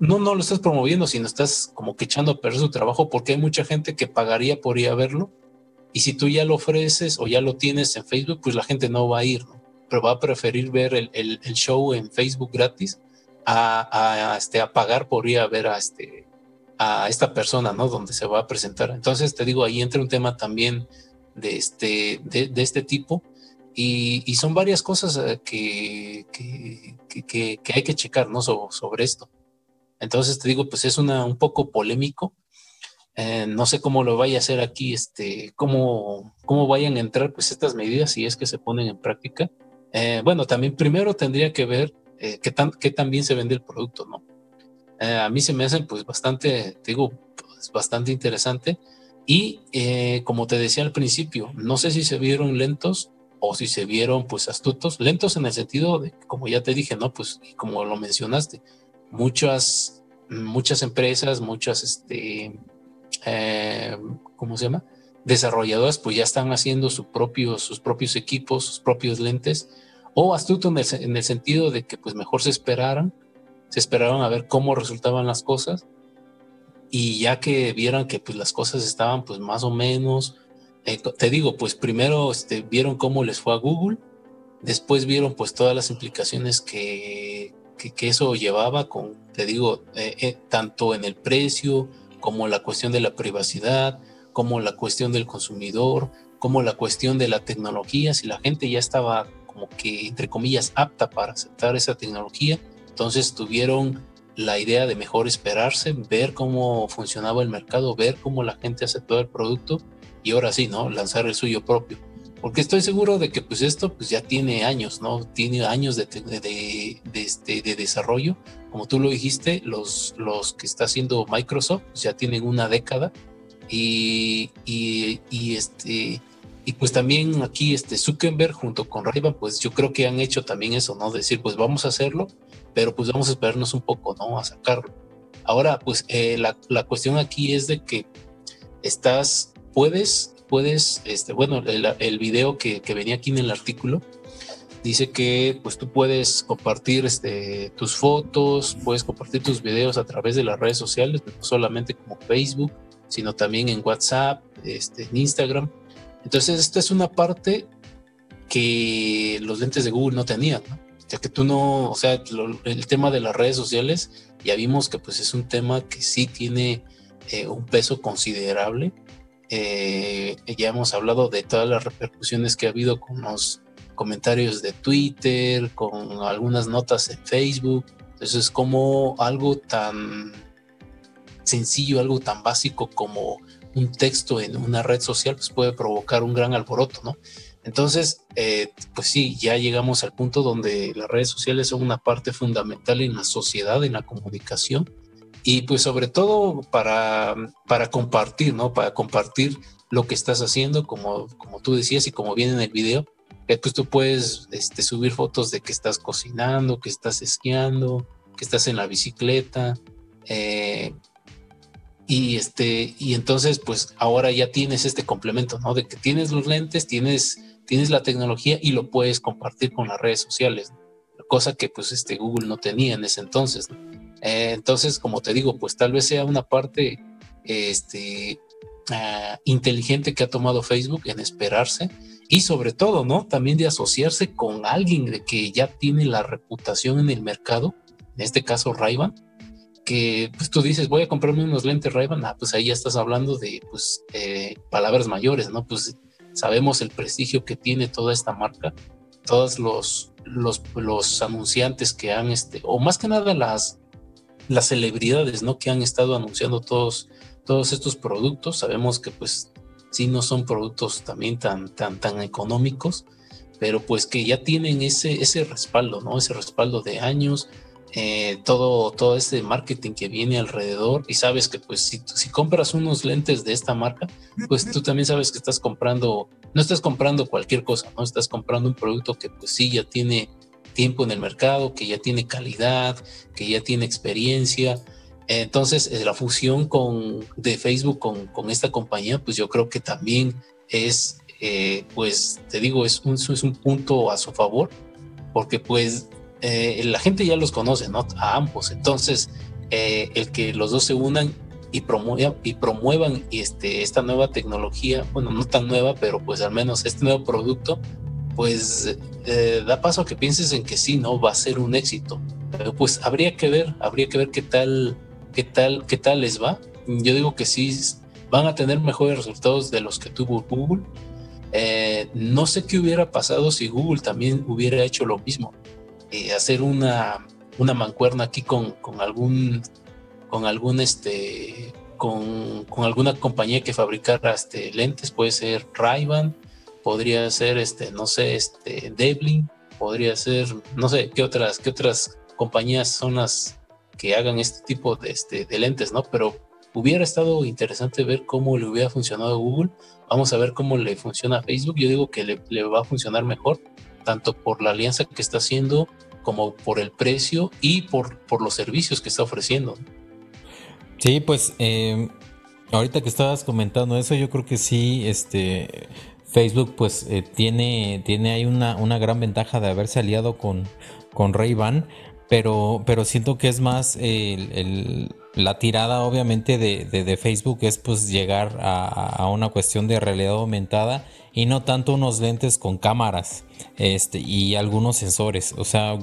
no, no lo estás promoviendo, sino estás como que echando a perder su trabajo porque hay mucha gente que pagaría por ir a verlo. Y si tú ya lo ofreces o ya lo tienes en Facebook, pues la gente no va a ir, pero va a preferir ver el, el, show en Facebook gratis a, este, a pagar por ir a ver a, este, a esta persona, ¿no? Donde se va a presentar. Entonces, te digo, ahí entra un tema también de este, de, este tipo y, son varias cosas eh, que, que, hay que checar ¿no? sobre esto. Entonces te digo, pues es un poco polémico. Eh, no sé cómo lo vaya a hacer aquí, este, cómo, cómo vayan a entrar pues estas medidas si es que se ponen en práctica. Eh, bueno, también primero tendría que ver qué, tan, qué tan bien se vende el producto, ¿no? a mí se me hace pues bastante, te digo, pues, bastante interesante. Y como te decía al principio, no sé si se vieron lentos o si se vieron pues astutos, lentos en el sentido de, como ya te dije, ¿no? Pues como lo mencionaste, muchas, muchas empresas, muchas, este, eh, ¿cómo se llama? Desarrolladoras pues ya están haciendo su propio, sus propios equipos, sus propios lentes, o astuto en el, en el sentido de que pues mejor se esperaran, se esperaron a ver cómo resultaban las cosas y ya que vieran que pues las cosas estaban pues más o menos, eh, te digo, pues primero este, vieron cómo les fue a Google, después vieron pues todas las implicaciones que, que, eso llevaba con, te digo, eh, eh, tanto en el precio como la cuestión de la privacidad, como la cuestión del consumidor, como la cuestión de la tecnología, si la gente ya estaba como que, entre comillas, apta para aceptar esa tecnología, entonces tuvieron la idea de mejor esperarse, ver cómo funcionaba el mercado, ver cómo la gente aceptó el producto y ahora sí, ¿no? Lanzar el suyo propio. Porque estoy seguro de que pues esto pues ya tiene años, ¿no? Tiene años de, de, este, de desarrollo. Como tú lo dijiste, los, los que está haciendo Microsoft pues, ya tienen una década y, y, y, este y pues también aquí este Zuckerberg junto con ray pues yo creo que han hecho también eso, ¿no? Decir, pues vamos a hacerlo, pero pues vamos a esperarnos un poco, ¿no? A sacarlo. Ahora, pues eh, la, la, cuestión aquí es de que estás puedes, puedes, este, bueno, el, video que, que, venía aquí en el artículo dice que pues tú puedes compartir este, tus fotos, puedes compartir tus videos a través de las redes sociales, no solamente como Facebook, sino también en WhatsApp, este, en Instagram. Entonces, esta es una parte que los lentes de Google no tenían, ¿no? ya que tú no, o sea, el tema de las redes sociales, ya vimos que pues es un tema que sí tiene eh, un peso considerable eh, ya hemos hablado de todas las repercusiones que ha habido con los comentarios de Twitter, con algunas notas en Facebook. Entonces, como algo tan sencillo, algo tan básico como un texto en una red social, pues puede provocar un gran alboroto, ¿no? Entonces, eh, pues sí, ya llegamos al punto donde las redes sociales son una parte fundamental en la sociedad, en la comunicación, y pues sobre todo para, para compartir, ¿no? Para compartir lo que estás haciendo, como, como tú decías y como viene en el video, que pues tú puedes este, subir fotos de que estás cocinando, que estás esquiando, que estás en la bicicleta, eh, y este, y entonces, pues ahora ya tienes este complemento, ¿no? De que tienes los lentes, tienes, tienes la tecnología y lo puedes compartir con las redes sociales, cosa que pues este Google no tenía en ese entonces. ¿no? Eh, entonces, como te digo, pues tal vez sea una parte este, ah, inteligente que ha tomado Facebook en esperarse y sobre todo, ¿no? También de asociarse con alguien de que ya tiene la reputación en el mercado, en este caso ray que pues tú dices, voy a comprarme unos lentes Ray-Ban, ah, pues ahí ya estás hablando de pues eh, palabras mayores, ¿no? Pues sabemos el prestigio que tiene toda esta marca, todos los, los, los anunciantes que han, este, o más que nada las, las celebridades, ¿no? Que han estado anunciando todos, todos estos productos, sabemos que pues sí no son productos también tan, tan, tan económicos, pero pues que ya tienen ese, ese respaldo, ¿no? Ese respaldo de años, eh, todo, todo este marketing que viene alrededor y sabes que pues si, si compras unos lentes de esta marca, pues tú también sabes que estás comprando, no estás comprando cualquier cosa, no estás comprando un producto que pues sí ya tiene tiempo en el mercado, que ya tiene calidad, que ya tiene experiencia. Entonces, eh, la fusión con, de Facebook con, con esta compañía, pues yo creo que también es, eh, pues te digo, es un, es un punto a su favor, porque pues eh, la gente ya los conoce, ¿no? A ambos. Entonces, el que los dos se unan y promuevan, y promuevan este, esta nueva tecnología, bueno, no tan nueva, pero pues al menos este nuevo producto, pues eh, da paso a que pienses en que sí, ¿no? Va a ser un éxito. Pero pues habría que ver, habría que ver qué tal, qué tal, qué tal les va. Yo digo que sí, van a tener mejores resultados de los que tuvo Google. no sé qué hubiera pasado si Google también hubiera hecho lo mismo eh, hacer una, una mancuerna aquí con, con algún con algún este con, con, alguna compañía que fabricara este lentes puede ser ray podría ser este no sé este Devlin podría ser no sé qué otras qué otras compañías son las que hagan este tipo de, este, de lentes no pero hubiera estado interesante ver cómo le hubiera funcionado a Google. Vamos a ver cómo le funciona a Facebook. Yo digo que le, va a funcionar mejor tanto por la alianza que está haciendo como por el precio y por, por los servicios que está ofreciendo. Sí, pues eh, ahorita que estabas comentando eso, yo creo que sí, este Facebook pues eh, tiene, tiene ahí una, una, gran ventaja de haberse aliado con, con Ray-Ban, pero, pero siento que es más la tirada obviamente de, de, Facebook es pues llegar a, a, una cuestión de realidad aumentada y no tanto unos lentes con cámaras este, y algunos sensores. O sea,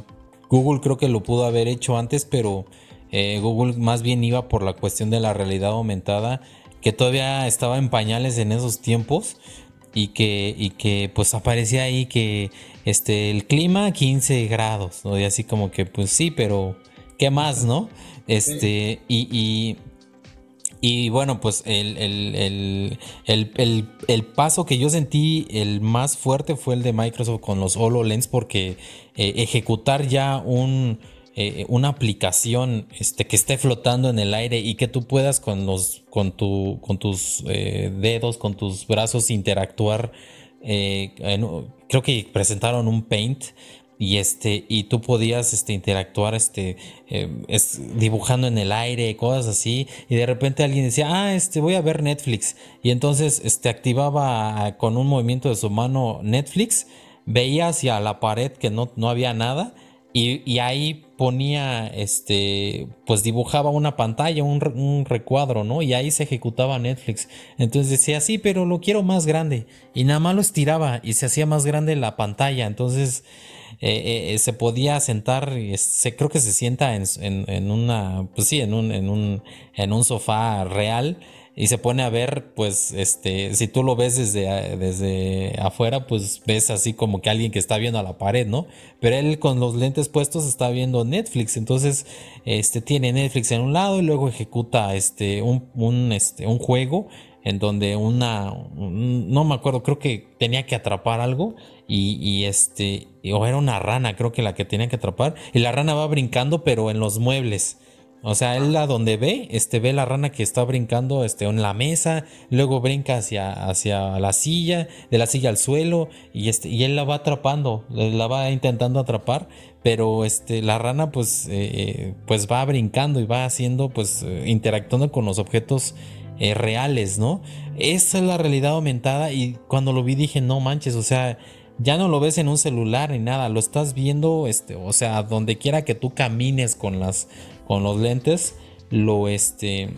Google creo que lo pudo haber hecho antes, pero eh, Google más bien iba por la cuestión de la realidad aumentada, que todavía estaba en pañales en esos tiempos y que, y que pues aparecía ahí que este, el clima 15 grados, ¿no? Y así como que pues sí, pero ¿qué más, no? Este, y y bueno, pues el, el, paso que yo sentí el más fuerte fue el de Microsoft con los HoloLens porque eh, ejecutar ya un, eh, una aplicación este, que esté flotando en el aire y que tú puedas con, los, con, tu, con tus eh, dedos, con tus brazos interactuar. creo que presentaron un paint y este y tú podías este interactuar este eh, dibujando en el aire cosas así y de repente alguien decía ah este voy a ver Netflix y entonces este activaba con un movimiento de su mano Netflix veía hacia la pared que no, no había nada y, ahí ponía, este, pues dibujaba una pantalla, un, recuadro, ¿no? Y ahí se ejecutaba Netflix. Entonces decía, sí, pero lo quiero más grande. Y nada más lo estiraba y se hacía más grande la pantalla. Entonces eh, eh, se podía sentar, se, creo que se sienta en, en, una, pues sí, en un, en un, en un sofá real y se pone a ver, pues, este, si tú lo ves desde, desde afuera, pues ves así como que alguien que está viendo a la pared, ¿no? Pero él con los lentes puestos está viendo Netflix, entonces, este, tiene Netflix en un lado y luego ejecuta, este, un, un, este, un juego en donde una, no me acuerdo, creo que tenía que atrapar algo y, este, o era una rana, creo que la que tenía que atrapar, y la rana va brincando, pero en los muebles. O sea, él a donde ve, este, ve la rana que está brincando este, en la mesa, luego brinca hacia, hacia la silla, de la silla al suelo, y, este, y él la va atrapando, la va intentando atrapar, pero este, la rana pues, eh, eh, pues va brincando y va haciendo, pues, eh, interactuando con los objetos reales, ¿no? Esa es la realidad aumentada y cuando lo vi dije, no manches, o sea, ya no lo ves en un celular ni nada, lo estás viendo, este, o sea, donde quiera que tú camines con las, con los lentes, lo, este,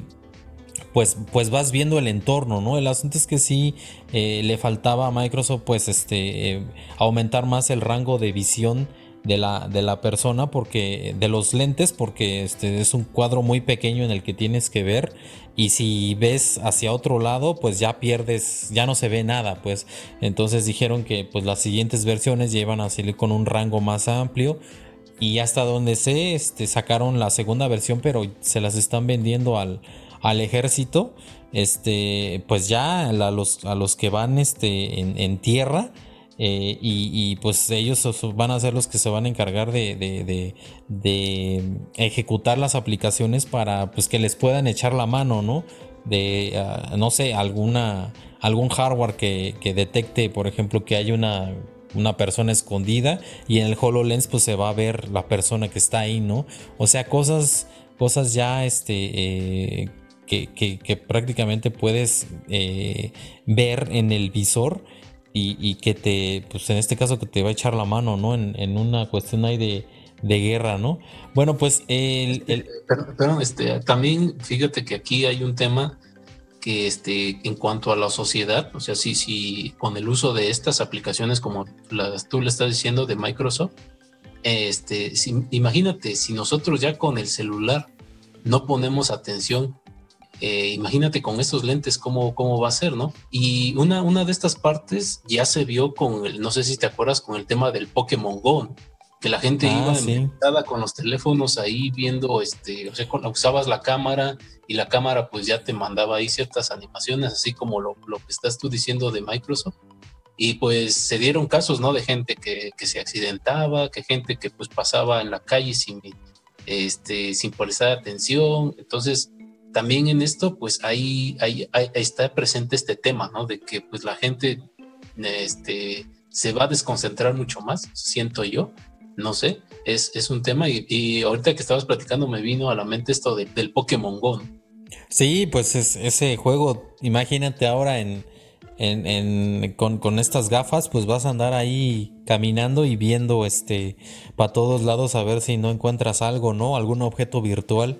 pues, pues vas viendo el entorno, ¿no? El asunto es que sí eh, le faltaba a Microsoft, pues, este, eh, aumentar más el rango de visión de la, de la persona porque de los lentes porque este es un cuadro muy pequeño en el que tienes que ver y si ves hacia otro lado pues ya pierdes ya no se ve nada pues entonces dijeron que pues las siguientes versiones llevan a salir con un rango más amplio y hasta donde sé este sacaron la segunda versión pero se las están vendiendo al, al ejército este pues ya a los, a los que van este en, tierra eh, y, pues ellos van a ser los que se van a encargar de, ejecutar las aplicaciones para pues que les puedan echar la mano, ¿no? De, ah, no sé, alguna, algún hardware que, detecte, por ejemplo, que hay una, una persona escondida y en el HoloLens pues se va a ver la persona que está ahí, ¿no? O sea, cosas, cosas ya este, eh, que, prácticamente puedes eh, ver en el visor y, que te, pues en este caso que te va a echar la mano, ¿no? En, una cuestión ahí de, guerra, ¿no? Bueno, pues el... el... Perdón, este, también fíjate que aquí hay un tema que este, en cuanto a la sociedad, o sea, si, si con el uso de estas aplicaciones como las tú le estás diciendo de Microsoft, este, imagínate si nosotros ya con el celular no ponemos atención eh, imagínate con estos lentes cómo, cómo va a ser, ¿no? Y una, una de estas partes ya se vio con el, no sé si te acuerdas, con el tema del Pokémon Go, que la gente ah, iba con los teléfonos ahí viendo, este, o sea, usabas la cámara y la cámara pues ya te mandaba ahí ciertas animaciones, así como lo, lo que estás tú diciendo de Microsoft. Y pues se dieron casos, ¿no? De gente que, que se accidentaba, que gente que pues pasaba en la calle sin, este, sin prestar atención. Entonces, también en esto, pues ahí, ahí, está presente este tema, ¿no? De que pues la gente este, se va a desconcentrar mucho más, siento yo, no sé, es, es un tema y, ahorita que estabas platicando me vino a la mente esto del Pokémon Go. Sí, pues es, ese juego, imagínate ahora en, en, con, con, estas gafas, pues vas a andar ahí caminando y viendo este para todos lados a ver si no encuentras algo, ¿no? Algún objeto virtual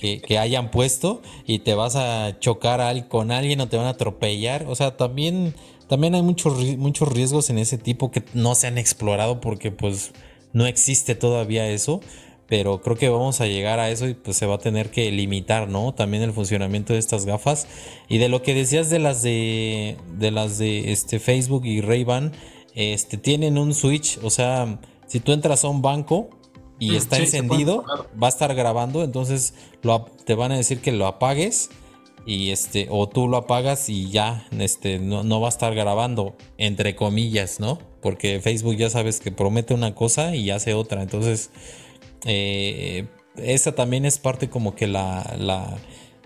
que, hayan puesto y te vas a chocar con alguien o te van a atropellar. O sea, también, también hay muchos, muchos riesgos en ese tipo que no se han explorado porque pues no existe todavía eso. Pero creo que vamos a llegar a eso y pues se va a tener que limitar, ¿no? También el funcionamiento de estas gafas. Y de lo que decías de las de, de las de este Facebook y Ray-Ban, este, tienen un switch, o sea, si tú entras a un banco, y mm, está encendido, va a estar grabando, entonces lo, te van a decir que lo apagues y este o tú lo apagas y ya este no, va a estar grabando entre comillas, ¿no? Porque Facebook ya sabes que promete una cosa y hace otra, entonces eh, esa también es parte como que la, la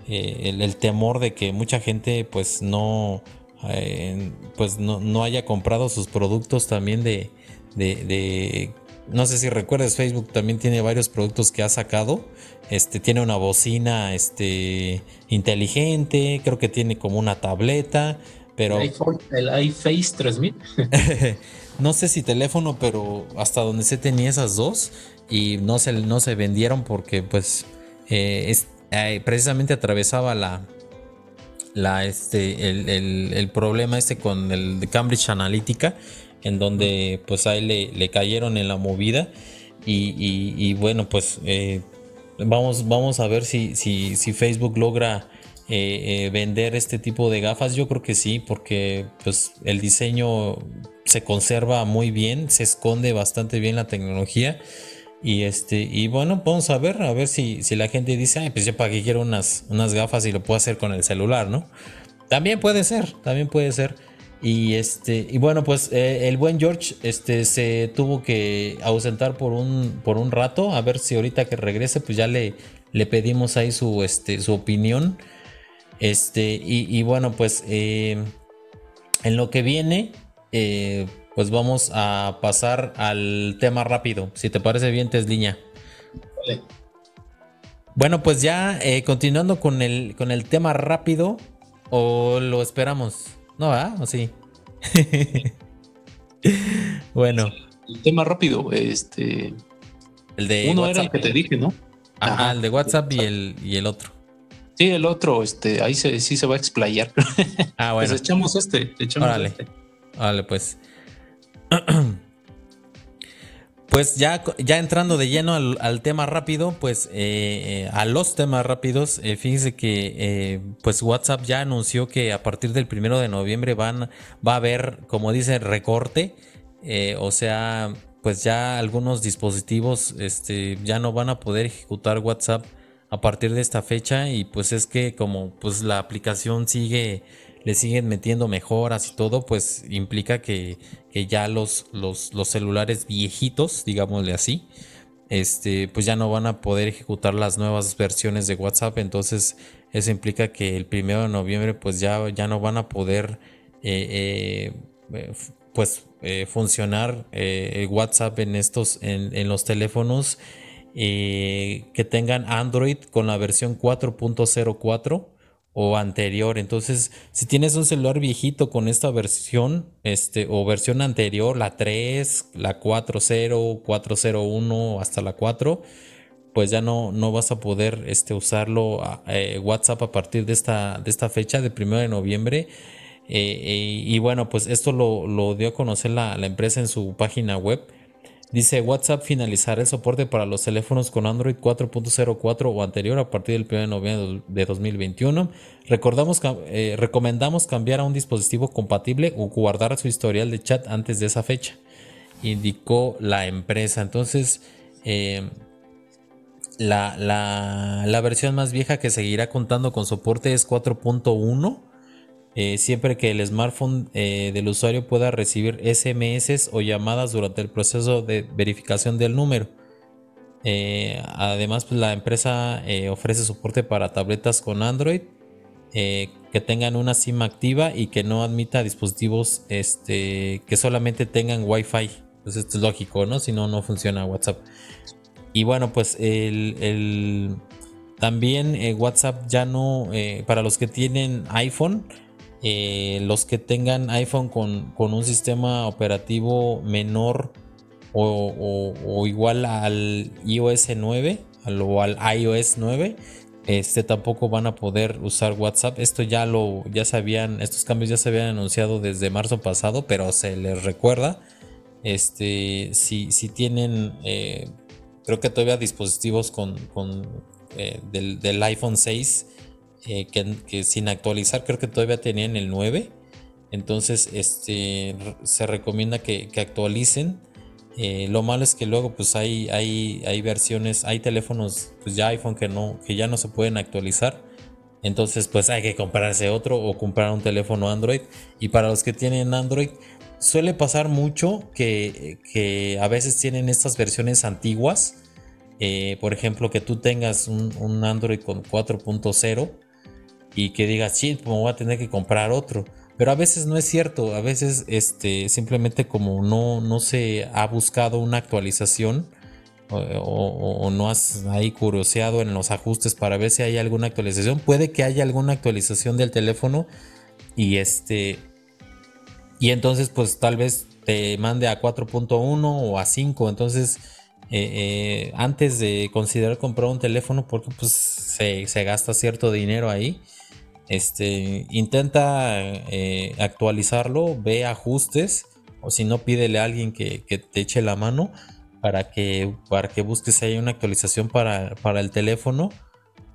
eh, el, temor de que mucha gente pues no eh, pues no, no, haya comprado sus productos también de, de no sé si recuerdas, Facebook también tiene varios productos que ha sacado. Este tiene una bocina este, inteligente, creo que tiene como una tableta, pero el iFace 3000. no sé si teléfono, pero hasta donde se tenía esas dos y no se, no se vendieron porque pues eh, eh, precisamente atravesaba la, la este, el, el, problema este con el de Cambridge Analytica en donde pues ahí le, le cayeron en la movida y, bueno pues eh, vamos, vamos a ver si, si, si Facebook logra eh, vender este tipo de gafas. Yo creo que sí porque pues el diseño se conserva muy bien se esconde bastante bien la tecnología y este y bueno vamos a ver a ver si, si la gente dice Ay, pues yo para qué quiero unas, unas gafas y lo puedo hacer con el celular no también puede ser también puede ser y este, y bueno, pues eh, el buen George este, se tuvo que ausentar por un, por un rato. A ver si ahorita que regrese, pues ya le, le pedimos ahí su, este, su opinión. Este, y, bueno, pues eh, en lo que viene, eh, pues vamos a pasar al tema rápido. Si te parece bien, Tesliña. Vale. Bueno, pues ya continuando con el, con el tema rápido, o lo esperamos. No, ¿ah? ¿O sí? bueno. El tema rápido, este. El de Uno era el que te dije, ¿no? Ajá, el de WhatsApp y el, y el otro. Sí, el otro, este, ahí sí se va a explayar. Ah, bueno. Pues echamos este, echamos Órale. este. Órale, pues. Pues ya, ya entrando de lleno al, tema rápido, pues eh, a los temas rápidos, eh, fíjense que eh, pues WhatsApp ya anunció que a partir del primero de noviembre van, va a haber, como dice, recorte. o sea, pues ya algunos dispositivos este, ya no van a poder ejecutar WhatsApp a partir de esta fecha. Y pues es que como pues la aplicación sigue le siguen metiendo mejoras y todo, pues implica que, ya los, los, celulares viejitos, digámosle así, este, pues ya no van a poder ejecutar las nuevas versiones de WhatsApp. Entonces, eso implica que el primero de noviembre, pues ya, ya no van a poder, eh, eh, pues, eh, funcionar WhatsApp en estos, en, en los teléfonos que tengan Android con la versión 4.04 o anterior. Entonces, si tienes un celular viejito con esta versión, este, o versión anterior, la 3, la 4.0, 4.01 hasta la 4, pues ya no, no vas a poder este, usarlo eh, WhatsApp a partir de esta, de esta fecha, de 1 de noviembre. Eh, eh, y bueno, pues esto lo, lo dio a conocer la, la empresa en su página web. Dice WhatsApp finalizará el soporte para los teléfonos con Android 4.04 o anterior a partir del 1 de noviembre de 2021. Recordamos, eh, recomendamos cambiar a un dispositivo compatible o guardar su historial de chat antes de esa fecha, indicó la empresa. Entonces, eh, la, la versión más vieja que seguirá contando con soporte es 4.1 eh, siempre que el smartphone eh, del usuario pueda recibir SMS o llamadas durante el proceso de verificación del número. Eh, además, pues, la empresa ofrece soporte para tabletas con Android que tengan una SIM activa y que no admita dispositivos este, que solamente tengan Wi-Fi. Pues esto es lógico, ¿no? Si no, no funciona WhatsApp. Y bueno, pues el, también WhatsApp ya no, para los que tienen iPhone, eh, los que tengan iPhone con, un sistema operativo menor o, igual al iOS 9 o al iOS 9 este tampoco van a poder usar WhatsApp. Esto ya lo ya sabían estos cambios ya se habían anunciado desde marzo pasado pero se les recuerda este si, si tienen eh, creo que todavía dispositivos con, eh, del, del, iPhone 6 eh, que, sin actualizar creo que todavía tenían el 9. Entonces este, se recomienda que, actualicen. Eh, lo malo es que luego pues hay, hay, hay versiones, hay teléfonos pues ya iPhone que, no, que ya no se pueden actualizar. Entonces pues hay que comprarse otro o comprar un teléfono Android. Y para los que tienen Android suele pasar mucho que, a veces tienen estas versiones antiguas. Eh, por ejemplo, que tú tengas un, un Android con 4.0 y que digas, sí, me voy a tener que comprar otro. Pero a veces no es cierto, a veces este, simplemente como no, no se ha buscado una actualización o, no has ahí curioseado en los ajustes para ver si hay alguna actualización, puede que haya alguna actualización del teléfono y este y entonces pues tal vez te mande a 4.1 o a 5, entonces eh, eh, antes de considerar comprar un teléfono porque pues se, se gasta cierto dinero ahí este, intenta eh, actualizarlo, ve ajustes, o si no, pídele a alguien que, te eche la mano para que, para que busques hay una actualización para, el teléfono.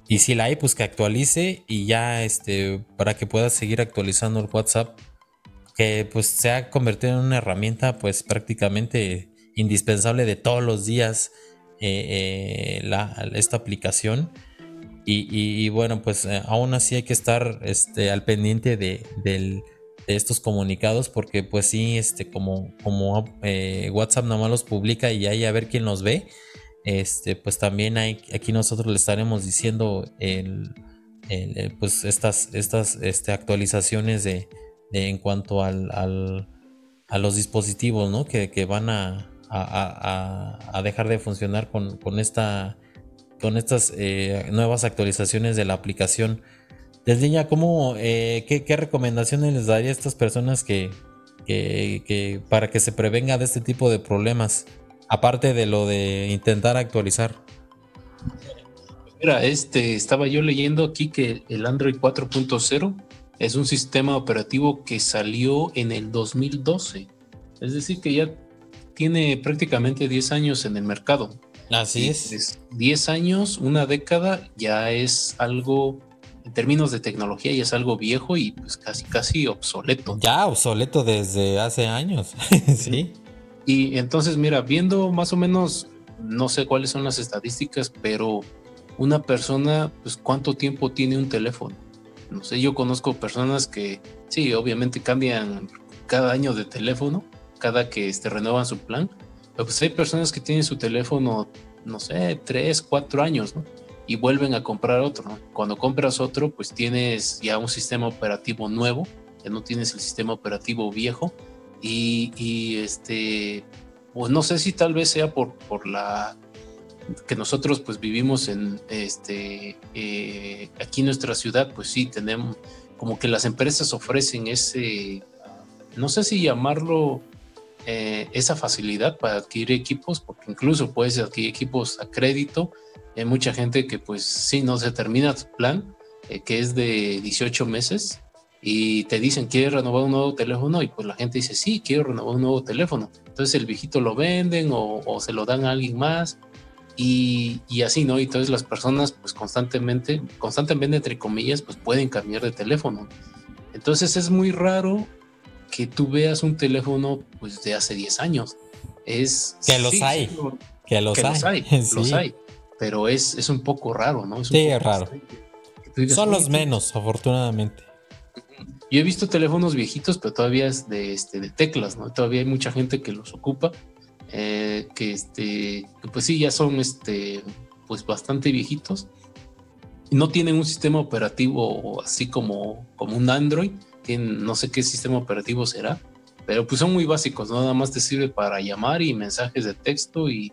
Y si la hay, pues que actualice y ya este, para que puedas seguir actualizando el WhatsApp, que pues se ha convertido en una herramienta pues prácticamente indispensable de todos los días eh, eh, esta aplicación y, bueno, pues eh, aún así hay que estar este, al pendiente de, estos comunicados porque pues sí, este, como, como eh, WhatsApp nomás los publica y ahí a ver quién los ve, este, pues también hay, aquí nosotros le estaremos diciendo el, pues estas, este, actualizaciones de, en cuanto al, a los dispositivos ¿no? que, van a, dejar de funcionar con esta con estas eh, nuevas actualizaciones de la aplicación. Desde ¿cómo, eh, qué, recomendaciones les daría a estas personas que, para que se prevenga de este tipo de problemas? Aparte de lo de intentar actualizar. Mira, este, estaba yo leyendo aquí que el Android 4.0 es un sistema operativo que salió en el 2012. Es decir, que ya tiene prácticamente 10 años en el mercado. Así es. 10 años, una década, ya es algo, en términos de tecnología, ya es algo viejo y pues casi, casi obsoleto. Ya obsoleto desde hace años, sí. Y entonces, mira, viendo más o menos, no sé cuáles son las estadísticas, pero una persona, pues cuánto tiempo tiene un teléfono. No sé, yo conozco personas que, sí, obviamente cambian cada año de teléfono, cada que este, renuevan su plan, pues hay personas que tienen su teléfono, no sé, tres, cuatro años, ¿no? Y vuelven a comprar otro, ¿no? Cuando compras otro, pues tienes ya un sistema operativo nuevo, ya no tienes el sistema operativo viejo, y, y este, pues no sé si tal vez sea por, por la que nosotros pues vivimos en este eh, aquí en nuestra ciudad pues sí tenemos como que las empresas ofrecen ese no sé si llamarlo eh, esa facilidad para adquirir equipos porque incluso puedes adquirir equipos a crédito hay mucha gente que pues sí no se termina su plan eh, que es de 18 meses y te dicen quieres renovar un nuevo teléfono y pues la gente dice sí quiero renovar un nuevo teléfono entonces el viejito lo venden o, o se lo dan a alguien más y, así, ¿no? Y entonces las personas, pues constantemente, constantemente, entre comillas, pues pueden cambiar de teléfono. Entonces es muy raro que tú veas un teléfono, pues de hace 10 años. Es. Que los hay. que los hay. Los hay. Pero es, es un poco raro, ¿no? Es sí, es raro. Son los menos, afortunadamente. Yo he visto teléfonos viejitos, pero todavía es de, este, de teclas, ¿no? Todavía hay mucha gente que los ocupa eh, que este, pues sí, ya son este, pues bastante viejitos. No tienen un sistema operativo así como, como un Android, tienen, no sé qué sistema operativo será, pero pues son muy básicos, nada más te sirve para llamar y mensajes de texto y,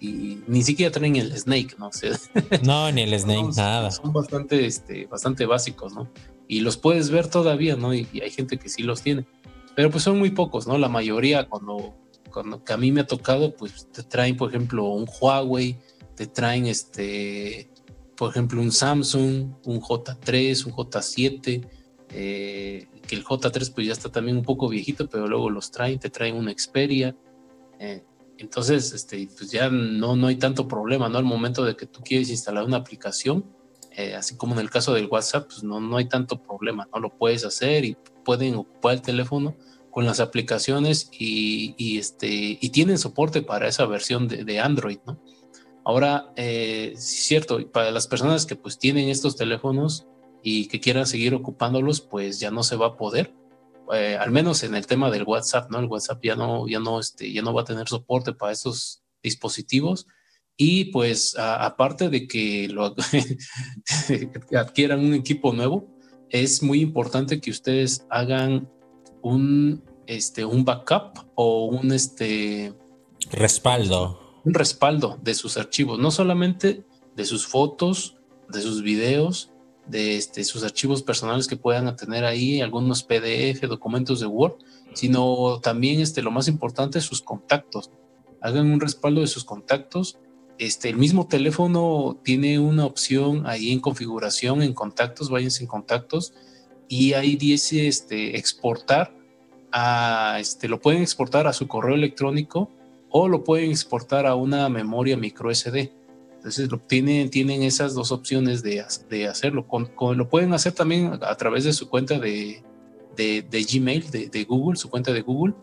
ni siquiera traen el Snake, ¿no? no, ni el Snake, nada. Son bastante, este, bastante básicos, ¿no? Y los puedes ver todavía, ¿no? Y, y, hay gente que sí los tiene. Pero pues son muy pocos, ¿no? La mayoría cuando cuando, que a mí me ha tocado, pues te traen, por ejemplo, un Huawei, te traen este, por ejemplo, un Samsung, un J3, un J7, eh, que el J3 pues ya está también un poco viejito, pero luego los traen, te traen una Xperia. Eh, entonces, este, pues ya no, no hay tanto problema, ¿no? Al momento de que tú quieres instalar una aplicación, eh, así como en el caso del WhatsApp, pues no, no hay tanto problema, ¿no? Lo puedes hacer y pueden ocupar el teléfono con las aplicaciones y, este, y tienen soporte para esa versión de, Android, ¿no? Ahora, eh, es cierto, para las personas que pues tienen estos teléfonos y que quieran seguir ocupándolos, pues ya no se va a poder. Eh, al menos en el tema del WhatsApp, ¿no? El WhatsApp ya no, ya no, este, ya no va a tener soporte para estos dispositivos. Y pues aparte de que lo adquieran un equipo nuevo, es muy importante que ustedes hagan un, este, un backup o un este, respaldo. Un respaldo de sus archivos, no solamente de sus fotos, de sus videos, de este, sus archivos personales que puedan tener ahí, algunos PDF, documentos de Word, sino también este, lo más importante, sus contactos. Hagan un respaldo de sus contactos. Este, el mismo teléfono tiene una opción ahí en configuración, en contactos, váyanse en contactos, y ahí dice este, exportar a, este, lo pueden exportar a su correo electrónico o lo pueden exportar a una memoria micro SD. Entonces lo, tienen, tienen esas dos opciones de, de hacerlo. Con, lo pueden hacer también a través de su cuenta de, de, de Gmail, de, Google, su cuenta de Google.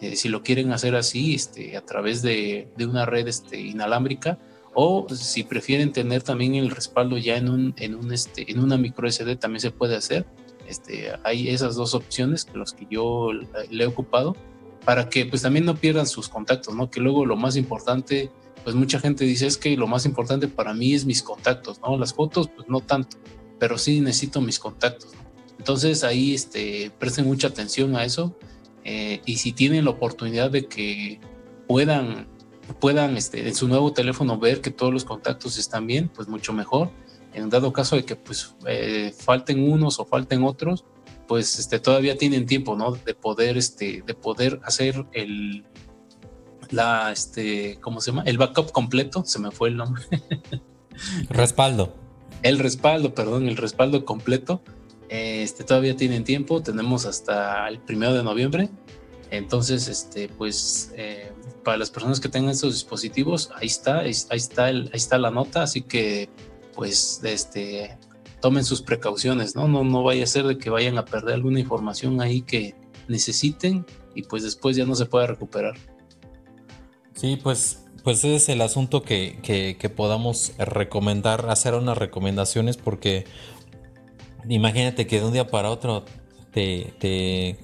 Eh, si lo quieren hacer así, este, a través de, una red este, inalámbrica, o si prefieren tener también el respaldo ya en, un, en, un, este, en una micro SD, también se puede hacer este, hay esas dos opciones que los que yo le he ocupado para que pues también no pierdan sus contactos, ¿no? Que luego lo más importante, pues mucha gente dice es que lo más importante para mí es mis contactos, ¿no? Las fotos pues no tanto, pero sí necesito mis contactos, Entonces ahí este, presten mucha atención a eso eh, y si tienen la oportunidad de que puedan, puedan este, en su nuevo teléfono ver que todos los contactos están bien, pues mucho mejor en dado caso de que pues eh, falten unos o falten otros, pues este, todavía tienen tiempo, ¿no? De poder, este, de poder hacer el, la, este, ¿cómo se llama? El backup completo, se me fue el nombre. respaldo. El respaldo, perdón, el respaldo completo. Este, todavía tienen tiempo, tenemos hasta el primero de noviembre Entonces, este, pues, eh, para las personas que tengan estos dispositivos, ahí está, ahí está, el, ahí está la nota, así que, pues, este, tomen sus precauciones, ¿no? No, no vaya a ser de que vayan a perder alguna información ahí que necesiten y pues después ya no se pueda recuperar. Sí, pues, pues ese es el asunto que, que podamos recomendar, hacer unas recomendaciones porque imagínate que de un día para otro te, te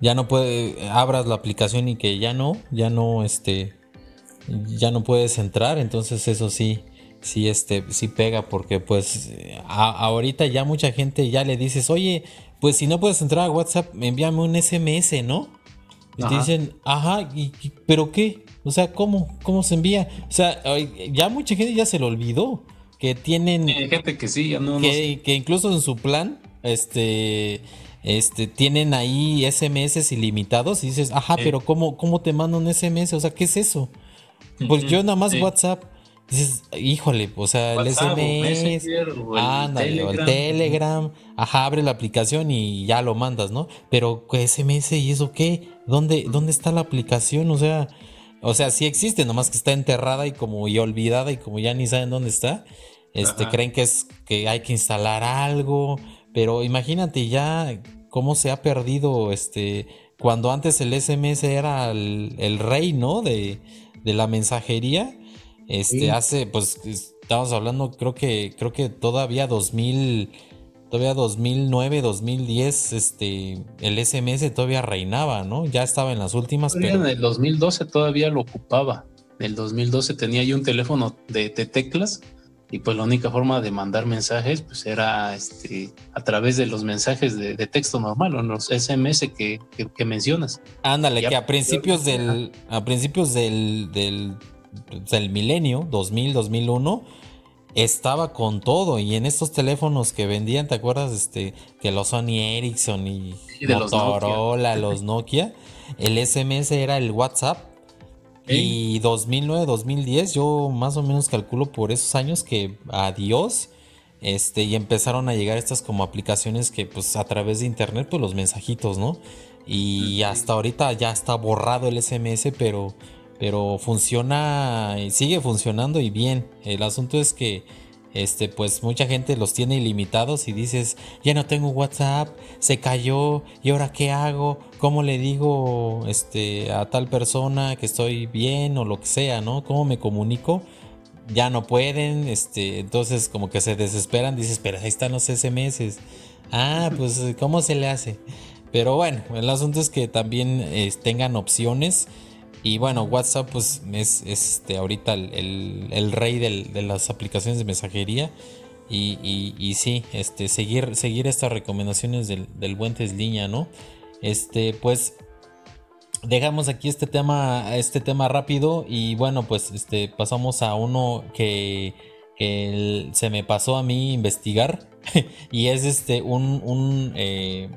ya no puede, abras la aplicación y que ya no, ya no, este, ya no puedes entrar, entonces eso sí, sí, este, sí pega porque pues ahorita ya mucha gente ya le dices, oye, pues si no puedes entrar a WhatsApp, envíame un SMS, ¿no? Y te dicen, ajá, ¿y, pero qué? O sea, ¿cómo? ¿Cómo se envía? O sea, ya mucha gente ya se lo olvidó. Que tienen. Hay gente que sí, ya no. Que, que incluso en su plan, este este, tienen ahí SMS ilimitados y dices, ajá, pero ¿cómo, ¿cómo te mando un SMS? O sea, ¿qué es eso? Pues yo nada más WhatsApp. Dices, híjole, o sea, el SMS, o el Telegram. ajá, abre la aplicación y ya lo mandas, ¿no? Pero SMS y eso qué? ¿Dónde, dónde está la aplicación? O sea, o sea, sí existe, nomás que está enterrada y como y olvidada y como ya ni saben dónde está. Este, creen que es que hay que instalar algo, pero imagínate ya cómo se ha perdido este cuando antes el SMS era el, rey, ¿no? De, la mensajería. Este, hace, pues, estamos hablando, creo que, creo que todavía 2000, todavía 2009, 2010, este, el SMS todavía reinaba, ¿no? Ya estaba en las últimas. Pero... En el 2012 todavía lo ocupaba. En el 2012 tenía yo un teléfono de, de teclas y pues la única forma de mandar mensajes pues era este, a través de los mensajes de, texto normal o los SMS que, que, mencionas. Ándale, que a principios del a principios del, del, del milenio 2000 2001 estaba con todo y en estos teléfonos que vendían, ¿te acuerdas? Este que los Sony Ericsson y, Motorola, los Nokia, el SMS era el WhatsApp y 2009, 2010, yo más o menos calculo por esos años que adiós. Este, y empezaron a llegar estas como aplicaciones que pues a través de internet, pues los mensajitos, ¿no? Y hasta ahorita ya está borrado el SMS, pero, pero funciona, sigue funcionando y bien. El asunto es que este, pues mucha gente los tiene ilimitados y dices, ya no tengo WhatsApp, se cayó, ¿y ahora qué hago? ¿Cómo le digo este, a tal persona que estoy bien o lo que sea, ¿no? ¿Cómo me comunico? Ya no pueden, este, entonces como que se desesperan, dices, pero ahí están los SMS. Ah, pues ¿cómo se le hace? Pero bueno, el asunto es que también eh, tengan opciones y bueno, WhatsApp pues es, este, ahorita el, rey de las aplicaciones de mensajería. Y, y, sí, este, seguir, seguir estas recomendaciones del, del buen Tesliña, ¿no? Este, pues dejamos aquí este tema, este tema rápido y bueno, pues este, pasamos a uno que, se me pasó a mí investigar y es este un, un eh,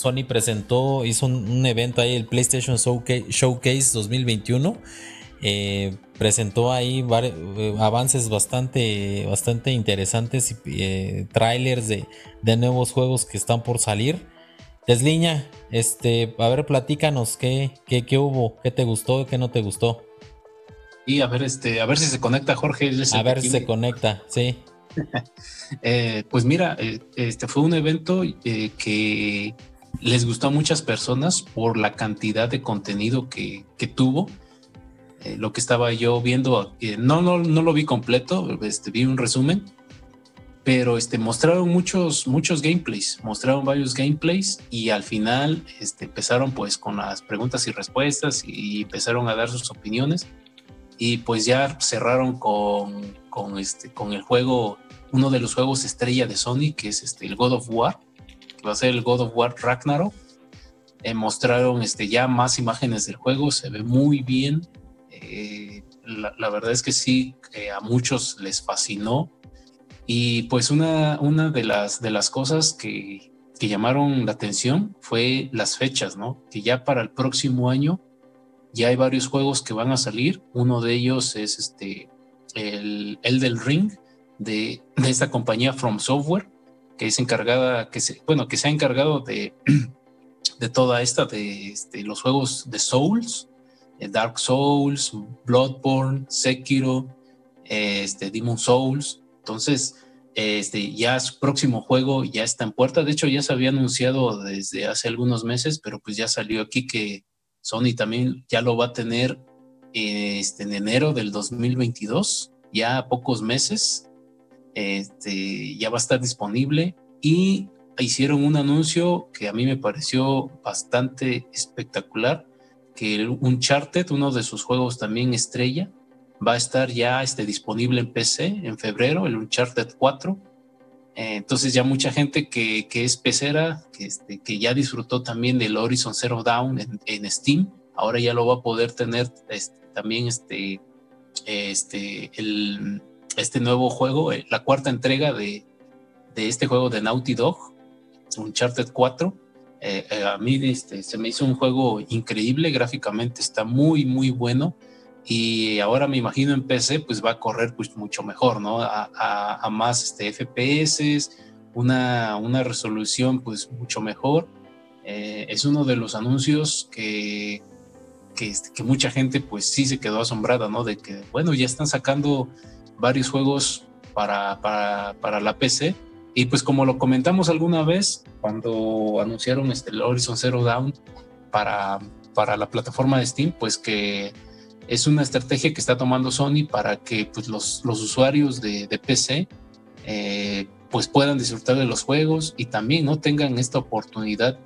Sony presentó, hizo un, evento ahí, el PlayStation Showcase 2021. Eh, presentó ahí eh, avances bastante, bastante interesantes y eh, trailers de, nuevos juegos que están por salir. Desliña, este, a ver, platícanos qué, qué, hubo, qué te gustó, qué no te gustó. Y a ver, este, a ver si se conecta Jorge. A ver si se conecta, sí. pues mira, este fue un evento que les gustó a muchas personas por la cantidad de contenido que, tuvo. Eh, lo que estaba yo viendo, eh, no, no, no lo vi completo, este, vi un resumen, pero este, mostraron muchos, muchos gameplays, mostraron varios gameplays y al final este, empezaron pues con las preguntas y respuestas y empezaron a dar sus opiniones y pues ya cerraron con, con, este, con el juego, uno de los juegos estrella de Sony, que es este, el God of War va a ser el God of War Ragnarok. Eh, mostraron este, ya más imágenes del juego, se ve muy bien. Eh, la, verdad es que sí, a muchos les fascinó. Y pues una, una de, las, de las cosas que, que llamaron la atención fue las fechas, ¿no? Que ya para el próximo año ya hay varios juegos que van a salir. Uno de ellos es este, el, el del Ring de, de esta compañía From Software que es encargada, que se, bueno, que se ha encargado de, de toda esta, de este, los juegos de Souls, eh, Dark Souls, Bloodborne, Sekiro, este, Demon Souls. Entonces, este, ya su próximo juego ya está en puerta. De hecho, ya se había anunciado desde hace algunos meses, pero pues ya salió aquí que Sony también ya lo va a tener este, en enero del 2022, ya a pocos meses. Este, ya va a estar disponible y hicieron un anuncio que a mí me pareció bastante espectacular, que Uncharted, uno de sus juegos también estrella, va a estar ya este, disponible en PC en febrero, el Uncharted 4. Eh, entonces ya mucha gente que, que es pecera, que, este, que ya disfrutó también del Horizon Zero Dawn en, Steam, ahora ya lo va a poder tener este, también este, este, el, este nuevo juego, eh, la cuarta entrega de, de este juego de Naughty Dog, Uncharted 4. Eh, a mí este, se me hizo un juego increíble, gráficamente está muy, muy bueno y ahora me imagino en PC pues va a correr pues mucho mejor, ¿no? A, más este, FPS, una, una, resolución pues mucho mejor. Eh, es uno de los anuncios que, este, que, mucha gente pues sí se quedó asombrada, ¿no? De que, bueno, ya están sacando varios juegos para, para, para la PC. Y pues como lo comentamos alguna vez, cuando anunciaron este, el Horizon Zero Dawn para, para la plataforma de Steam, pues que es una estrategia que está tomando Sony para que pues, los, los usuarios de, de PC eh, pues puedan disfrutar de los juegos y también no tengan esta oportunidad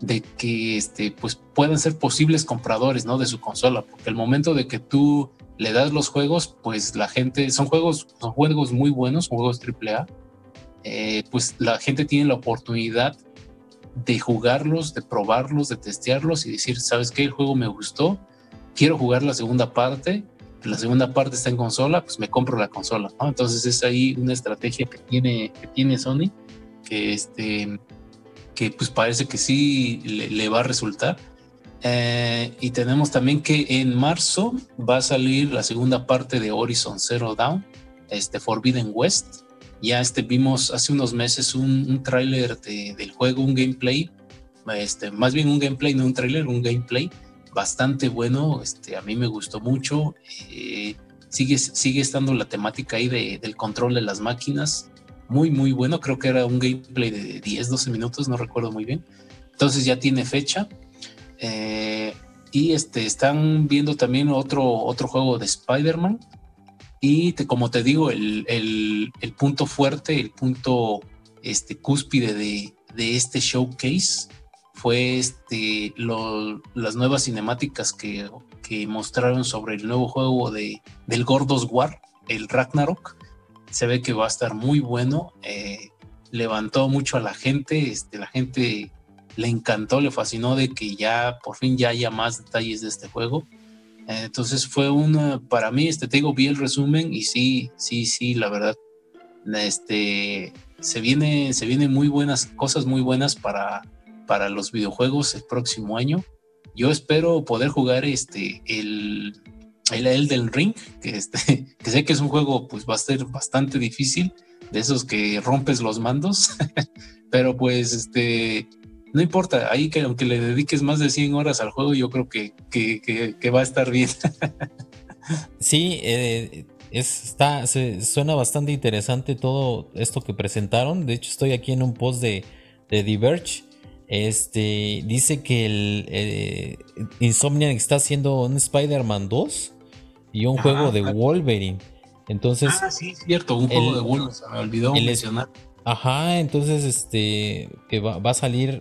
de que este, pues puedan ser posibles compradores ¿no? de su consola, porque el momento de que tú le das los juegos, pues la gente, son juegos, son juegos muy buenos, juegos AAA, eh, pues la gente tiene la oportunidad de jugarlos, de probarlos, de testearlos y decir, ¿sabes qué? El juego me gustó, quiero jugar la segunda parte, la segunda parte está en consola, pues me compro la consola, ¿no? Entonces es ahí una estrategia que tiene, que tiene Sony, que este, que pues parece que sí le, va a resultar. Eh, y tenemos también que en marzo va a salir la segunda parte de Horizon Zero Dawn, este Forbidden West. Ya este, vimos hace unos meses un, un tráiler de, del juego, un gameplay, este, más bien un gameplay, no un tráiler, un gameplay bastante bueno, este, a mí me gustó mucho. Eh, sigue, sigue estando la temática ahí de, del control de las máquinas, muy, muy bueno. Creo que era un gameplay de 10, 12 minutos, no recuerdo muy bien. Entonces ya tiene fecha. Eh, y este, están viendo también otro, otro juego de Spider-Man. Y como te digo, el, el, punto fuerte, el punto este, cúspide de, de este showcase fue este, las nuevas cinemáticas que, mostraron sobre el nuevo juego de, del Gordos War, el Ragnarok. Se ve que va a estar muy bueno. Eh, levantó mucho a la gente. Este, la gente le encantó, le fascinó de que ya por fin ya haya más detalles de este juego. Eh, entonces fue una, para mí, este, te digo, vi el resumen y sí, sí, sí, la verdad, este, se viene, se vienen muy buenas cosas, muy buenas para, para los videojuegos el próximo año. Yo espero poder jugar este el, el Elden Ring, que, este, que sé que es un juego pues va a ser bastante difícil, de esos que rompes los mandos, pero pues este no importa, ahí que aunque le dediques más de 100 horas al juego, yo creo que, que, va a estar bien. sí, eh, está, suena bastante interesante todo esto que presentaron. De hecho, estoy aquí en un post de, de Diverge este dice que el eh, Insomniac está haciendo un Spider-Man 2 y un juego de Wolverine. Entonces, ah, sí, cierto, un juego de Wolverine, se me olvidó mencionar. Ajá, entonces este que va, a salir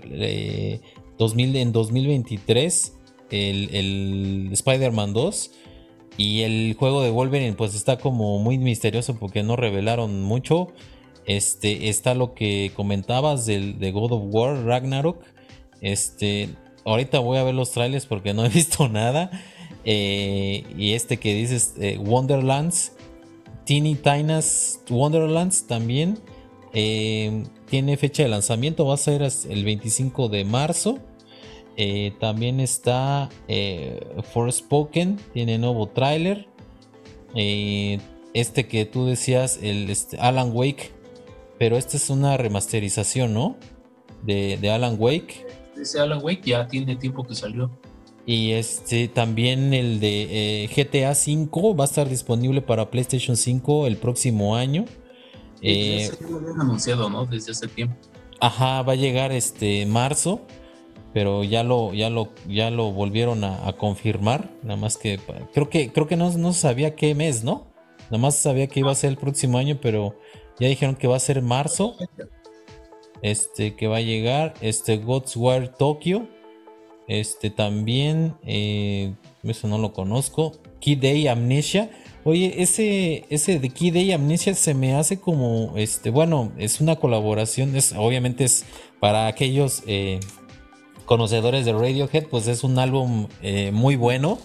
2000, eh, en 2023 el, el Spider-Man 2 y el juego de Wolverine pues está como muy misterioso porque no revelaron mucho. Este, está lo que comentabas del, de God of War, Ragnarok. Este, ahorita voy a ver los trailers porque no he visto nada. Eh, y este que dices, eh, Wonderlands, Teeny Tina's Wonderlands también. Eh, tiene fecha de lanzamiento, va a ser el 25 de marzo. también está Forspoken, tiene nuevo tráiler. este que tú decías, el este, Alan Wake pero esta es una remasterización, ¿no? De, Alan Wake. ese Alan Wake ya tiene tiempo que salió. Y este también el de eh, GTA 5 va a estar disponible para PlayStation 5 el próximo año. Eh, ya lo habían anunciado, ¿no? Desde hace tiempo. Ajá, va a llegar este marzo, pero ya lo, ya lo, ya lo volvieron a, confirmar. Nada más que creo que, creo que no, no sabía qué mes, ¿no? Nada más sabía que iba a ser el próximo año, pero ya dijeron que va a ser marzo. Este, que va a llegar. Este, God's War Tokyo. Este también, eh, eso no lo conozco. Key Day Amnesia. Oye, ese, ese de Key Day Amnesia se me hace como, este, bueno, es una colaboración, es, obviamente es para aquellos eh, conocedores de Radiohead, pues es un álbum eh, muy bueno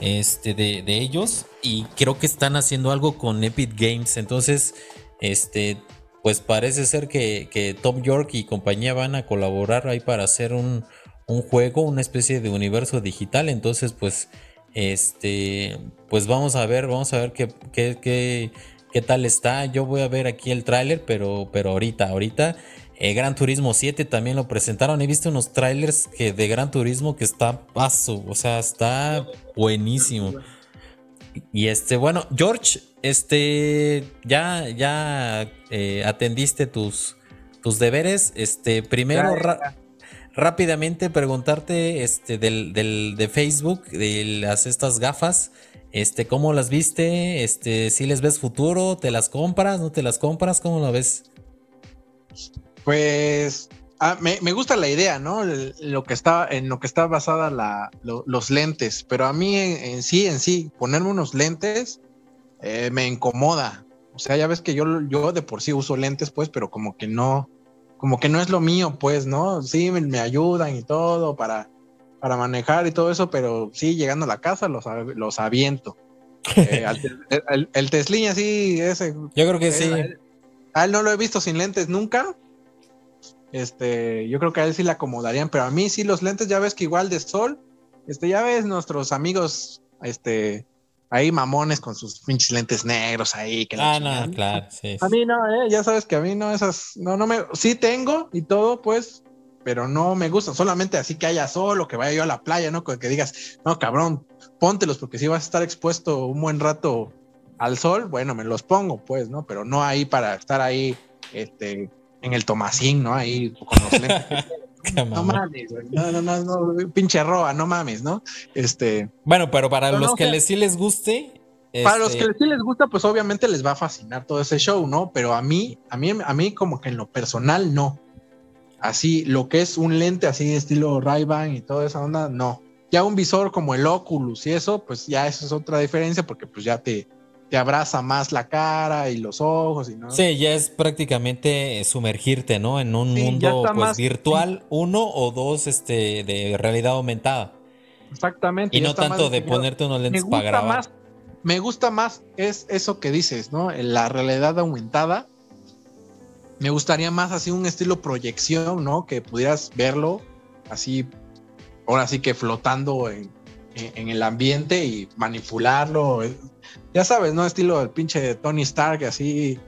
este, de, de, ellos y creo que están haciendo algo con Epic Games, entonces, este, pues parece ser que, que Tom York y compañía van a colaborar ahí para hacer un, un juego, una especie de universo digital. Entonces, pues, este, pues vamos a ver, vamos a ver qué, qué, qué, tal está. Yo voy a ver aquí el tráiler, pero, pero ahorita, ahorita. Eh, Gran Turismo 7 también lo presentaron. He visto unos trailers que de Gran Turismo que está paso, o sea, está buenísimo. Y este, bueno, George, este, ya, ya eh, atendiste tus, tus deberes. Este, primero, rápidamente preguntarte este, del, de Facebook, de las, estas gafas, este, ¿cómo las viste? Este, si les ves futuro, ¿te las compras? ¿No te las compras? ¿Cómo lo ves? Pues ah, me, gusta la idea, ¿no? Lo que está, en lo que está basada la, los lentes, pero a mí en, sí, en sí, ponerme unos lentes eh, me incomoda. O sea, ya ves que yo, yo de por sí uso lentes, pues, pero como que no, como que no es lo mío, pues, ¿no? Sí, me, ayudan y todo para, para manejar y todo eso, pero sí, llegando a la casa los, los aviento. Eh, el, el, Tesla sí, ese. Yo creo que sí. A él, no lo he visto sin lentes nunca. Este, yo creo que a él sí le acomodarían, pero a mí sí los lentes, ya ves que igual de sol, este, ya ves nuestros amigos, este, ahí mamones con sus pinches lentes negros ahí. Que ah, no, claro, sí, A mí no, ¿eh? ya sabes que a mí no, esas, no, no me, sí tengo y todo, pues, pero no me gustan, solamente así que haya sol o que vaya yo a la playa, ¿no? Que digas, no, cabrón, póntelos porque si vas a estar expuesto un buen rato al sol, bueno, me los pongo, pues, ¿no? Pero no ahí para estar ahí, este, en el Tomasín, ¿no? Ahí con los lentes. no mames, No, no, no, no, pinche roa, no mames, ¿no? Este. Bueno, pero para los que les, sí les guste. Para los este que sí les gusta, pues obviamente les va a fascinar todo ese show, ¿no? Pero a mí, a mí, a mí, como que en lo personal, no. Así, lo que es un lente así estilo Ray-Ban y toda esa onda, no. Ya un visor como el Oculus y eso, pues ya eso es otra diferencia porque pues ya te, te abraza más la cara y los ojos y no. Sí, ya es prácticamente sumergirte, ¿no? En un mundo pues, virtual, uno o dos este, de realidad aumentada. Exactamente. Y no tanto de ponerte unos lentes para grabar. Más, me gusta más es eso que dices, ¿no? La realidad aumentada. Me gustaría más así un estilo proyección, ¿no? Que pudieras verlo así, ahora sí que flotando en, en el ambiente y manipularlo ya sabes, ¿no? Estilo del pinche Tony Stark, así,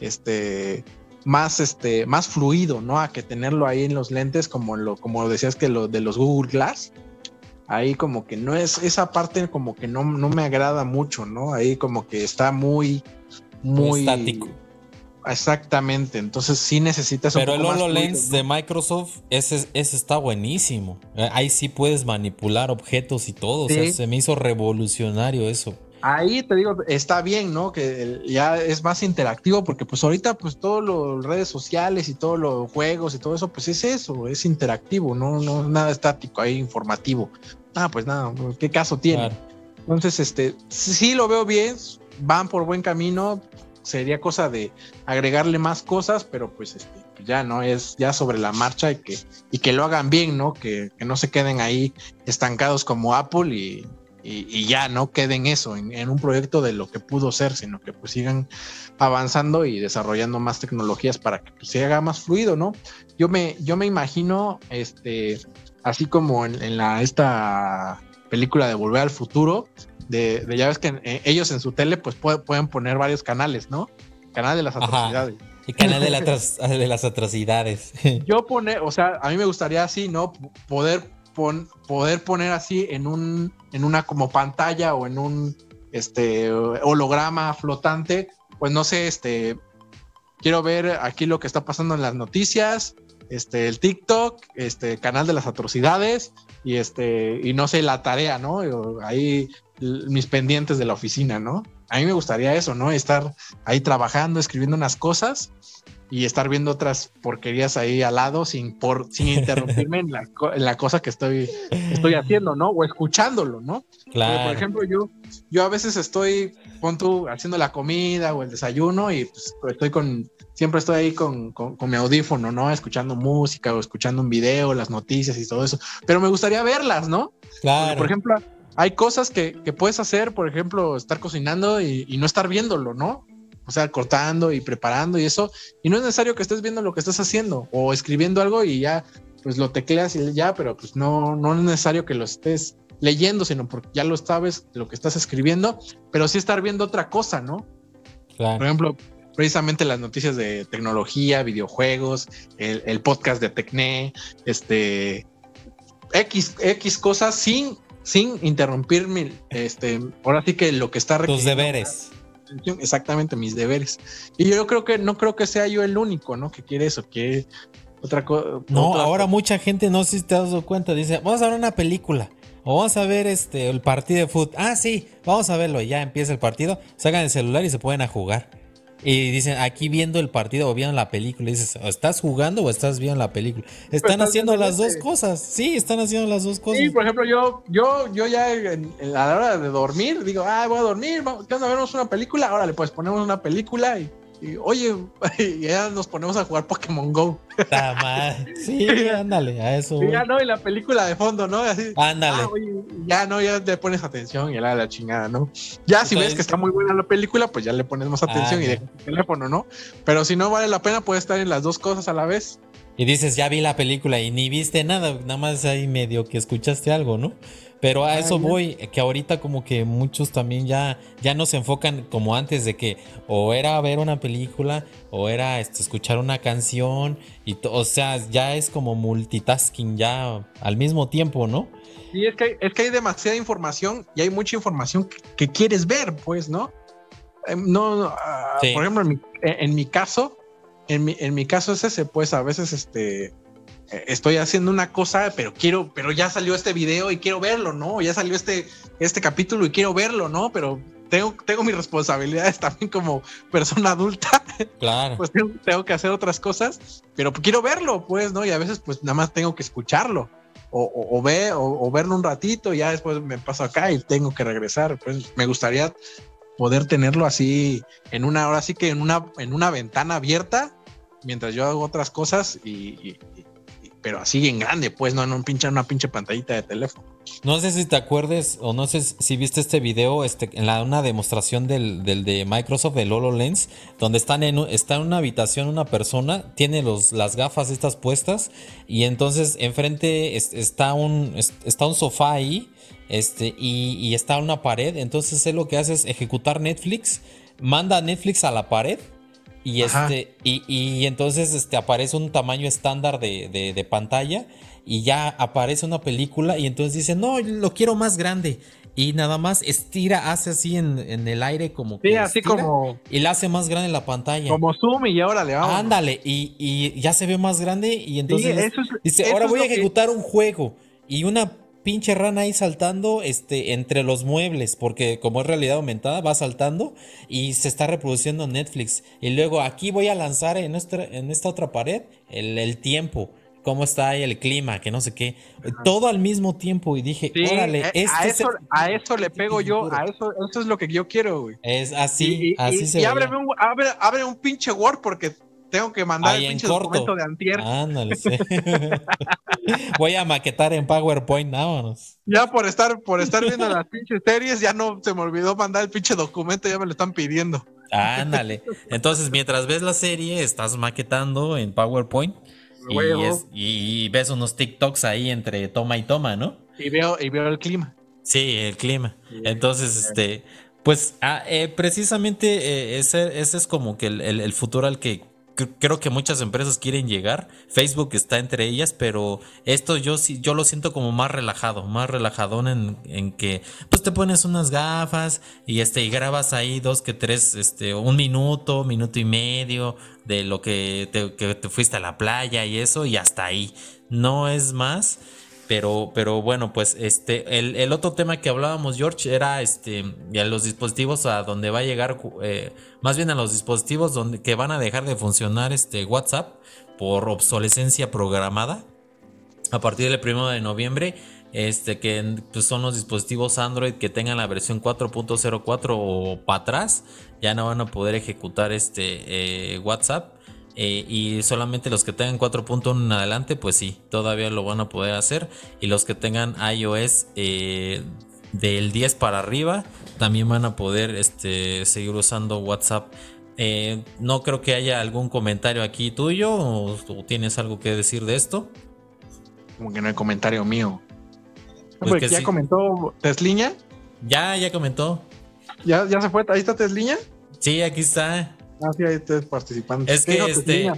este, más, este, más fluido, ¿no? A que tenerlo ahí en los lentes, como lo, como decías que lo de los Google Glass. Ahí como que no es, esa parte como que no, no me agrada mucho, ¿no? Ahí como que está muy, muy, estático. Exactamente, entonces sí necesitas Pero el HoloLens de Microsoft, ese, ese, está buenísimo. Ahí sí puedes manipular objetos y todo. O sea, se me hizo revolucionario eso ahí te digo, está bien, ¿no? Que ya es más interactivo porque pues ahorita pues todas las redes sociales y todos los juegos y todo eso pues es eso, es interactivo, no, no nada estático, ahí informativo. Ah, pues nada, ¿qué caso tiene? Entonces, este, sí lo veo bien, van por buen camino, sería cosa de agregarle más cosas, pero pues este, ya no es ya sobre la marcha y que, y que lo hagan bien, ¿no? Que, que no se queden ahí estancados como Apple y y, ya no queden eso, en, un proyecto de lo que pudo ser, sino que pues sigan avanzando y desarrollando más tecnologías para que pues, se haga más fluido, ¿no? Yo me, yo me imagino, este, así como en, la, esta película de Volver al Futuro, de, de ya ves que ellos en su tele pues pueden poner varios canales, ¿no? Canal de las atrocidades. El canal de, de las atrocidades. Yo poner, o sea, a mí me gustaría así, ¿no? Poder, poder poner así en un, en una como pantalla o en un este holograma flotante, pues no sé, este, quiero ver aquí lo que está pasando en las noticias, este, el TikTok, este, canal de las atrocidades y este, y no sé, la tarea, ¿no? Ahí mis pendientes de la oficina, ¿no? A mí me gustaría eso, ¿no? Estar ahí trabajando, escribiendo unas cosas y estar viendo otras porquerías ahí al lado sin, por, sin interrumpirme en, la, cosa que estoy, estoy haciendo, ¿no? O escuchándolo, ¿no? Claro. por ejemplo, yo, yo a veces estoy, pon tú, haciendo la comida o el desayuno y pues, estoy con, siempre estoy ahí con, con, mi audífono, ¿no? Escuchando música o escuchando un video, las noticias y todo eso. Pero me gustaría verlas, ¿no? Claro. por ejemplo, hay cosas que, que, puedes hacer, por ejemplo, estar cocinando y, y, no estar viéndolo, ¿no? O sea, cortando y preparando y eso. Y no es necesario que estés viendo lo que estás haciendo o escribiendo algo y ya, pues lo tecleas y ya, pero pues no, no es necesario que lo estés leyendo, sino porque ya lo sabes lo que estás escribiendo, pero sí estar viendo otra cosa, ¿no? Claro. Por ejemplo, precisamente las noticias de tecnología, videojuegos, el, podcast de Tecne, este X, X cosas sin, sin interrumpir mi, este, ahora sí que lo que está Tus deberes. Exactamente, mis deberes. Y yo creo que no creo que sea yo el único, ¿no? Que quiere eso, que otra cosa. No, ahora mucha gente, no sé si te has dado cuenta, dice, vamos a ver una película. O vamos a ver este el partido de fútbol. Ah, sí, vamos a verlo. Ya empieza el partido. Sacan el celular y se pueden a jugar. Y dicen, aquí viendo el partido o viendo la película, dices, ¿estás jugando o estás viendo la película? Están haciendo las dos cosas. Sí, están haciendo las dos cosas. Sí, por ejemplo, yo, yo, yo ya a la hora de dormir, digo, ah, voy a dormir, ¿qué onda? Vemos una película, ahora le pues ponemos una película y y, oye, ya nos ponemos a jugar Pokémon Go. Sí, ándale, a eso. ya no, y la película de fondo, ¿no? Así, ándale. Ah, ya no, ya le pones atención y la, la chingada, ¿no? Ya si ves que está muy buena la película, pues ya le pones más atención y dejas el teléfono, ¿no? Pero si no vale la pena, puede estar en las dos cosas a la vez. Y dices, ya vi la película y ni viste nada, nada más ahí medio que escuchaste algo, ¿no? Pero a eso voy, que ahorita como que muchos también ya, ya no se enfocan como antes de que o era ver una película o era este, escuchar una canción y o sea, ya es como multitasking ya al mismo tiempo, ¿no? Sí, es que, hay, es que hay demasiada información y hay mucha información que, quieres ver, pues, ¿no? Em, no, ah, por ejemplo, en mi, en mi caso, en mi, en mi caso es ese, pues a veces este estoy haciendo una cosa, pero quiero, pero ya salió este video y quiero verlo, ¿no? Ya salió este, este capítulo y quiero verlo, ¿no? Pero tengo, tengo mis responsabilidades también como persona adulta. Claro. Pues tengo, que hacer otras cosas, pero quiero verlo, pues, ¿no? Y a veces, pues nada más tengo que escucharlo. O, o, o, verlo un ratito y ya después me paso acá y tengo que regresar. Pues me gustaría poder tenerlo así en una hora, así que en una, en una ventana abierta mientras yo hago otras cosas y, pero así en grande, pues, no en un pinche, una pinche pantallita de teléfono. No sé si te acuerdes o no sé si viste este video, este, en la, una demostración del, de Microsoft, de HoloLens, donde están en, está en una habitación una persona, tiene los, las gafas estas puestas y entonces enfrente está, un, está un sofá ahí este, y, y está una pared, entonces él lo que hace es ejecutar Netflix, manda Netflix a la pared y, este, y, entonces este, aparece un tamaño estándar de, pantalla y ya aparece una película y entonces dice, no, lo quiero más grande. Y nada más estira, hace así en, el aire como que. Sí, así como. Y la hace más grande la pantalla. Como zoom y ahora le vamos. Ándale, y, ya se ve más grande y entonces dice, ahora voy a ejecutar un juego. Y una pinche rana ahí saltando este, entre los muebles, porque como es realidad aumentada, va saltando y se está reproduciendo en Netflix. Y luego aquí voy a lanzar en, nuestra, en esta otra pared el, tiempo. Cómo está ahí el clima, que no sé qué. Todo al mismo tiempo. Y dije, órale, eh, a, este eso, a eso le pego yo, a eso, eso es lo que yo quiero, güey. Es así, así se Y abre un, abre, abre un pinche Word porque tengo que mandar el pinche documento de antier. Ándale, sí. Voy a maquetar en PowerPoint, vámonos. Ya por estar, por estar viendo las pinches series, ya no se me olvidó mandar el pinche documento, ya me lo están pidiendo. Ándale. Entonces, mientras ves la serie, estás maquetando en PowerPoint. Y, ves unos TikToks ahí entre toma y toma, ¿no? Y veo, y veo el clima. Sí, el clima. Entonces, este, pues ah, eh, precisamente eh, ese, ese, es como que el, futuro al que creo que muchas empresas quieren llegar. Facebook está entre ellas, pero esto yo sí, yo lo siento como más relajado, más relajadón en, en, que pues te pones unas gafas y este y grabas ahí dos que tres, este, un minuto, minuto y medio de lo que te, que te fuiste a la playa y eso, y hasta ahí. No es más. Pero, pero bueno, pues este, el, otro tema que hablábamos, George, era este, a los dispositivos a donde va a llegar, eh, más bien a los dispositivos donde, que van a dejar de funcionar este WhatsApp por obsolescencia programada a partir del 1 de noviembre. Este, que pues, son los dispositivos Android que tengan la versión 4.04 o para atrás, ya no van a poder ejecutar este eh, WhatsApp. Eh, y solamente los que tengan 4.1 en adelante, pues sí, todavía lo van a poder hacer. Y los que tengan iOS eh, del 10 para arriba, también van a poder este, seguir usando WhatsApp. Eh, no creo que haya algún comentario aquí tuyo o, tienes algo que decir de esto. Como que no hay comentario mío. Pues ya comentó Tesliña. Ya, ya comentó. ¿Ya, ya se fue. Ahí está Tesliña. Sí, aquí está. Ah, sí, ahí participando. Es que este.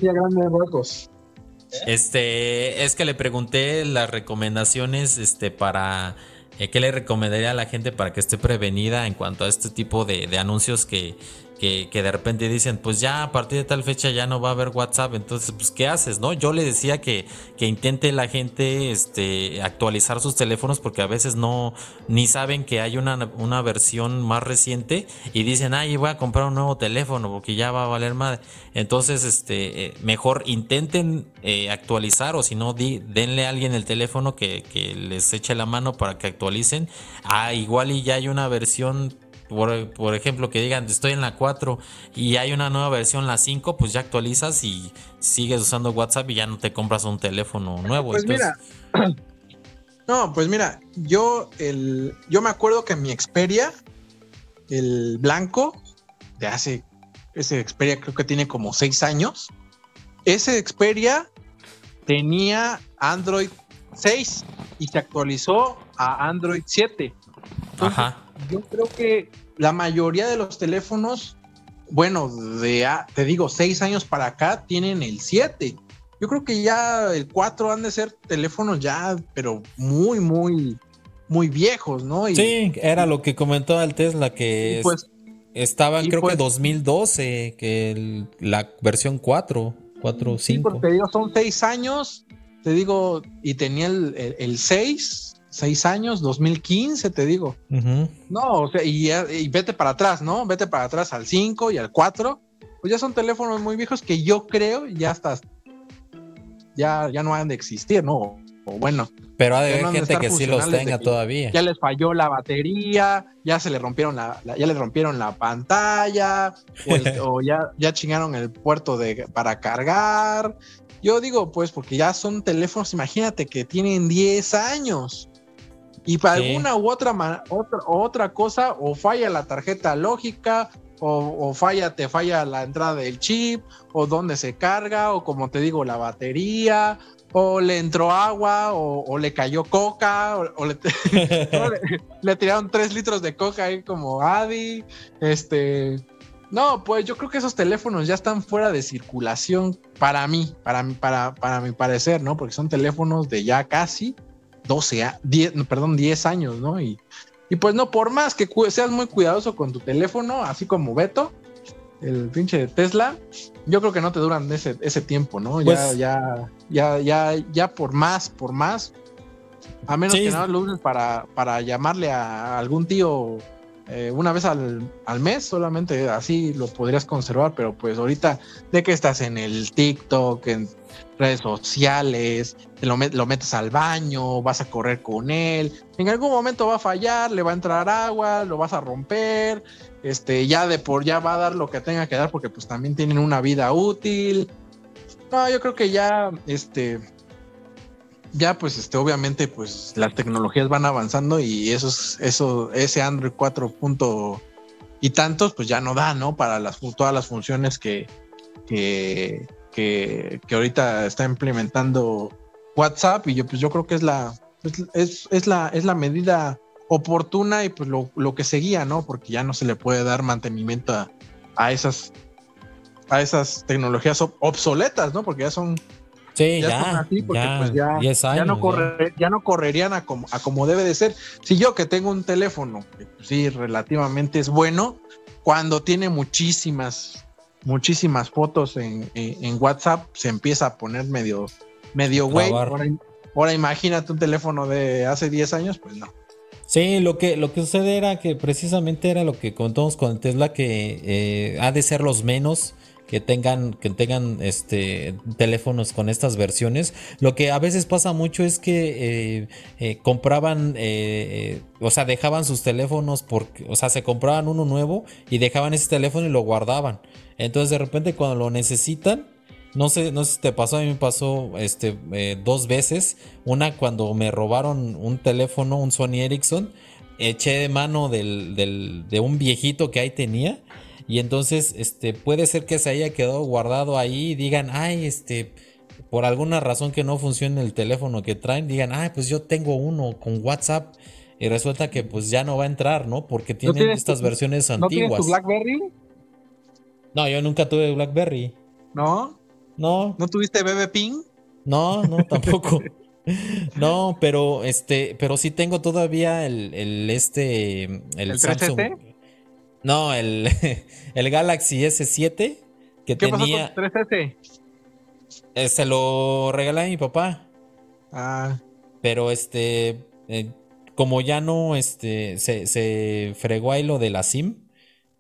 Este, es que le pregunté las recomendaciones, este, para eh, qué le recomendaría a la gente para que esté prevenida en cuanto a este tipo de, de anuncios que, que, de repente dicen, pues ya a partir de tal fecha ya no va a haber WhatsApp, entonces, pues, ¿qué haces? no Yo le decía que, que intente la gente este, actualizar sus teléfonos porque a veces no, ni saben que hay una, una versión más reciente y dicen, ay, voy a comprar un nuevo teléfono porque ya va a valer más. Entonces, este, eh, mejor intenten eh, actualizar o si no, denle a alguien el teléfono que, que les eche la mano para que actualicen. Ah, igual y ya hay una versión por, ejemplo, que digan estoy en la 4 y hay una nueva versión, la 5, pues ya actualizas y sigues usando WhatsApp y ya no te compras un teléfono nuevo. Pues mira, no, pues mira, yo, el, yo me acuerdo que mi Xperia, el blanco, de hace, ese Xperia creo que tiene como 6 años, ese Xperia tenía Android 6 y se actualizó a Android 7. Ajá yo creo que la mayoría de los teléfonos, bueno, de, te digo, seis años para acá, tienen el 7. Yo creo que ya el 4 han de ser teléfonos ya, pero muy, muy, muy viejos, ¿no? sí, era lo que comentó el Tesla, que pues, estaba creo que 2012, pues que la versión 4, 4, 5. Sí, porque te digo, son seis años, te digo, y tenía el, el, el 6, seis años, 2015, te digo. No, o sea, y, y, vete para atrás, ¿no? Vete para atrás al 5 y al 4. Pues ya son teléfonos muy viejos que yo creo ya hasta ya, ya no han de existir, ¿no? O bueno. Pero hay gente que sí los tenga todavía. Ya les falló la batería, ya se le rompieron la, ya le rompieron la pantalla, o, ya, ya chingaron el puerto de, para cargar. Yo digo, pues, porque ya son teléfonos, imagínate que tienen 10 años. Y para alguna u otra, otra, otra cosa, o falla la tarjeta lógica, o, falla, te falla la entrada del chip, o dónde se carga, o como te digo, la batería, o le entró agua, o, le cayó coca, o, le, tiraron tres litros de coca ahí como Adi. Este. No, pues yo creo que esos teléfonos ya están fuera de circulación para mí, para, para, para mi parecer, ¿no? Porque son teléfonos de ya casi 12, 10, perdón, 10 años, ¿no? Y, y pues no, por más que seas muy cuidadoso con tu teléfono, así como Beto, el pinche Tesla, yo creo que no te duran ese, ese tiempo, ¿no? ya, pues ya, ya, ya, ya por más, por más, a menos que nada lo uses para, para llamarle a algún tío eh, una vez al, al, mes, solamente así lo podrías conservar, pero pues ahorita de que estás en el TikTok, en redes sociales, lo, lo, metes al baño, vas a correr con él, en algún momento va a fallar, le va a entrar agua, lo vas a romper, este, ya de por ya va a dar lo que tenga que dar porque pues también tienen una vida útil. No, yo creo que ya, este, ya pues este obviamente pues las tecnologías van avanzando y eso eso ese Android 4. y tantos pues ya no da, ¿no? Para las todas las funciones que, que, ahorita está implementando WhatsApp y yo pues yo creo que es la es, es la es la medida oportuna y pues lo, lo, que seguía, ¿no? Porque ya no se le puede dar mantenimiento a, a esas a esas tecnologías obsoletas, ¿no? Porque ya son Sí, ya, pues, ya, no corre, ya, no correrían a como, a como debe de ser. Si yo que tengo un teléfono que pues, sí relativamente es bueno, cuando tiene muchísimas, muchísimas fotos en, WhatsApp, se empieza a poner medio, medio güey. Ahora, imagínate un teléfono de hace 10 años, pues no. Sí, lo que, lo que sucede era que precisamente era lo que contamos con Tesla, que eh, ha de ser los menos que tengan, que tengan este, teléfonos con estas versiones. Lo que a veces pasa mucho es que eh, eh, compraban, eh, o sea, dejaban sus teléfonos, porque, o sea, se compraban uno nuevo y dejaban ese teléfono y lo guardaban. Entonces de repente cuando lo necesitan, no sé, no sé si te pasó, a mí me pasó este, dos veces. Una cuando me robaron un teléfono, un Sony Ericsson, eché de mano del, del, de un viejito que ahí tenía y entonces, este, puede ser que se haya quedado guardado ahí y digan, ay, este, por alguna razón que no funcione el teléfono que traen, digan, ay, pues yo tengo uno con WhatsApp. Y resulta que pues ya no va a entrar, ¿no? Porque tienen estas versiones antiguas. ¿No tu BlackBerry? No, yo nunca tuve BlackBerry. ¿No? No. ¿No tuviste BB Ping? No, no, tampoco. no, pero este, pero sí tengo todavía el, el este, el, ¿El Samsung. No, el, el Galaxy S7 que ¿Qué tenía. Pasó con 3S? Eh, se lo regalé a mi papá. Ah. Pero este. Eh, como ya no este, se, se, fregó ahí lo de la SIM,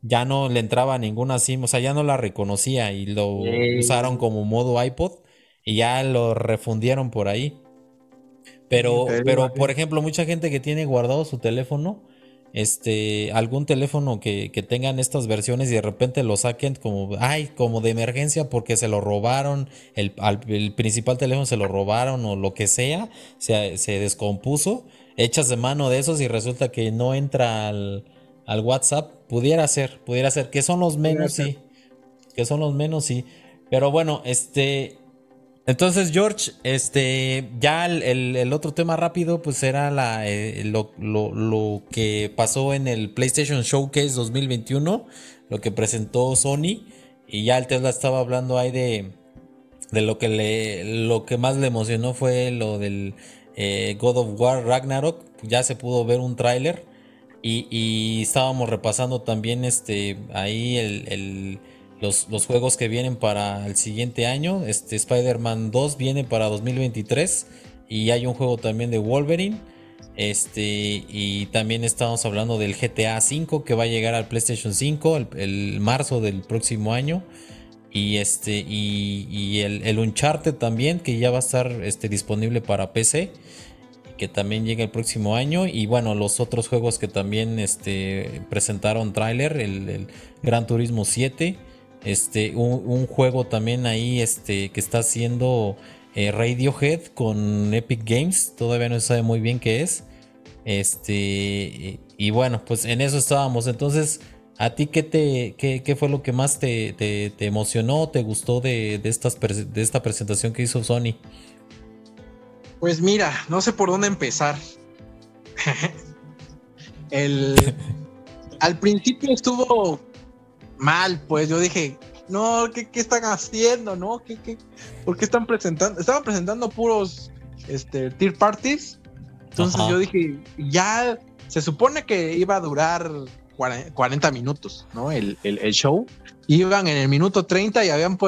ya no le entraba ninguna SIM, o sea, ya no la reconocía y lo usaron como modo iPod y ya lo refundieron por ahí. Pero, pero por ejemplo, mucha gente que tiene guardado su teléfono este, algún teléfono que, tengan estas versiones y de repente lo saquen como, ay, como de emergencia porque se lo robaron, el, principal teléfono se lo robaron o lo que sea, se, se, descompuso, echas de mano de esos y resulta que no entra al, al WhatsApp, pudiera ser, pudiera ser, que son los menos, sí, que son los menos, sí. Pero bueno, este, entonces, George, este, ya el, otro tema rápido, pues era la, eh, lo, que pasó en el PlayStation Showcase 2021, lo que presentó Sony, y ya el Tesla estaba hablando ahí de, de lo que le, lo que más le emocionó fue lo del eh, God of War Ragnarok, ya se pudo ver un tráiler, y, estábamos repasando también este, ahí el los, juegos que vienen para el siguiente año. Este Spider-Man 2 viene para 2023 y hay un juego también de Wolverine. Este, y también estamos hablando del GTA 5 que va a llegar al PlayStation 5 el, marzo del próximo año. Y este, y, el, el, Uncharted también, que ya va a estar este, disponible para PC. Que también llega el próximo año. Y bueno, los otros juegos que también este, presentaron tráiler. El, el Gran Turismo 7 este, un, juego también ahí este, que está haciendo eh, Radiohead con Epic Games. Todavía no se sabe muy bien qué es. Este, y, bueno, pues en eso estábamos. Entonces, ¿a ti qué, te, qué, fue lo que más te, te, te emocionó, te gustó de, de, estas, de esta presentación que hizo Sony? Pues mira, no sé por dónde empezar. El, al principio estuvo mal, pues yo dije, no, ¿qué, están haciendo? ¿No? ¿Qué, qué, por qué están presentando? Estaban presentando puros este, tier parties. Entonces yo dije, ya se supone que iba a durar 40 minutos, ¿no? El, show. Iban en el minuto 30 y habían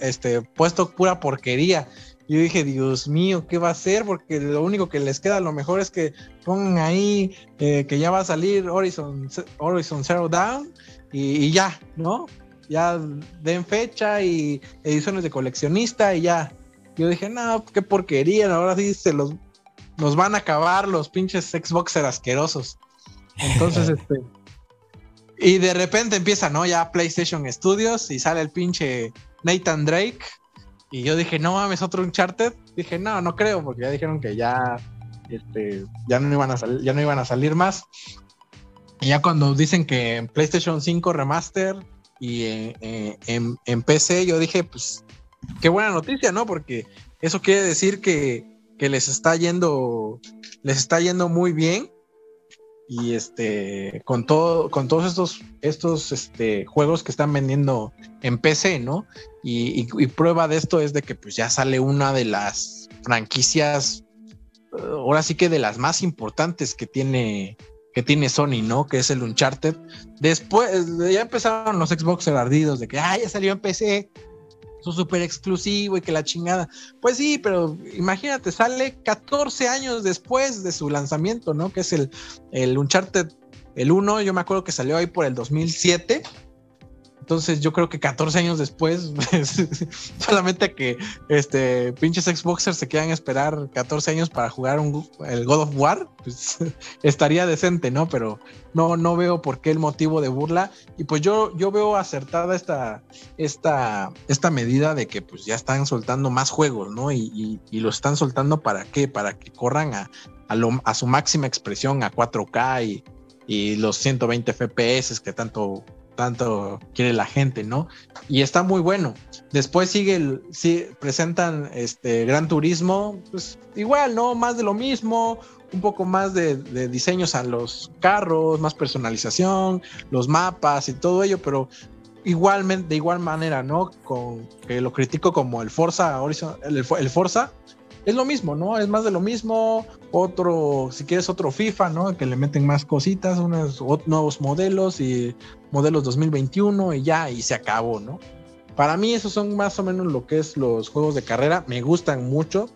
este, puesto pura porquería. Yo dije, Dios mío, ¿qué va a hacer? Porque lo único que les queda a lo mejor es que pongan ahí eh, que ya va a salir Horizon, Horizon Zero Down y, ya, ¿no? Ya den fecha y ediciones de coleccionista y ya. Yo dije, no, qué porquería, ahora sí se los nos van a acabar los pinches Xboxer asquerosos. Entonces, este. Y de repente empieza, ¿no? Ya PlayStation Studios y sale el pinche Nathan Drake. Y yo dije, no mames, otro Uncharted. Dije, no, no creo, porque ya dijeron que ya, este, ya no iban a salir, ya no iban a salir más. Y ya cuando dicen que en PlayStation 5 Remaster y en, PC, yo dije, pues, qué buena noticia, ¿no? Porque eso quiere decir que, les está yendo, les está yendo muy bien. Y este con todo con todos estos estos este, juegos que están vendiendo en PC no y, prueba de esto es de que pues ya sale una de las franquicias ahora sí que de las más importantes que tiene que tiene Sony no que es el Uncharted. Después ya empezaron los Xbox ardidos de que ah ya salió en PC súper exclusivo y que la chingada. Pues sí, pero imagínate, sale 14 años después de su lanzamiento, ¿no? Que es el, el Uncharted, el 1, yo me acuerdo que salió ahí por el 2007 entonces yo creo que 14 años después, pues, solamente que este pinches Xboxers se quieran esperar 14 años para jugar un, el God of War, pues estaría decente, ¿no? Pero no, no veo por qué el motivo de burla. Y pues yo, yo veo acertada esta, esta, esta medida de que pues ya están soltando más juegos, ¿no? Y, y, lo están soltando para qué? Para que corran a, a, a su máxima expresión, a 4K y, y los 120 FPS que tanto tanto quiere la gente, ¿no? Y está muy bueno. Después sigue el, sí, presentan este Gran Turismo, pues igual, ¿no? Más de lo mismo, un poco más de, diseños a los carros, más personalización, los mapas y todo ello, pero igualmente, de igual manera, ¿no? Con que lo critico como el Forza Horizon, el, el Forza, es lo mismo, ¿no? Es más de lo mismo. Otro, si quieres otro FIFA, ¿no? Que le meten más cositas, unos nuevos modelos y modelos 2021 y ya, y se acabó, ¿no? Para mí esos son más o menos lo que es los juegos de carrera. Me gustan mucho.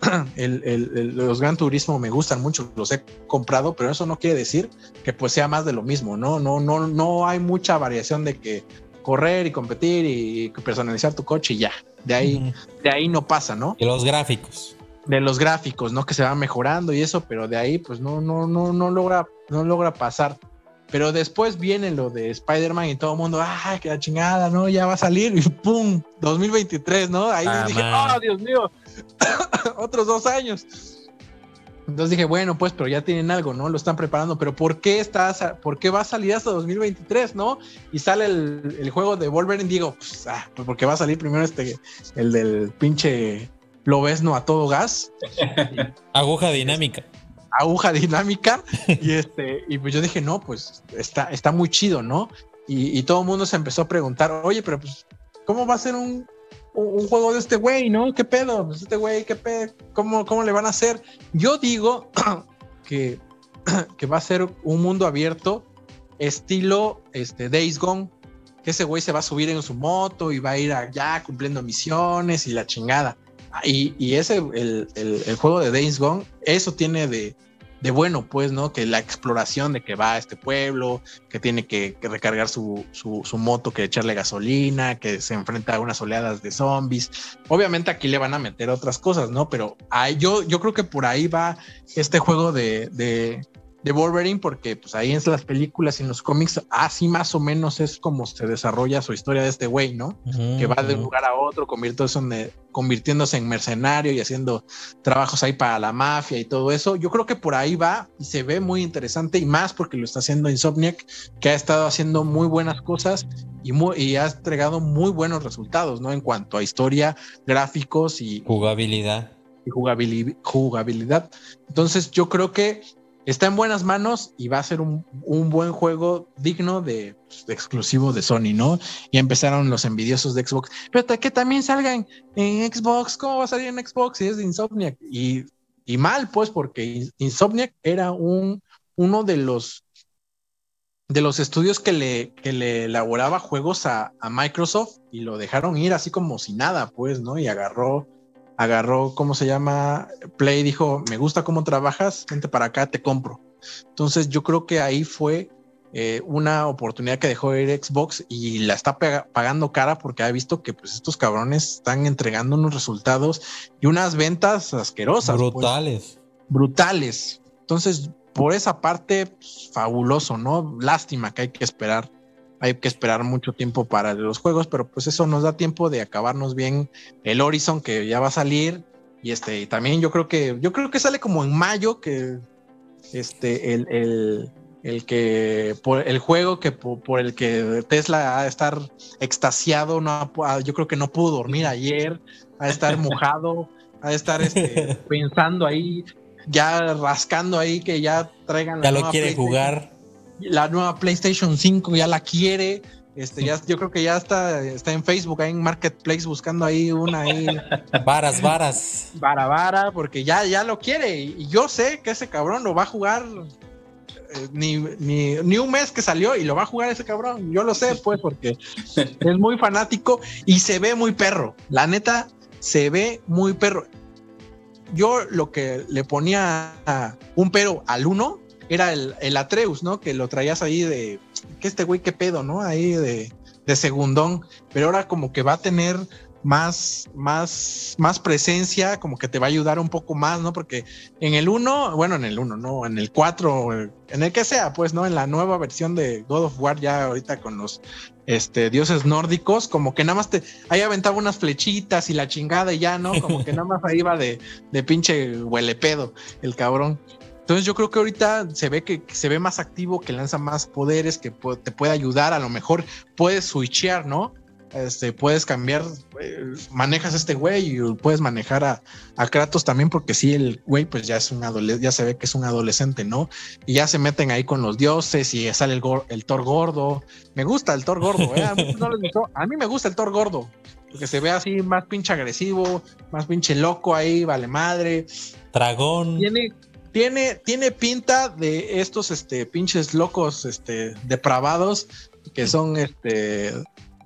los Gran Turismo me gustan mucho, los he comprado, pero eso no quiere decir que pues sea más de lo mismo, ¿no? No, no, no hay mucha variación de que correr y competir y personalizar tu coche y ya. De ahí, de ahí no pasa, ¿no? De los gráficos. De los gráficos, ¿no? Que se van mejorando y eso, pero de ahí, pues no, no, no, no logra, no logra pasar. Pero después viene lo de Spider-Man y todo el mundo, ¡ay, qué la chingada, ¿no? Ya va a salir y ¡pum! 2023, ¿no? Ahí ah, dije, ¡oh, Dios mío! Otros dos años. Entonces dije, bueno, pues, pero ya tienen algo, ¿no? Lo están preparando, pero ¿por qué estás, por qué va a salir hasta 2023, ¿no? Y sale el, juego de Wolverine, digo, pues, ah, pues porque va a salir primero este, el del pinche Lobesno a todo gas. Aguja dinámica. Aguja dinámica. y este, y pues yo dije, no, pues está, está muy chido, ¿no? Y, y todo el mundo se empezó a preguntar, oye, pero pues, ¿cómo va a ser un, un juego de este güey, ¿no? ¿Qué pedo? Pues este güey, ¿qué pedo? ¿Cómo, ¿Cómo le van a hacer? Yo digo que, que va a ser un mundo abierto estilo este, Days Gone, que ese güey se va a subir en su moto y va a ir allá cumpliendo misiones y la chingada. Y, y ese, el, el, juego de Days Gone, eso tiene de, de bueno, pues, ¿no? Que la exploración de que va a este pueblo, que tiene que, recargar su, su, moto, que echarle gasolina, que se enfrenta a unas oleadas de zombies. Obviamente aquí le van a meter otras cosas, ¿no? Pero yo, yo creo que por ahí va este juego de, de Wolverine porque pues ahí en las películas y en los cómics así más o menos es como se desarrolla su historia de este güey, ¿no? que va de un lugar a otro, convirtiéndose en, convirtiéndose en mercenario y haciendo trabajos ahí para la mafia y todo eso. Yo creo que por ahí va y se ve muy interesante y más porque lo está haciendo Insomniac, que ha estado haciendo muy buenas cosas y, y ha entregado muy buenos resultados, ¿no? En cuanto a historia, gráficos y jugabilidad. Y jugabilidad. Entonces yo creo que está en buenas manos y va a ser un, buen juego digno de, exclusivo de Sony, ¿no? Y empezaron los envidiosos de Xbox, pero que también salgan en Xbox, ¿cómo va a salir en Xbox si es Insomniac? Y, mal, pues, porque Insomniac era un, uno de los de los estudios que le, que le elaboraba juegos a, a Microsoft y lo dejaron ir así como si nada, pues, ¿no? Y agarró agarró, ¿cómo se llama? Play dijo, me gusta cómo trabajas, vente para acá, te compro. Entonces yo creo que ahí fue eh, una oportunidad que dejó ir Xbox y la está pagando cara porque ha visto que pues estos cabrones están entregando unos resultados y unas ventas asquerosas. Pues. Brutales. brutales. Entonces, por esa parte, pues, fabuloso, ¿no? Lástima que hay que esperar hay que esperar mucho tiempo para los juegos, pero pues eso nos da tiempo de acabarnos bien el Horizon que ya va a salir y este también yo creo que yo creo que sale como en mayo que este el, el, el que por el juego que por, el que Tesla ha de estar extasiado, no yo creo que no pudo dormir ayer, a estar mojado, a estar este, pensando ahí ya rascando ahí que ya traigan la Ya lo quiere jugar. La nueva PlayStation 5 ya la quiere. Este, ya, yo creo que ya está, está en Facebook, ahí en Marketplace, buscando ahí una ahí. Varas, varas. Vara, vara, porque ya, ya lo quiere. Y yo sé que ese cabrón lo va a jugar eh, ni, ni, un mes que salió y lo va a jugar ese cabrón. Yo lo sé, pues, porque es muy fanático y se ve muy perro. La neta, se ve muy perro. Yo lo que le ponía un pero al uno era el, el, Atreus, ¿no? Que lo traías ahí de, que este güey, qué pedo, ¿no? Ahí de, de segundón, pero ahora como que va a tener más, más, más presencia, como que te va a ayudar un poco más, ¿no? Porque en el 1, bueno, en el 1, no, en el 4, en el que sea, pues, ¿no? En la nueva versión de God of War, ya ahorita con los este, dioses nórdicos, como que nada más te, ahí aventaba unas flechitas y la chingada y ya, ¿no? Como que nada más ahí va de, de pinche huelepedo el cabrón. Entonces yo creo que ahorita se ve que se ve más activo, que lanza más poderes, que te puede ayudar, a lo mejor puedes switchear, ¿no? este, puedes cambiar, eh, manejas este güey y puedes manejar a, Kratos también, porque sí, el güey, pues ya es un adolescente, ya se ve que es un adolescente, ¿no? Y ya se meten ahí con los dioses y sale el, el Thor gordo. Me gusta el Thor gordo, ¿eh? a, mí me gusta el Thor gordo, porque se ve así más pinche agresivo, más pinche loco ahí, vale madre. Dragón. Tiene, tiene, tiene pinta de estos este, pinches locos este, depravados que son este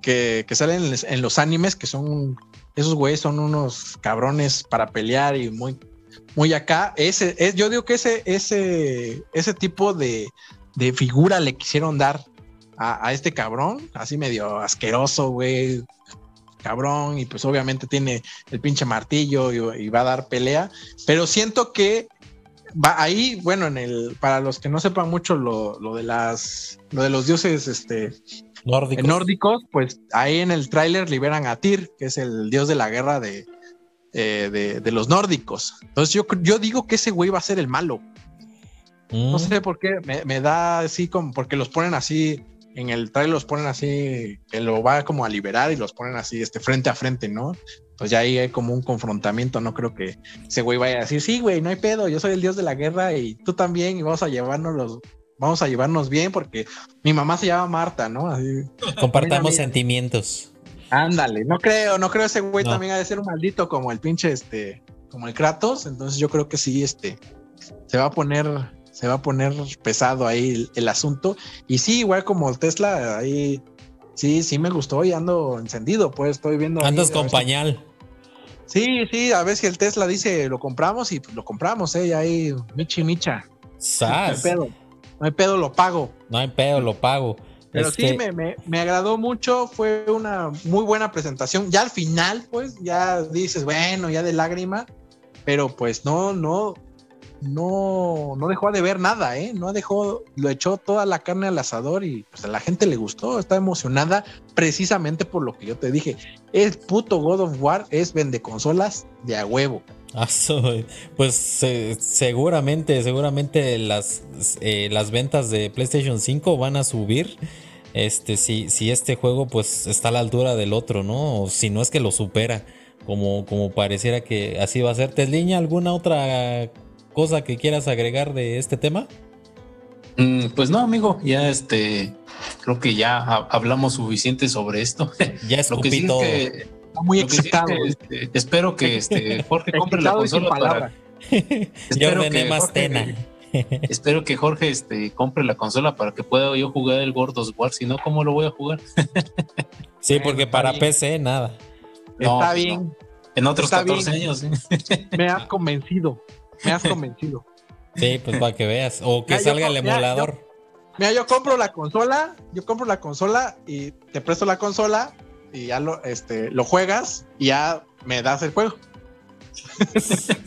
que, salen en los animes, que son, esos güeyes son unos cabrones para pelear y muy, muy acá. Ese, es, yo digo que ese, ese, ese tipo de, de figura le quisieron dar a, este cabrón, así medio asqueroso, güey, cabrón, y pues obviamente tiene el pinche martillo y, va a dar pelea, pero siento que va ahí, bueno, en el, para los que no sepan mucho lo, lo de las, lo de los dioses, este, nórdicos. nórdicos, pues ahí en el tráiler liberan a Tyr, que es el dios de la guerra de, eh, de, los nórdicos. Entonces yo, yo digo que ese güey va a ser el malo. No mm. sé por qué, me, da así como, porque los ponen así, en el trailer los ponen así, que lo va como a liberar y los ponen así, este, frente a frente, ¿no? Pues ya ahí hay como un confrontamiento, no creo que ese güey vaya a decir, sí, güey, no hay pedo, yo soy el dios de la guerra y tú también y vamos a llevarnos los, vamos a llevarnos bien porque mi mamá se llama Marta, ¿no? Así, Compartamos sentimientos. Ándale, no creo, no creo ese güey también ha de ser un maldito como el pinche este, como el Kratos, entonces yo creo que sí, este, se va a poner, se va a poner pesado ahí el, asunto y sí, igual como el Tesla, ahí sí, sí me gustó y ando encendido, pues estoy viendo. Andas con pañal. Sí, sí, a ver si el Tesla dice lo compramos y pues lo compramos, eh, y ahí michi micha. ¿Sabes? no hay pedo, lo pago. No hay pedo, lo pago. Pero sí, me, agradó mucho, fue una muy buena presentación. Ya al final, pues, ya dices, bueno, ya de lágrima, pero pues no, no, no, no dejó de ver nada, ¿eh? No dejó, lo echó toda la carne al asador y pues a la gente le gustó, está emocionada precisamente por lo que yo te dije. El puto God of War es vende consolas de a huevo. Ah, pues seguramente, seguramente las, eh, las ventas de PlayStation 5 van a subir. Este, si, si este juego pues está a la altura del otro, ¿no? O si no es que lo supera, como, como pareciera que así va a ser. ¿Tesliña alguna otra cosa que quieras agregar de este tema? Mm, pues no, amigo, ya este, creo que ya hablamos suficiente sobre esto. Ya escupí todo muy excitado. Este, espero que este, Jorge compre la consola para. espero que más tena. espero que Jorge este, compre la consola para que pueda yo jugar el Gordos War. Si no, ¿cómo lo voy a jugar? sí, porque para PC nada. está pues bien. En otros 14 años. Me has convencido. Me has convencido. Sí, pues para que veas. O que salga el emulador. mira, yo compro la consola, yo compro la consola y te presto la consola y ya lo, este, lo juegas y ya me das el juego.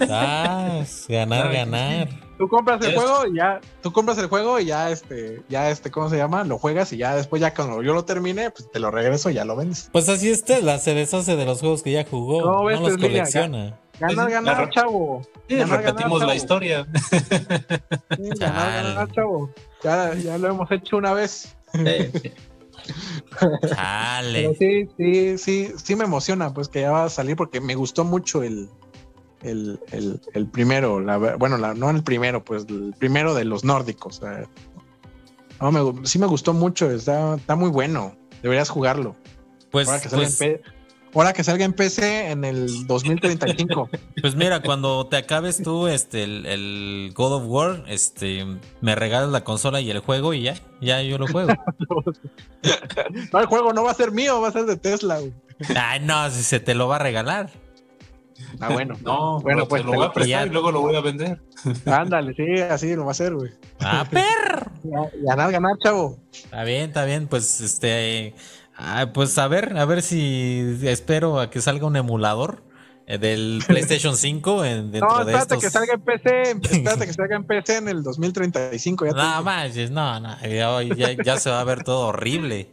Ah, ganar, ganar. Tú compras el juego y ya, tú compras el juego y ya este, ya este, ¿cómo se llama? Lo juegas y ya después ya cuando yo lo termine, pues te lo regreso y ya lo vendes. Pues así es la se deshace de los juegos que ya jugó, no, los pues, colecciona. Ganar, ganar, chavo. Sí, repetimos la historia. ganar, ganar, chavo. Ya, ya lo hemos hecho una vez. sí, sí, sí, sí me emociona, pues que ya va a salir porque me gustó mucho el, el, primero, la, bueno, la, no el primero, pues el primero de los nórdicos. sí me gustó mucho, está, está muy bueno, deberías jugarlo. Pues, Ahora que salga en PC en el 2035. Pues mira, cuando te acabes tú este el, God of War, este me regalas la consola y el juego y ya, ya yo lo juego. no, el juego no va a ser mío, va a ser de Tesla. Ay, no, si se te lo va a regalar. Ah, bueno. No, bueno, pues lo voy a prestar y luego lo voy a vender. Ándale, sí, así lo va a hacer, güey. Ah, perro. Ganar, ganar, chavo. Está bien, está bien, pues este Ah, pues a ver, a ver si espero a que salga un emulador eh, del PlayStation 5 en, dentro no, espérate de que salga en PC, espérate que salga en PC en el 2035. Ya no más, no, no, ya, se va a ver todo horrible.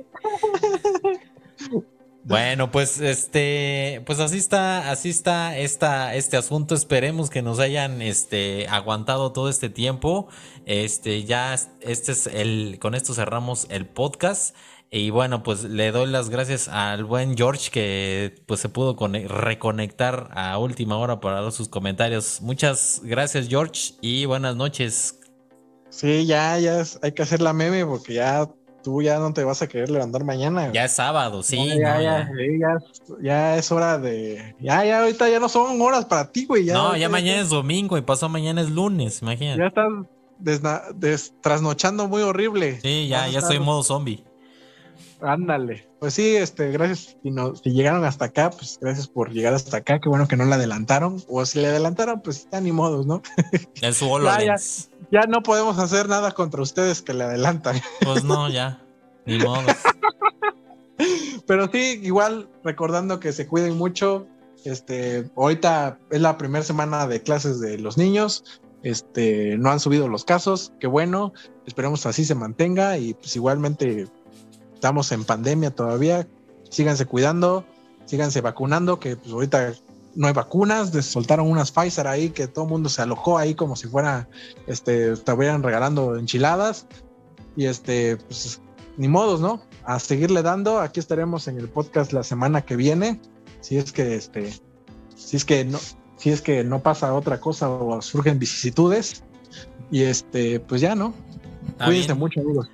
Bueno, pues este, pues así está, así está esta, este asunto. Esperemos que nos hayan este, aguantado todo este tiempo. Este, ya, este es el, con esto cerramos el podcast. Y bueno, pues le doy las gracias al buen George que pues se pudo reconectar a última hora para dar sus comentarios. Muchas gracias George y buenas noches. Sí, ya, ya hay que hacer la meme porque ya tú ya no te vas a querer levantar mañana. Ya es sábado, sí. ya, ya, ya, es hora de. Ya, ya, ahorita ya no son horas para ti, güey. no, ya mañana es domingo y pasó mañana es lunes, imagínate. Ya estás trasnochando muy horrible. Sí, ya, ya soy modo zombie. Ándale. Pues sí, este, gracias. Si, si llegaron hasta acá, pues gracias por llegar hasta acá. Qué bueno que no la adelantaron. O si le adelantaron, pues ya ni modos, ¿no? En su ya, ya, no podemos hacer nada contra ustedes que le adelantan. Pues no, ya. Ni modos. Pero sí, igual recordando que se cuiden mucho. Este, ahorita es la primera semana de clases de los niños. Este, no han subido los casos, qué bueno. Esperemos así se mantenga y pues igualmente estamos en pandemia todavía, síganse cuidando, síganse vacunando, que pues ahorita no hay vacunas, soltaron unas Pfizer ahí que todo el mundo se alojó ahí como si fuera, este, estuvieran regalando enchiladas y este, pues ni modos, ¿no? A seguirle dando, aquí estaremos en el podcast la semana que viene, si es que este, si es que no, si es que no pasa otra cosa o surgen vicisitudes y este, pues ya, ¿no? Cuídense mucho, amigos.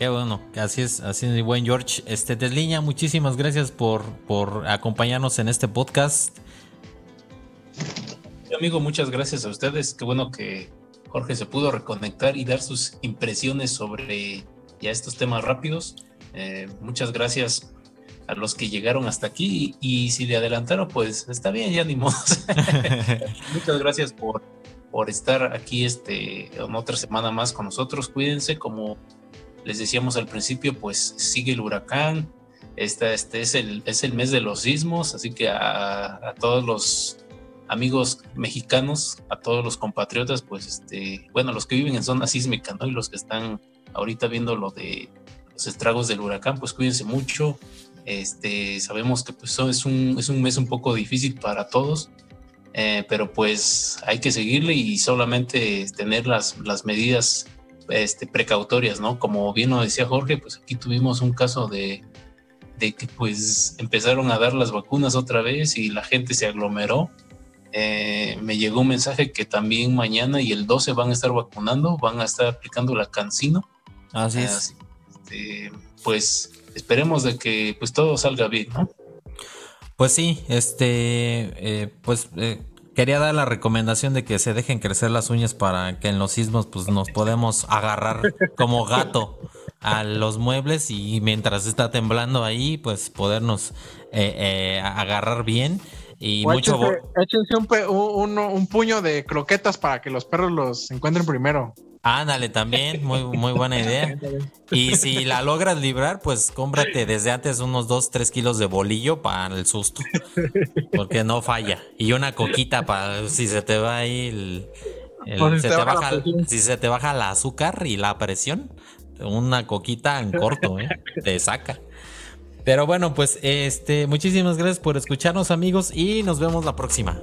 Qué bueno, así es, así es, buen George. Este, Desliña, muchísimas gracias por, por acompañarnos en este podcast. amigo, muchas gracias a ustedes. Qué bueno que Jorge se pudo reconectar y dar sus impresiones sobre ya estos temas rápidos. Eh, muchas gracias a los que llegaron hasta aquí y, si le adelantaron, pues está bien, ya ni modo. muchas gracias por, por estar aquí este, en otra semana más con nosotros. Cuídense como les decíamos al principio, pues sigue el huracán. Este, este es, el, es el mes de los sismos, así que a, todos los amigos mexicanos, a todos los compatriotas, pues este, bueno, los que viven en zona sísmica. Y los que están ahorita viendo lo de los estragos del huracán, pues cuídense mucho. Este, sabemos que pues es un, es un mes un poco difícil para todos, eh, pero pues hay que seguirle y solamente tener las, las medidas este, precautorias, ¿no? Como bien lo decía Jorge, pues aquí tuvimos un caso de, de que pues empezaron a dar las vacunas otra vez y la gente se aglomeró. Eh, me llegó un mensaje que también mañana y el 12 van a estar vacunando, van a estar aplicando la cancino. Así es. Este, pues esperemos de que pues todo salga bien, ¿no? Pues sí, este, eh, pues eh, quería dar la recomendación de que se dejen crecer las uñas para que en los sismos pues nos podemos agarrar como gato a los muebles y mientras está temblando ahí pues podernos eh, eh, agarrar bien. Y mucho échense, un, puño de croquetas para que los perros los encuentren primero Ándale, también, muy, muy buena idea. Y si la logras librar, pues cómprate desde antes unos 2, 3 kilos de bolillo para el susto. Porque no falla. Y una coquita para si se te va ahí el. si, se te baja, si se te baja el azúcar y la presión, una coquita en corto, ¿eh? Te saca. Pero bueno, pues este, muchísimas gracias por escucharnos, amigos, y nos vemos la próxima.